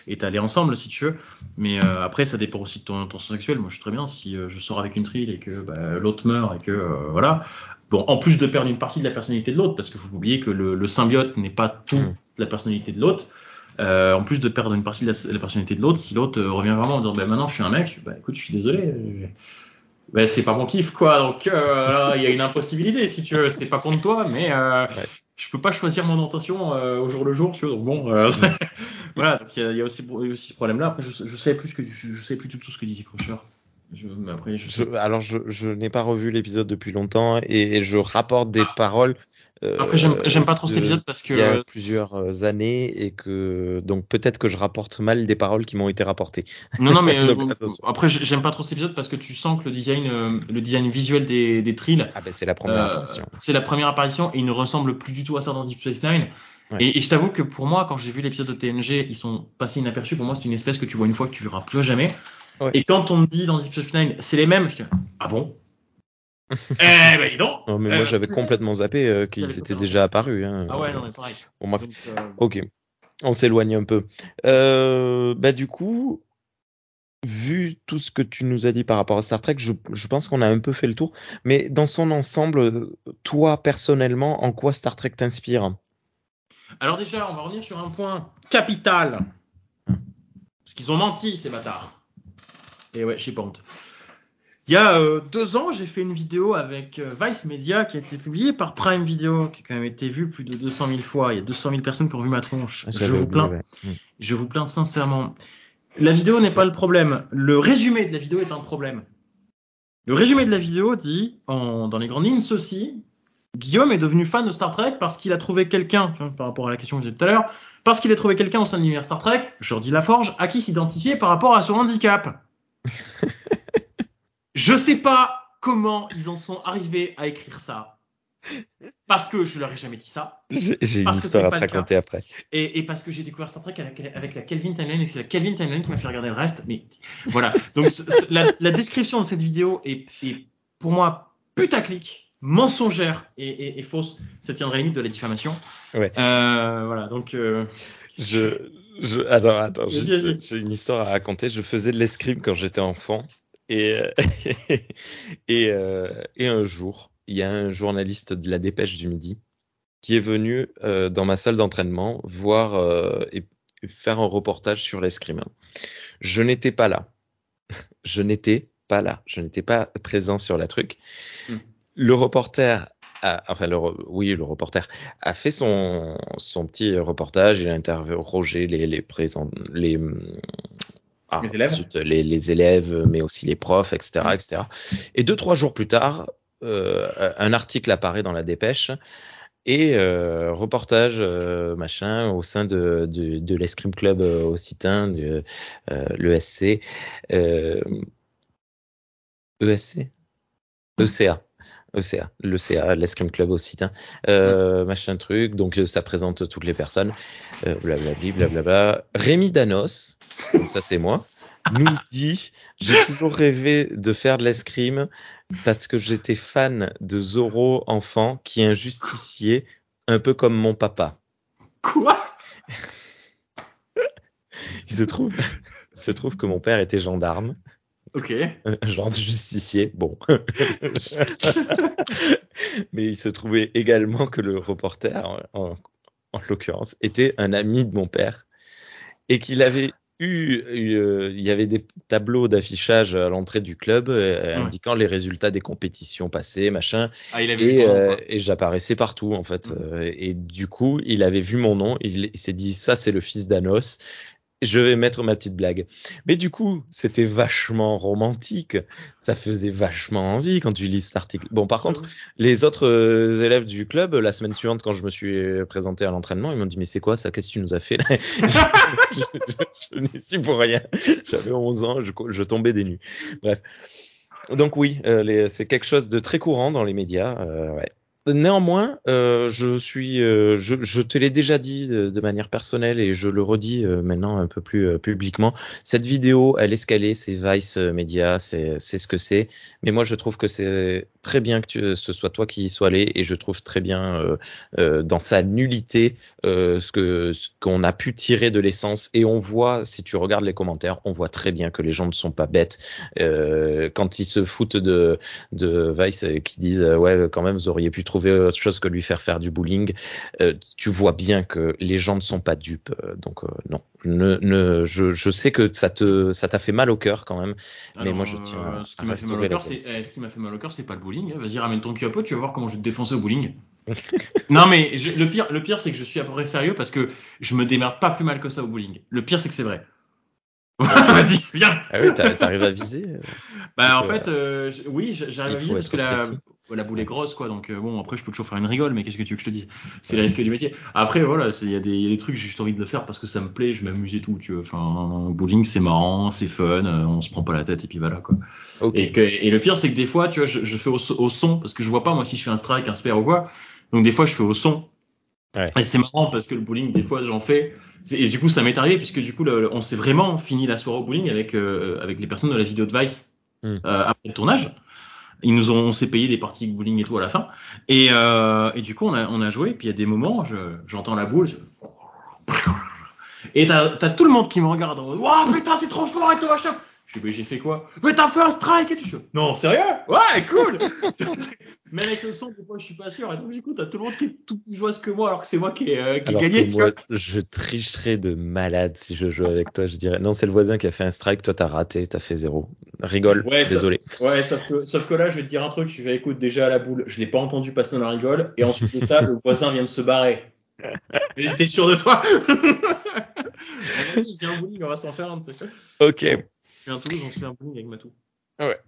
est allé ensemble si tu veux. Mais euh, après, ça dépend aussi de ton intention sexuelle. Moi, je suis très bien si euh, je sors avec une thrill et que bah, l'autre meurt et que voilà. Bon, en plus de perdre une partie de la personnalité de l'autre, parce qu'il faut pas oublier que le, symbiote n'est pas toute Mm. la personnalité de l'autre. Euh, en plus de perdre une partie de la, la personnalité de l'autre, si l'autre euh, revient vraiment en disant bah, maintenant je suis un mec, je, bah écoute, je suis désolé. euh, bah, c'est pas mon kiff quoi, donc euh, là il y a une impossibilité si tu veux, c'est pas contre toi, mais euh, Ouais. je peux pas choisir mon intention euh, au jour le jour, tu vois, donc bon, euh, [laughs] voilà, donc il y y a aussi, il y a aussi ce problème-là. Après, je, je savais plus que je, je savais plus du tout ce que disait Crusher. Je, mais après, je sais. Je- alors, je, je n'ai pas revu l'épisode depuis longtemps et, et je rapporte des paroles. Euh, Après, j'aime pas trop cet de- épisode parce que il y a plusieurs euh, années et que donc peut-être que je rapporte mal des paroles qui m'ont été rapportées. Non, non, [laughs] mais euh, Donc, après, j'aime pas trop cet épisode parce que tu sens que le design, le design visuel des, des trills, Ah ben c'est la première euh, apparition. c'est la première apparition et il ne ressemble plus du tout à ça dans Deep Space Nine. Ouais. Et, et je t'avoue que pour moi, quand j'ai vu l'épisode de TNG, ils sont passés inaperçus. Pour moi, c'est une espèce que tu vois une fois que tu verras plus jamais. Ouais. Et quand on me dit dans Deep Space Nine, c'est les mêmes, je dis ah bon? Eh ben dis donc. Non, mais Euh, moi j'avais plus- complètement zappé euh, qu'ils J'avais étaient déjà apparus. Hein. Ah ouais, non mais pareil. Bon. Donc, euh, Ok, on s'éloigne un peu. Euh, bah du coup, vu tout ce que tu nous as dit par rapport à Star Trek, je, je pense qu'on a un peu fait le tour. Mais dans son ensemble, euh, toi personnellement, en quoi Star Trek t'inspire? Alors déjà, on va revenir sur un point capital. Parce qu'ils ont menti, ces bâtards. Et ouais, j'ai pas honte. Il y a euh, deux ans, j'ai fait une vidéo avec euh, Vice Media qui a été publiée par Prime Video, qui a quand même été vue plus de 200 000 fois. Il y a 200 000 personnes qui ont vu ma tronche. Je J'avais vous oublié, plains. ouais. Mm. Je vous plains sincèrement. La vidéo n'est pas le problème. Le résumé de la vidéo est un problème. Le résumé de la vidéo dit, en, dans les grandes lignes, ceci. Guillaume est devenu fan de Star Trek parce qu'il a trouvé quelqu'un, par rapport à la question que vous avez tout à l'heure, parce qu'il a trouvé quelqu'un au sein de l'univers Star Trek, Jordi Laforge, à qui s'identifier par rapport à son handicap. [laughs] Je sais pas comment ils en sont arrivés à écrire ça. Parce que je leur ai jamais dit ça. J'ai une histoire à te raconter après. Et, et parce que j'ai découvert Star Trek avec, avec la Kelvin Timeline et c'est la Kelvin Timeline qui m'a fait regarder le reste. Mais voilà. Donc la, la description de cette vidéo est, est pour moi putaclic, mensongère et, et, et fausse. Ça tiendrait limite de la diffamation. Ouais. Euh, voilà. Donc euh, Je, je, attends, j'ai une histoire à raconter. Je faisais de l'escrime quand j'étais enfant. Et, euh, [laughs] et, euh, et un jour, il y a un journaliste de la Dépêche du Midi qui est venu euh, dans ma salle d'entraînement voir et faire un reportage sur l'escrime. Je n'étais pas là. [laughs] Je n'étais pas là. Je n'étais pas présent sur la truc. Hmm. Le reporter, a, enfin le, oui, le reporter a fait son, son petit reportage. Il a interrogé les, les présents, les, hum, ah, Les élèves. ensuite, les, les élèves, mais aussi les profs, etc., Mm. etc. Et deux, trois jours plus tard, euh, un article apparaît dans la dépêche et euh, reportage euh, machin au sein de, de, de l'escrime club euh, occitan, de l'ESC, ESC, ECA. ECA, l'ECA, l'escrime club occitan, euh, machin truc, donc ça présente toutes les personnes, euh, blablabla. Rémi Danos, donc ça c'est moi, nous [laughs] dit J'ai toujours rêvé de faire de l'escrime parce que j'étais fan de Zorro enfant qui est un justicier, un peu comme mon papa. quoi? Il se trouve, il se trouve que mon père était gendarme, Ok. un genre de justicier, bon. [laughs] Mais il se trouvait également que le reporter, en, en- en l'occurrence, était un ami de mon père et qu'il avait eu, eu, euh, il y avait des tableaux d'affichage à l'entrée du club euh, Ouais. indiquant les résultats des compétitions passées, machin. Ah, il avait vu Et, nom, euh, quoi. et j'apparaissais partout en fait. Mm. Et du coup, il avait vu mon nom, il, il s'est dit ça c'est le fils d'Anos. Je vais mettre ma petite blague. Mais du coup, c'était vachement romantique. Ça faisait vachement envie quand tu lis cet article. Bon, par contre, les autres euh, élèves du club, la semaine suivante, quand je me suis présenté à l'entraînement, ils m'ont dit Mais c'est quoi ça? Qu'est-ce que tu nous as fait? [laughs] Je, je, je- je n'ai su pour rien. J'avais 11 ans, je, tombais des nues. Bref. Donc, oui, euh, c'est quelque chose de très courant dans les médias. euh, ouais. Néanmoins, euh, je suis, euh, je, je, te l'ai déjà dit de, de, manière personnelle et je le redis euh, maintenant un peu plus euh, publiquement. Cette vidéo, elle est scalée, c'est Vice Media, c'est ce que c'est. Mais moi, je trouve que c'est très bien que tu, ce soit toi qui y sois allé et je trouve très bien dans sa nullité ce que ce qu'on a pu tirer de l'essence et on voit, si tu regardes les commentaires, on voit très bien que les gens ne sont pas bêtes quand ils se foutent de de Vice qui disent ouais quand même vous auriez pu trouver autre chose que lui faire faire du bullying. Euh, tu vois bien que les gens ne sont pas dupes. Euh, donc euh, non, ne, ne, je, je, sais que ça te ça t'a fait mal au cœur quand même, Alors, mais moi je tiens. Euh, ce qui m'a fait mal au cœur, c'est eh, ce qui m'a fait mal au cœur, c'est pas le bullying. Vas-y, ramène ton cul tu vas voir comment je vais te défoncer au bullying. [laughs] non mais je, le pire, le pire c'est que je suis à peu près sérieux parce que je me démerde pas plus mal que ça au bullying. Le pire c'est que c'est vrai. [laughs] Vas-y, viens. Ah oui, t'arrives à viser. bah en fait, euh, oui, j'arrive à viser parce que la, la boule est grosse, quoi. Donc euh, bon, après, je peux toujours faire une rigole, mais qu'est-ce que tu veux que je te dise? C'est le risque du métier. Après, voilà, il y, a des trucs, j'ai juste envie de le faire parce que ça me plaît, je m'amuse et tout. Tu vois. Enfin, bowling, c'est marrant, c'est fun, euh, on se prend pas la tête et puis voilà, quoi. Okay. Et, que, et, le pire, c'est que des fois, tu vois, je, je fais au, au, son parce que je vois pas moi si je fais un strike, un spare ou quoi. Donc des fois, je fais au son. Ouais. Et c'est marrant parce que le bowling, des fois, j'en fais. Et du coup, ça m'est arrivé puisque du coup, le, on s'est vraiment fini la soirée au bowling avec euh, avec les personnes de la vidéo de Vice mm. euh, après le tournage. Ils nous ont, on s'est payé des parties de bowling et tout à la fin. Et, euh, et du coup, on a, on a joué. Puis il y a des moments, j'entends la boule. Et t'as, t'as tout le monde qui me regarde en mode, waouh, putain, c'est trop fort et tout machin. Je dis, j'ai fait quoi Mais t'as fait un strike et tout. Non, sérieux Ouais, cool [laughs] Mais avec le son, des fois, je suis pas sûr. Et donc, du coup, t'as tout le monde qui est tout plus joyeux que moi, alors que c'est moi qui ai, euh, qui alors gagné. Que moi, je tricherais de malade si je jouais avec toi. Je dirais, non, c'est le voisin qui a fait un strike, toi, t'as raté, t'as fait zéro. Rigole, ouais, désolé. Ça, ouais, sauf que, sauf que là, je vais te dire un truc. Je vais écoute déjà à la boule. Je l'ai pas entendu passer dans la rigole. Et ensuite de ça, le voisin vient de se barrer. Mais t'es sûr de toi? [laughs] [laughs] Vas-y, viens au bowling, on va s'en faire un. Ok. Je viens à Toulouse, se fait un bowling avec Matou. Ouais.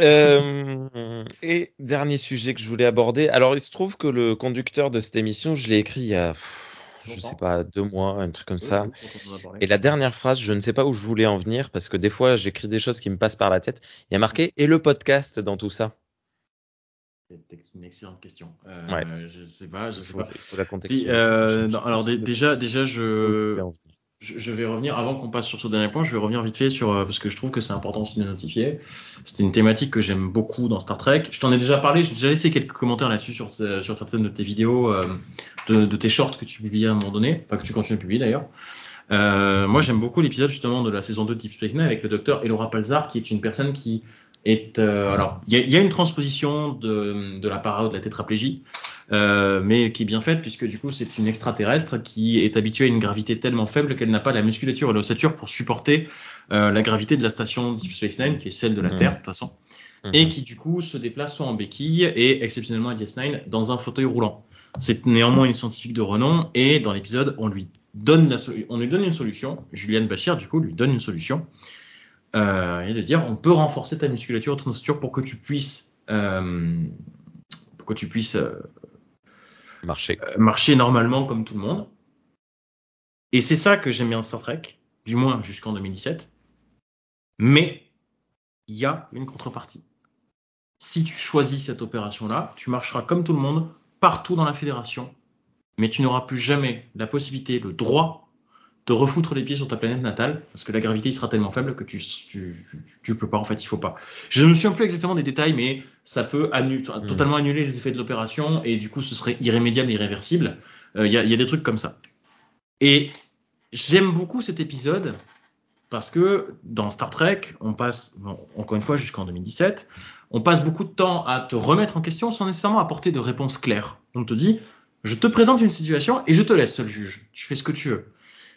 Euh, et dernier sujet que je voulais aborder. Alors, il se trouve que le conducteur de cette émission, je l'ai écrit il y a, je sais pas, deux mois, un truc comme oui, ça. Et la dernière phrase, je ne sais pas où je voulais en venir parce que des fois, j'écris des choses qui me passent par la tête. Il y a marqué et le podcast dans tout ça? C'est une excellente question. Euh, ouais. Je sais pas, je sais faut, pas. Faut la contextualiser. Euh, alors déjà, déjà, je, je, vais revenir avant qu'on passe sur ce dernier point. Je vais revenir vite fait sur parce que je trouve que c'est important aussi de notifier. C'était une thématique que j'aime beaucoup dans Star Trek. Je t'en ai déjà parlé. J'ai déjà laissé quelques commentaires là-dessus sur sur certaines de tes vidéos, euh, de, tes shorts que tu publiais à un moment donné, pas que tu continues à publier d'ailleurs. Euh, moi, j'aime beaucoup l'épisode justement de la saison 2 de Deep Space Nine avec le docteur Elora Palzar, qui est une personne qui est euh, alors il y, a, une transposition de, de la para de la tétraplégie, euh, mais qui est bien faite puisque du coup c'est une extraterrestre qui est habituée à une gravité tellement faible qu'elle n'a pas la musculature et l'ossature pour supporter euh, la gravité de la station Deep Space Nine, qui est celle de la mmh. Terre de toute façon, mmh. et qui du coup se déplace soit en béquille et exceptionnellement à DS9 dans un fauteuil roulant. C'est néanmoins une scientifique de renom et dans l'épisode on lui donne la on lui donne une solution. Juliane Bachir du coup lui donne une solution euh, et de dire on peut renforcer ta musculature, ton ossature pour que tu puisses euh, pour que tu puisses euh, marcher euh, normalement comme tout le monde. Et c'est ça que j'aime bien Star Trek, du moins jusqu'en 2017. Mais il y a une contrepartie. Si tu choisis cette opération-là, tu marcheras comme tout le monde partout dans la fédération, mais tu n'auras plus jamais la possibilité, le droit te refoutre les pieds sur ta planète natale parce que la gravité il sera tellement faible que tu, tu, tu peux pas en fait il faut pas. Je ne me souviens plus exactement des détails mais ça peut annu mmh. totalement annuler les effets de l'opération et du coup ce serait irrémédiable et irréversible. Il euh, y, a, y, a, des trucs comme ça. Et j'aime beaucoup cet épisode parce que dans Star Trek on passe bon, encore une fois jusqu'en 2017 on passe beaucoup de temps à te remettre en question sans nécessairement apporter de réponses claires. On te dit je te présente une situation et je te laisse seul juge. Tu fais ce que tu veux.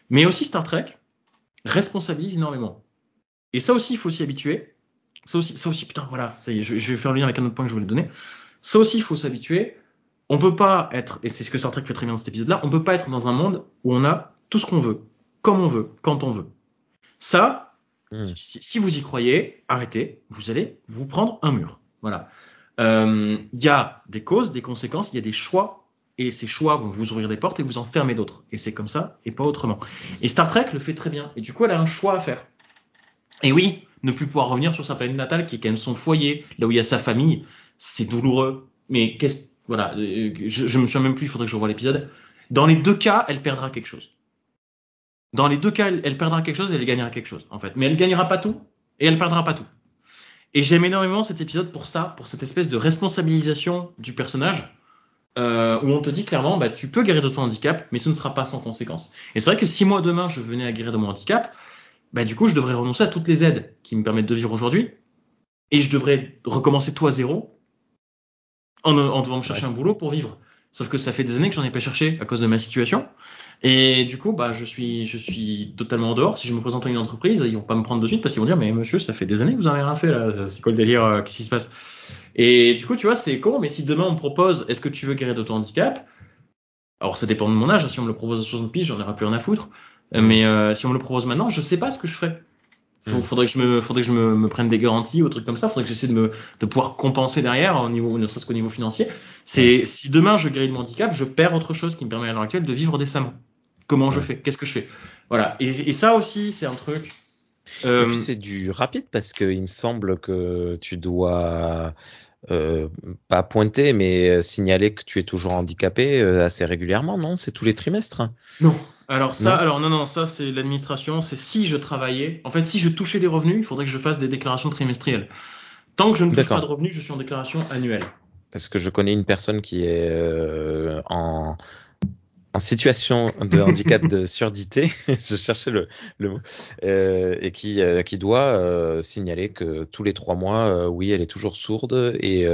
Mais aussi Star Trek responsabilise énormément. Et ça aussi, il faut s'y habituer. Ça aussi, ça aussi, putain, voilà, ça y est, je, je, vais faire le lien avec un autre point que je voulais donner. Ça aussi, il faut s'habituer. On peut pas être, et c'est ce que Star Trek fait très bien dans cet épisode-là, on peut pas être dans un monde où on a tout ce qu'on veut, comme on veut, quand on veut. Ça, mmh. si, si, vous y croyez, arrêtez, vous allez vous prendre un mur. Voilà. Il euh, y a des causes, des conséquences, il y a des choix et ces choix vont vous ouvrir des portes et vous en fermer d'autres. Et c'est comme ça et pas autrement. Et Star Trek le fait très bien. Et du coup, elle a un choix à faire. Et oui, ne plus pouvoir revenir sur sa planète natale, qui est quand même son foyer, là où il y a sa famille, c'est douloureux. Mais qu'est-ce voilà, euh, je, me souviens même plus, il faudrait que je revoie l'épisode. Dans les deux cas, elle perdra quelque chose. Dans les deux cas, elle, elle perdra quelque chose et elle gagnera quelque chose, en fait. Mais elle gagnera pas tout et elle perdra pas tout. Et j'aime énormément cet épisode pour ça, pour cette espèce de responsabilisation du personnage, euh, où on te dit clairement, bah, tu peux guérir de ton handicap, mais ce ne sera pas sans conséquence. Et c'est vrai que si moi demain je venais à guérir de mon handicap, bah, du coup je devrais renoncer à toutes les aides qui me permettent de vivre aujourd'hui, et je devrais recommencer tout à zéro en, en devant me chercher Ouais. un boulot pour vivre. Sauf que ça fait des années que j'en ai pas cherché à cause de ma situation. Et du coup, bah, je suis, je suis totalement en dehors. Si je me présente à une entreprise, ils vont pas me prendre de suite parce qu'ils vont dire, mais monsieur, ça fait des années que vous avez rien fait là. C'est quoi le délire euh, Qu'est-ce qui se passe? Et du coup, tu vois, c'est con. Mais si demain on me propose, est-ce que tu veux guérir de ton handicap? Alors, ça dépend de mon âge. Si on me le propose à 60 piges, j'en aurai plus rien à foutre. Euh, Mais euh, si on me le propose maintenant, je sais pas ce que je ferai. Faut- Mm. Faudrait que je me, faudrait que je me, me prenne des garanties ou trucs comme ça. Faudrait que j'essaie de me, de pouvoir compenser derrière au niveau, ne serait-ce qu'au niveau financier. C'est si demain je guéris de mon handicap, je perds autre chose qui me permet à l'heure actuelle de vivre décemment. Comment je fais? Qu'est-ce que je fais? Voilà. Et, et ça aussi, c'est un truc. Euh, c'est du rapide parce qu'il me semble que tu dois euh, pas pointer, mais signaler que tu es toujours handicapé euh, assez régulièrement, non? C'est tous les trimestres? non. Alors ça, Non? alors non, non, ça c'est l'administration. C'est si je travaillais. En fait, si je touchais des revenus, il faudrait que je fasse des déclarations trimestrielles. Tant que je ne touche pas de revenus, je suis en déclaration annuelle. Parce que je connais une personne qui est euh, en, en situation de handicap de [laughs] surdité, [laughs] je cherchais le, le mot, euh, et qui, euh, qui doit euh, signaler que tous les trois mois, oui, elle est toujours sourde et,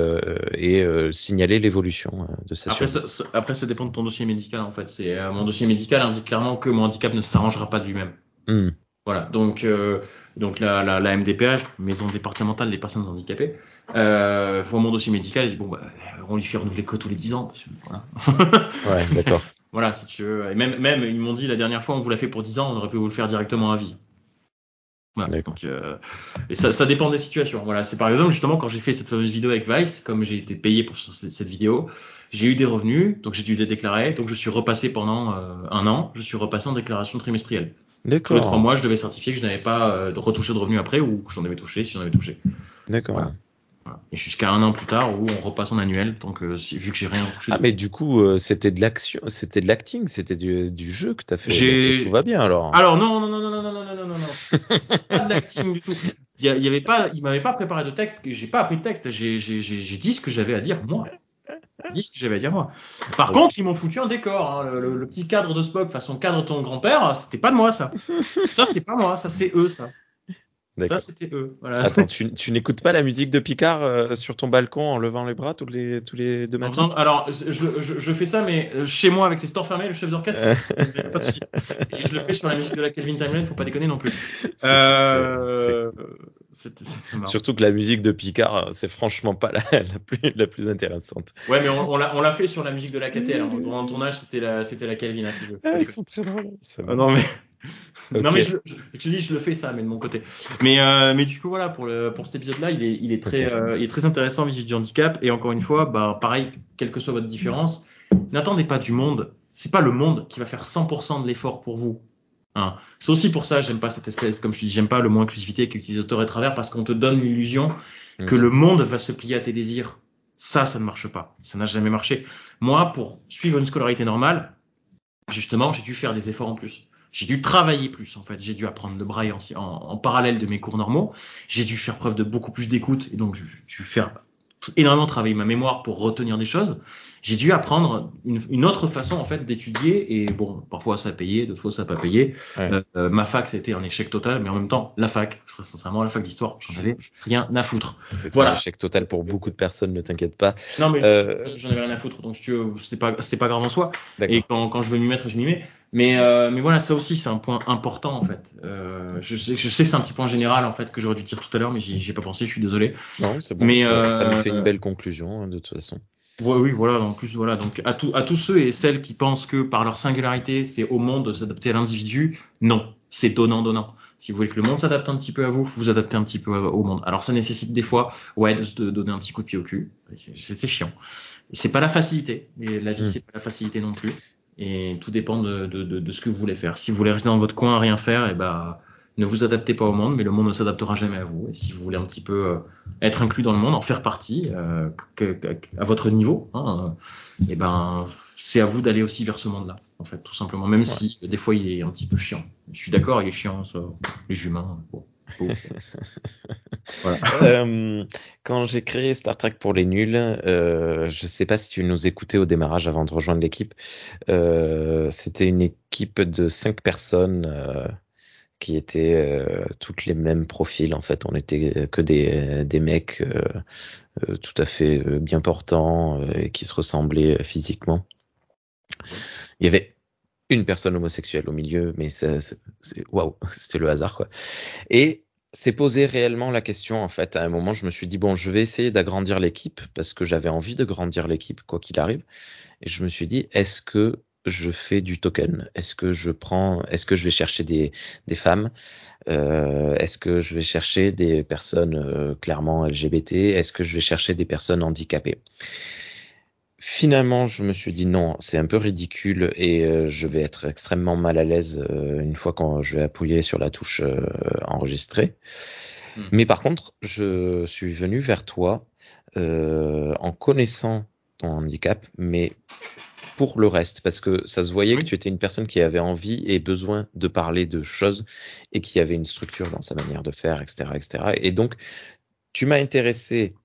et signaler l'évolution de sa Après surdité. ça, après, ça dépend de ton dossier médical en fait. C'est mon dossier médical indique clairement que mon handicap ne s'arrangera pas de lui-même. Hmm. Voilà, donc, donc la, la, la MDPH, Maison départementale des personnes handicapées, voit mon dossier médical et dit bon, bah, on lui fait renouveler que tous les 10 ans. parce que, Voilà. Ouais, d'accord. [laughs] voilà, si tu veux. Et même, même ils m'ont dit la dernière fois, on vous l'a fait pour 10 ans, on aurait pu vous le faire directement à vie. Voilà, donc, euh, et ça, ça dépend des situations. Voilà, c'est par exemple justement quand j'ai fait cette fameuse vidéo avec Vice, comme j'ai été payé pour cette, vidéo, j'ai eu des revenus, donc j'ai dû les déclarer, donc je suis repassé pendant euh, un an, je suis repassé en déclaration trimestrielle. Tous les trois mois, je devais certifier que je n'avais pas euh, retouché de revenus après ou que j'en avais touché si j'en avais touché. D'accord. Voilà. Voilà. Et jusqu'à un an plus tard où on repasse en annuel, donc euh, vu que j'ai rien touché. Ah, mais du coup, euh, c'était de l'action, c'était de l'acting, c'était du, du jeu que t'as fait. Tout va bien alors. Alors non, non, non, non, non, non, non, non, non, non, pas de l'acting du tout. Il y, y avait pas, il m'avait pas préparé de texte, j'ai pas appris de texte, j'ai, dit ce que j'avais à dire moi. Dit ce que j'avais à dire moi. Par Ouais. contre, ils m'ont foutu un décor, hein, le, le- le petit cadre de Spock façon cadre ton grand-père, c'était pas de moi ça. Ça c'est pas moi, ça c'est eux ça. D'accord. Ça c'était eux. Voilà. Attends, [laughs] tu, tu n'écoutes pas la musique de Picard euh, sur ton balcon en levant les bras tous les, tous les deux matins? faisant- alors, je, je, je fais ça, mais euh, chez moi avec les stores fermés, le chef d'orchestre, c'est- pas de souci. Et je le fais sur la musique de la Kelvin Timeline, faut pas déconner non plus. [laughs] Euh. Surtout que la musique de Picard, euh, c'est franchement pas la, [laughs] la, plus, la plus intéressante. Ouais, mais on, on l'a on l'a fait sur la musique de la KTL. hein. Pendant le tournage, c'était la, c'était la Kelvin. hein. Ah, ils sont très drôles. Ah non mais non mais je, te dis je le fais ça mais de mon côté. Mais euh, mais du coup voilà pour le pour cet épisode là il est il est très euh, il est très intéressant vis-à-vis du handicap. Et encore une fois bah pareil quelle que soit votre différence n'attendez pas du monde. C'est pas le monde qui va faire 100% de l'effort pour vous hein. c'est aussi pour ça j'aime pas cette espèce comme je te dis j'aime pas le mot inclusivité qu'utilisateur et travers parce qu'on te donne l'illusion que Mhm. le monde va se plier à tes désirs. Ça ça ne marche pas. Ça n'a jamais marché. Moi pour suivre une scolarité normale justement, j'ai dû faire des efforts en plus. J'ai dû travailler plus, en fait. J'ai dû apprendre le braille en, parallèle de mes cours normaux. J'ai dû faire preuve de beaucoup plus d'écoute et donc j'ai dû faire énormément travailler ma mémoire pour retenir des choses. J'ai dû apprendre une, une autre façon, en fait, d'étudier et bon, parfois ça a payé, d'autres fois ça pas payé. Ouais. Euh, euh, ma fac, c'était un échec total, mais en même temps, la fac, très sincèrement, la fac d'histoire, j'en avais rien à foutre. Voilà. un échec total pour beaucoup de personnes, ne t'inquiète pas. Non, mais Euh, j'en avais rien à foutre, donc si tu veux, c'était pas, c'était pas grave en soi. Et quand, quand je veux m'y mettre, je m'y mets. Mais, euh, mais voilà, ça aussi, c'est un point important en fait. Euh, je, sais, je sais que c'est un petit point général en fait que j'aurais dû dire tout à l'heure, mais j'y j'y ai pas pensé. Je suis désolé. Non, c'est bon. Mais, ça, ça euh, nous fait une belle conclusion, hein, de toute façon. Ouais, oui, voilà. En plus, voilà. Donc à, tout, à tous ceux et celles qui pensent que par leur singularité, c'est au monde de s'adapter à l'individu, non, c'est donnant donnant. Si vous voulez que le monde s'adapte un petit peu à vous, vous adaptez un petit peu au monde. Alors ça nécessite des fois, ouais, de se donner un petit coup de pied au cul. C'est chiant. C'est pas la facilité. Et la vie, Mm. c'est pas la facilité non plus. Et tout dépend de, de, de, de ce que vous voulez faire. Si vous voulez rester dans votre coin à rien faire, et ben ne vous adaptez pas au monde, mais le monde ne s'adaptera jamais à vous. Et si vous voulez un petit peu euh, être inclus dans le monde, en faire partie, euh, que, que, à votre niveau, hein, euh, et ben c'est à vous d'aller aussi vers ce monde-là, en fait, tout simplement. Même ouais. si des fois il est un petit peu chiant. Je suis d'accord, il est chiant, ça, les humains. Bon. [laughs] voilà. euh, quand j'ai créé Star Trek pour les nuls, euh, je sais pas si tu nous écoutais au démarrage avant de rejoindre l'équipe. Euh, C'était une équipe de cinq personnes euh, qui étaient euh, toutes les mêmes profils. En fait, on était que des, des mecs euh, tout à fait bien portants et qui se ressemblaient physiquement. Il y avait une personne homosexuelle au milieu, mais c'est waouh, [laughs] c'était le hasard quoi. Et c'est posé réellement la question en fait. À un moment, je me suis dit bon, je vais essayer d'agrandir l'équipe parce que j'avais envie de grandir l'équipe quoi qu'il arrive. Et je me suis dit est-ce que je fais du token Est-ce que je prends Est-ce que je vais chercher des des femmes? Euh, Est-ce que je vais chercher des personnes euh, clairement LGBT Est-ce que je vais chercher des personnes handicapées? Finalement, je me suis dit non, c'est un peu ridicule et euh, je vais être extrêmement mal à l'aise euh, une fois quand je vais appuyer sur la touche enregistrer. Hmm. Mais par contre, je suis venu vers toi en connaissant ton handicap, mais pour le reste, parce que ça se voyait oui. que tu étais une personne qui avait envie et besoin de parler de choses et qui avait une structure dans sa manière de faire, etc., etc. Et donc, tu m'as intéressé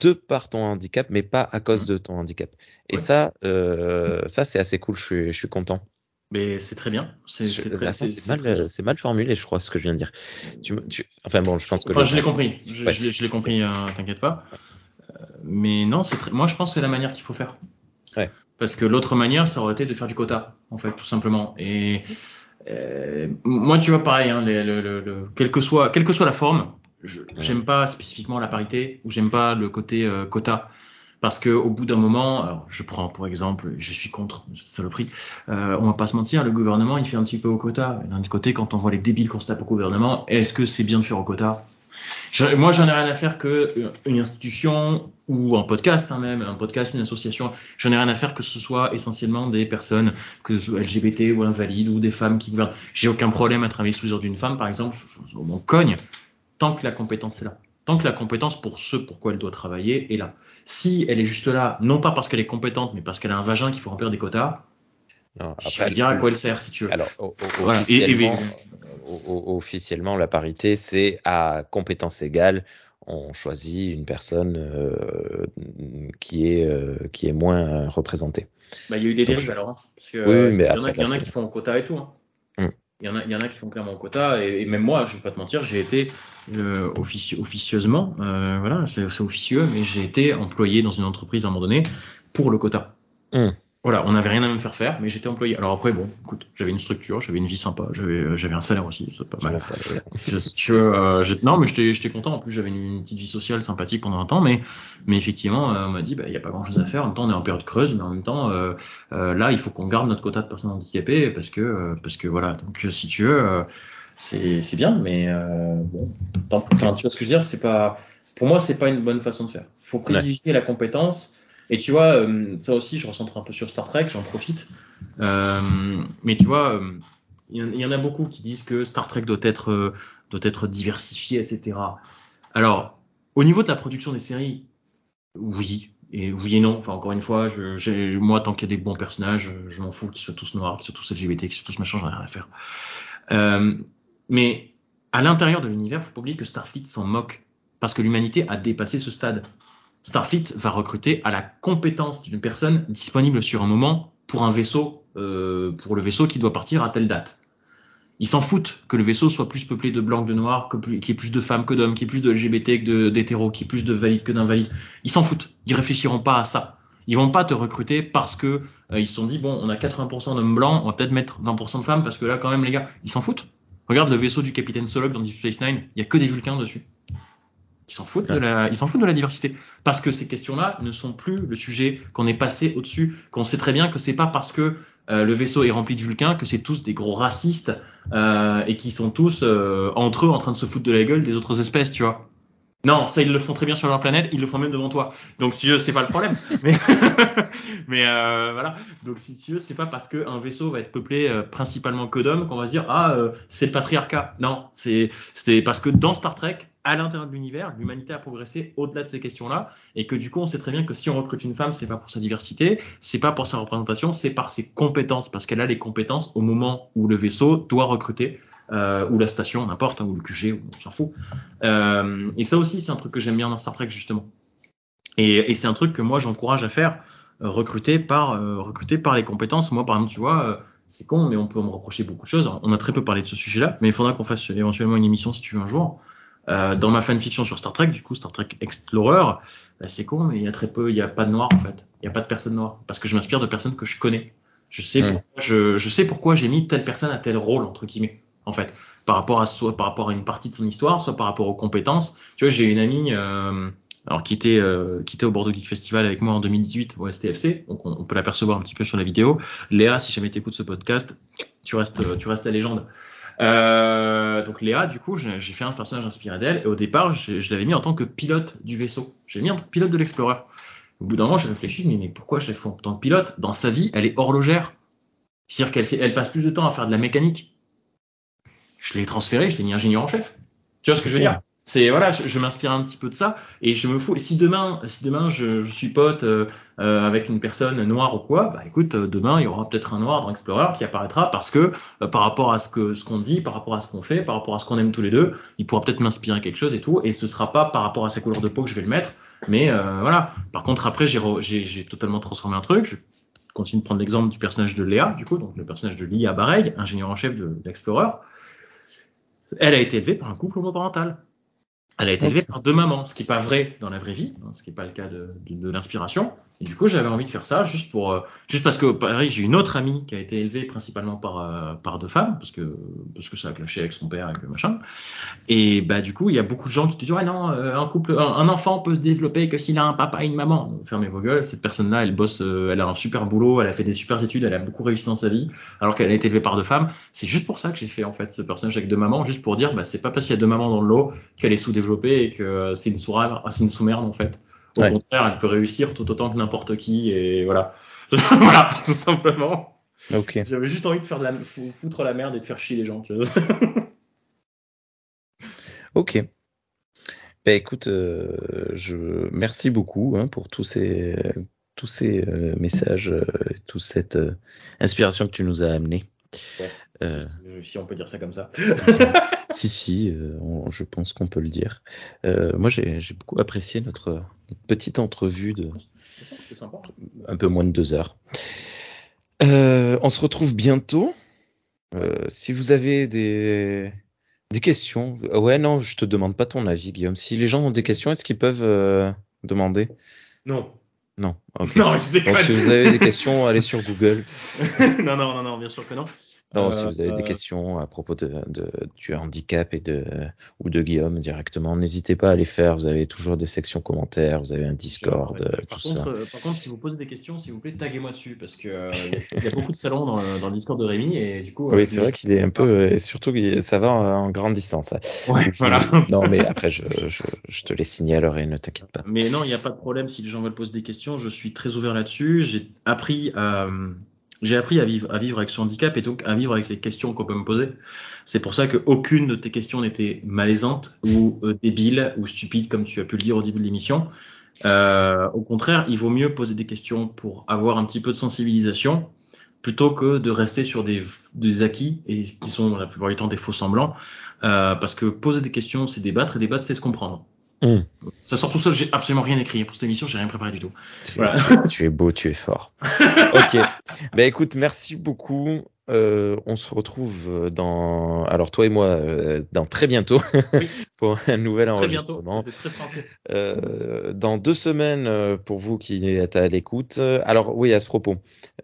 de par ton handicap, mais pas à cause mmh. de ton handicap. Et ouais. ça, euh, ça c'est assez cool. Je suis, je suis content. Mais c'est très bien. C'est mal, mal, formulé, je crois, ce que je viens de dire. Tu, tu, enfin bon, je pense que. Enfin, je l'ai compris. Je, ouais. je l'ai compris. Euh, T'inquiète pas. Euh, mais non, c'est très... moi, je pense que c'est la manière qu'il faut faire. Ouais. Parce que l'autre manière, ça aurait été de faire du quota, en fait, tout simplement. Et euh, moi, tu vois, pareil, hein, le, le, le, quelle que soit, quelle que soit la forme, j'aime pas spécifiquement la parité ou j'aime pas le côté euh, quota parce que au bout d'un moment, alors je prends pour exemple, je suis contre saloperie, euh, on va pas se mentir, le gouvernement il fait un petit peu au quota. D'un côté, quand on voit les débiles qu'on se tape au gouvernement, est-ce que c'est bien de faire au quota? Moi, j'en ai rien à faire que une institution ou un podcast hein, même, un podcast, une association, j'en ai rien à faire que ce soit essentiellement des personnes que LGBT ou invalides ou des femmes qui gouvernent. J'ai aucun problème à travailler sous les ordres d'une femme, par exemple, je, je, on cogne tant que la compétence est là. Tant que la compétence pour ce pourquoi elle doit travailler est là. Si elle est juste là, non pas parce qu'elle est compétente, mais parce qu'elle a un vagin qu'il faut remplir des quotas, non, après, je vais dire à quoi elle sert, si tu veux. Alors, voilà. officiellement, et, et, officiellement, la parité, c'est à compétence égale, on choisit une personne euh, qui est euh, qui est moins représentée. Bah, il y a eu des dérives alors, hein, parce que oui, mais il y, en a, il y en a qui font un quota et tout. Hein. Mm. Il y, en a, il y en a qui font clairement au quota, et, et même moi, je vais pas te mentir, j'ai été euh, offici officieusement, euh, voilà, c'est officieux, mais j'ai été employé dans une entreprise à un moment donné pour le quota. Mm. Voilà, on n'avait rien à me faire faire, mais j'étais employé. Alors après, bon, écoute, j'avais une structure, j'avais une vie sympa, j'avais, j'avais un salaire aussi, c'est pas mal. je, je, euh, non, mais j'étais, j'étais content. En plus, j'avais une, une, petite vie sociale sympathique pendant un temps, mais, mais effectivement, euh, on m'a dit, bah, il y a pas grand chose à faire. En même temps, on est en période creuse, mais en même temps, euh, euh là, il faut qu'on garde notre quota de personnes handicapées parce que, euh, parce que voilà. Donc, si tu veux, c'est, c'est bien, mais bon, tant, tu vois ce que je veux dire, c'est pas, pour moi, c'est pas une bonne façon de faire. Faut privilégier ouais. la compétence et tu vois, euh, ça aussi, je recentre un peu sur Star Trek, j'en profite. Euh, mais tu vois, il euh, y, y, en a beaucoup qui disent que Star Trek doit être, doit être diversifié, etc. Alors, au niveau de la production des séries, oui. Et oui et non. Enfin, encore une fois, moi, tant qu'il y a des bons personnages, je m'en fous qu'ils soient tous noirs, qu'ils soient tous LGBT, qu'ils soient tous machin, j'en ai rien à faire. Mais à l'intérieur de l'univers, faut pas oublier que Starfleet s'en moque parce que l'humanité a dépassé ce stade. Starfleet va recruter à la compétence d'une personne disponible sur un moment pour un vaisseau, euh, pour le vaisseau qui doit partir à telle date. Ils s'en foutent que le vaisseau soit plus peuplé de blancs que de noirs, qu'il y ait plus de femmes que d'hommes, qu'il y ait plus de LGBT que d'hétéros, qu'il y ait plus de valides que d'invalides. Ils s'en foutent. Ils réfléchiront pas à ça. Ils vont pas te recruter parce que euh, ils se sont dit bon, on a 80% d'hommes blancs, on va peut-être mettre 20% de femmes parce que là quand même les gars, ils s'en foutent. Regarde le vaisseau du capitaine Solog dans Deep Space Nine, il y a que des Vulcains dessus. Ils s'en foutent, de la, ils s'en foutent de la diversité. Parce que ces questions-là ne sont plus le sujet qu'on est passé au-dessus, qu'on sait très bien que c'est pas parce que euh, le vaisseau est rempli de Vulcains que c'est tous des gros racistes euh, et qui sont tous euh, entre eux en train de se foutre de la gueule des autres espèces, tu vois. Non, ça ils le font très bien sur leur planète, ils le font même devant toi. Donc si tu veux, c'est pas le problème. [laughs] mais [laughs] mais euh, voilà. Donc si tu veux, c'est pas parce qu'un vaisseau va être peuplé euh, principalement que d'hommes qu'on va se dire ah euh, c'est le patriarcat. Non, c'est c'est parce que dans Star Trek, à l'intérieur de l'univers, l'humanité a progressé au-delà de ces questions-là, et que du coup, on sait très bien que si on recrute une femme, c'est pas pour sa diversité, c'est pas pour sa représentation, c'est par ses compétences, parce qu'elle a les compétences au moment où le vaisseau doit recruter euh, ou la station, n'importe, hein, ou le QG, on s'en fout. Euh, et ça aussi, c'est un truc que j'aime bien dans Star Trek, justement. Et, c'est un truc que moi, j'encourage à faire, euh, recruter, par, recruter par les compétences. Moi, par exemple, tu vois, c'est con, mais on peut me reprocher beaucoup de choses. On a très peu parlé de ce sujet-là, mais il faudra qu'on fasse éventuellement une émission, si tu veux, un jour. Euh, dans ma fanfiction sur Star Trek, du coup, Star Trek Explorer, bah, c'est con, mais il y a très peu, il n'y a pas de noirs, en fait. Il n'y a pas de personnes noires. Parce que je m'inspire de personnes que je connais. Je sais, pourquoi, je, je sais pourquoi j'ai mis telle personne à tel rôle, entre guillemets en fait, par rapport à soit par rapport à une partie de son histoire, soit par rapport aux compétences. Tu vois, j'ai une amie euh, alors qui était euh, qui était au Bordeaux Geek Festival avec moi en 2018 au STFC, donc on, on peut l'apercevoir un petit peu sur la vidéo. Léa, si jamais t'écoutes ce podcast, tu restes tu restes la légende. Euh, donc Léa, du coup, j'ai fait un personnage inspiré d'elle et au départ, je, l'avais mis en tant que pilote du vaisseau. J'ai mis en tant que pilote de l'Explorer. Au bout d'un moment, j'ai réfléchi, dis mais pourquoi je l'ai fait en tant que pilote? Dans sa vie, elle est horlogère. C'est-à-dire qu'elle elle passe plus de temps à faire de la mécanique je l'ai transféré, je l'ai mis ingénieur en chef. Tu vois ce que je veux dire? C'est voilà, je, je m'inspire un petit peu de ça et je me fous. Si demain, si demain je, je suis pote euh, euh, avec une personne noire ou quoi, bah écoute, euh, demain il y aura peut-être un noir dans Explorer qui apparaîtra parce que euh, par rapport à ce que ce qu'on dit, par rapport à ce qu'on fait, par rapport à ce qu'on aime tous les deux, il pourra peut-être m'inspirer quelque chose et tout. Et ce sera pas par rapport à sa couleur de peau que je vais le mettre, mais euh, voilà. Par contre après j'ai totalement transformé un truc. Je continue de prendre l'exemple du personnage de Léa, du coup, donc le personnage de Lia Bareg, ingénieur en chef de, de l'Explorer. Elle a été élevée par un couple homoparental. Elle a été élevée par deux mamans, ce qui n'est pas vrai dans la vraie vie, hein, ce qui n'est pas le cas de, de, de l'inspiration. Et du coup, j'avais envie de faire ça juste pour, euh, juste parce que pareil, j'ai une autre amie qui a été élevée principalement par euh, par deux femmes, parce que parce que ça a clashé avec son père, avec le machin. Et bah du coup, il y a beaucoup de gens qui te disent ouais non, euh, un couple, un, enfant peut se développer que s'il a un papa et une maman. Fermez vos gueules. Cette personne-là, elle bosse, elle a un super boulot, elle a fait des super études, elle a beaucoup réussi dans sa vie, alors qu'elle a été élevée par deux femmes. C'est juste pour ça que j'ai fait en fait ce personnage avec deux mamans, juste pour dire bah c'est pas parce qu'il y a deux mamans dans le lot qu'elle est sous-développée et que c'est une sous-merde en fait. Au Ouais. contraire, elle peut réussir tout autant que n'importe qui et voilà. [laughs] voilà, tout simplement. J'avais juste envie de faire de la, fou- foutre la merde et de faire chier les gens, tu vois. [laughs] Ok. Ben écoute, euh, je merci beaucoup hein, pour tous ces tous ces euh, messages, euh, toute cette euh, inspiration que tu nous as amené. Ouais. Euh, Si on peut dire ça comme ça. [laughs] si si, euh, on- je pense qu'on peut le dire. Euh, moi j'ai beaucoup apprécié notre, notre petite entrevue de sympa. un peu moins de deux heures. Euh, on se retrouve bientôt. Si vous avez des, des questions, ouais, non, je te demande pas ton avis, Guillaume. Si les gens ont des questions, est-ce qu'ils peuvent euh, demander? Non. Non. ok. Non, je déconne. Si vous avez des questions, allez sur Google. [laughs] non, non, non, non, bien sûr que non. Non, Euh, si vous avez des euh, questions à propos de, de- du handicap et de ou de Guillaume directement, n'hésitez pas à les faire. Vous avez toujours des sections commentaires, vous avez un Discord, Ouais. euh, Par tout contre, ça. euh, par contre, si vous posez des questions, s'il vous plaît, taguez-moi dessus parce que euh, il y a beaucoup de salons dans le, dans le Discord de Rémi et du coup. euh, Oui, c'est vrai qu'il est un peu, euh, et surtout ça va en, grandissant, ça. Ouais, Et puis- voilà. Non, mais [laughs] après, je, je, je te les signalerai, ne t'inquiète pas. Mais non, il n'y a pas de problème si les gens veulent poser des questions. Je suis très ouvert là-dessus. J'ai appris à, j'ai appris à vivre, à vivre avec ce handicap et donc à vivre avec les questions qu'on peut me poser. C'est pour ça qu'aucune de tes questions n'était malaisante ou euh, débile ou stupide comme tu as pu le dire au début de l'émission. Euh, au contraire, il vaut mieux poser des questions pour avoir un petit peu de sensibilisation plutôt que de rester sur des, des acquis et qui sont la plupart du temps des faux semblants. Euh, parce que poser des questions, c'est débattre et débattre, c'est se comprendre. Mm. Ça sort tout seul, j'ai absolument rien écrit pour cette émission, j'ai rien préparé du tout. Tu, Voilà. tu- tu es beau, tu es fort. [laughs] ok. Ben écoute, merci beaucoup. Euh, on se retrouve dans, alors toi et moi, euh, dans très bientôt [laughs] Oui. pour un nouvel Très bientôt, enregistrement. très. Euh, dans deux semaines pour vous qui êtes à l'écoute. Alors oui, à ce propos,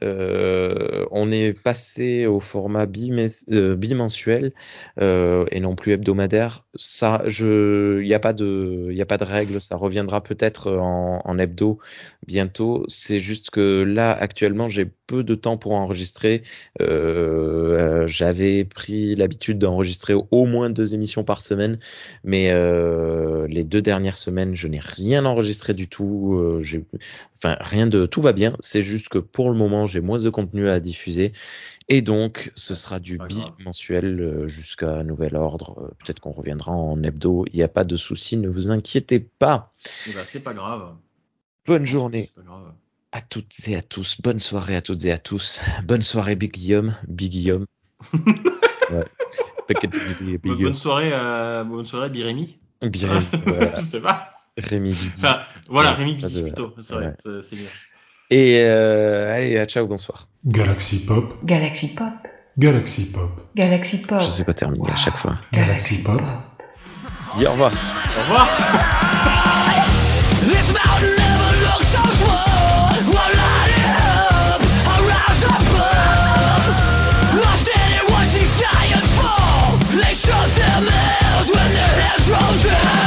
on est passé au format bimens- bimensuel et non plus hebdomadaire. Ça, je, il n'y a pas de, il a pas de règle. Ça reviendra peut-être en, en hebdo bientôt. C'est juste que là, actuellement, j'ai peu de temps pour enregistrer. Euh, j'avais pris l'habitude d'enregistrer au moins deux émissions par semaine, mais euh, les deux dernières semaines, je n'ai rien enregistré du tout. Euh, enfin, rien de tout va bien. C'est juste que pour le moment, j'ai moins de contenu à diffuser. Et donc, ce sera du bimensuel euh, jusqu'à nouvel ordre. Euh, Peut-être qu'on reviendra en hebdo. Il n'y a pas de souci, ne vous inquiétez pas. Eh ben, c'est pas grave. Bonne journée pas grave. À toutes et à tous. Bonne soirée à toutes et à tous. Bonne soirée, Big Guillaume. Big Guillaume. [laughs] ouais. Big, Big Bonne soirée, à, bonne soirée Birémi. Big Rémi, [laughs] voilà. Je sais pas. Rémi Bidi. Enfin, voilà, Ouais, Rémi de- plutôt. C'est ouais. mieux. Et euh, allez, à ciao, bonsoir. Galaxy Pop, Galaxy Pop. Galaxy Pop, Galaxy Pop. Je sais pas terminer à chaque fois. Galaxy Pop. Dis au revoir. Au revoir. [laughs] Children!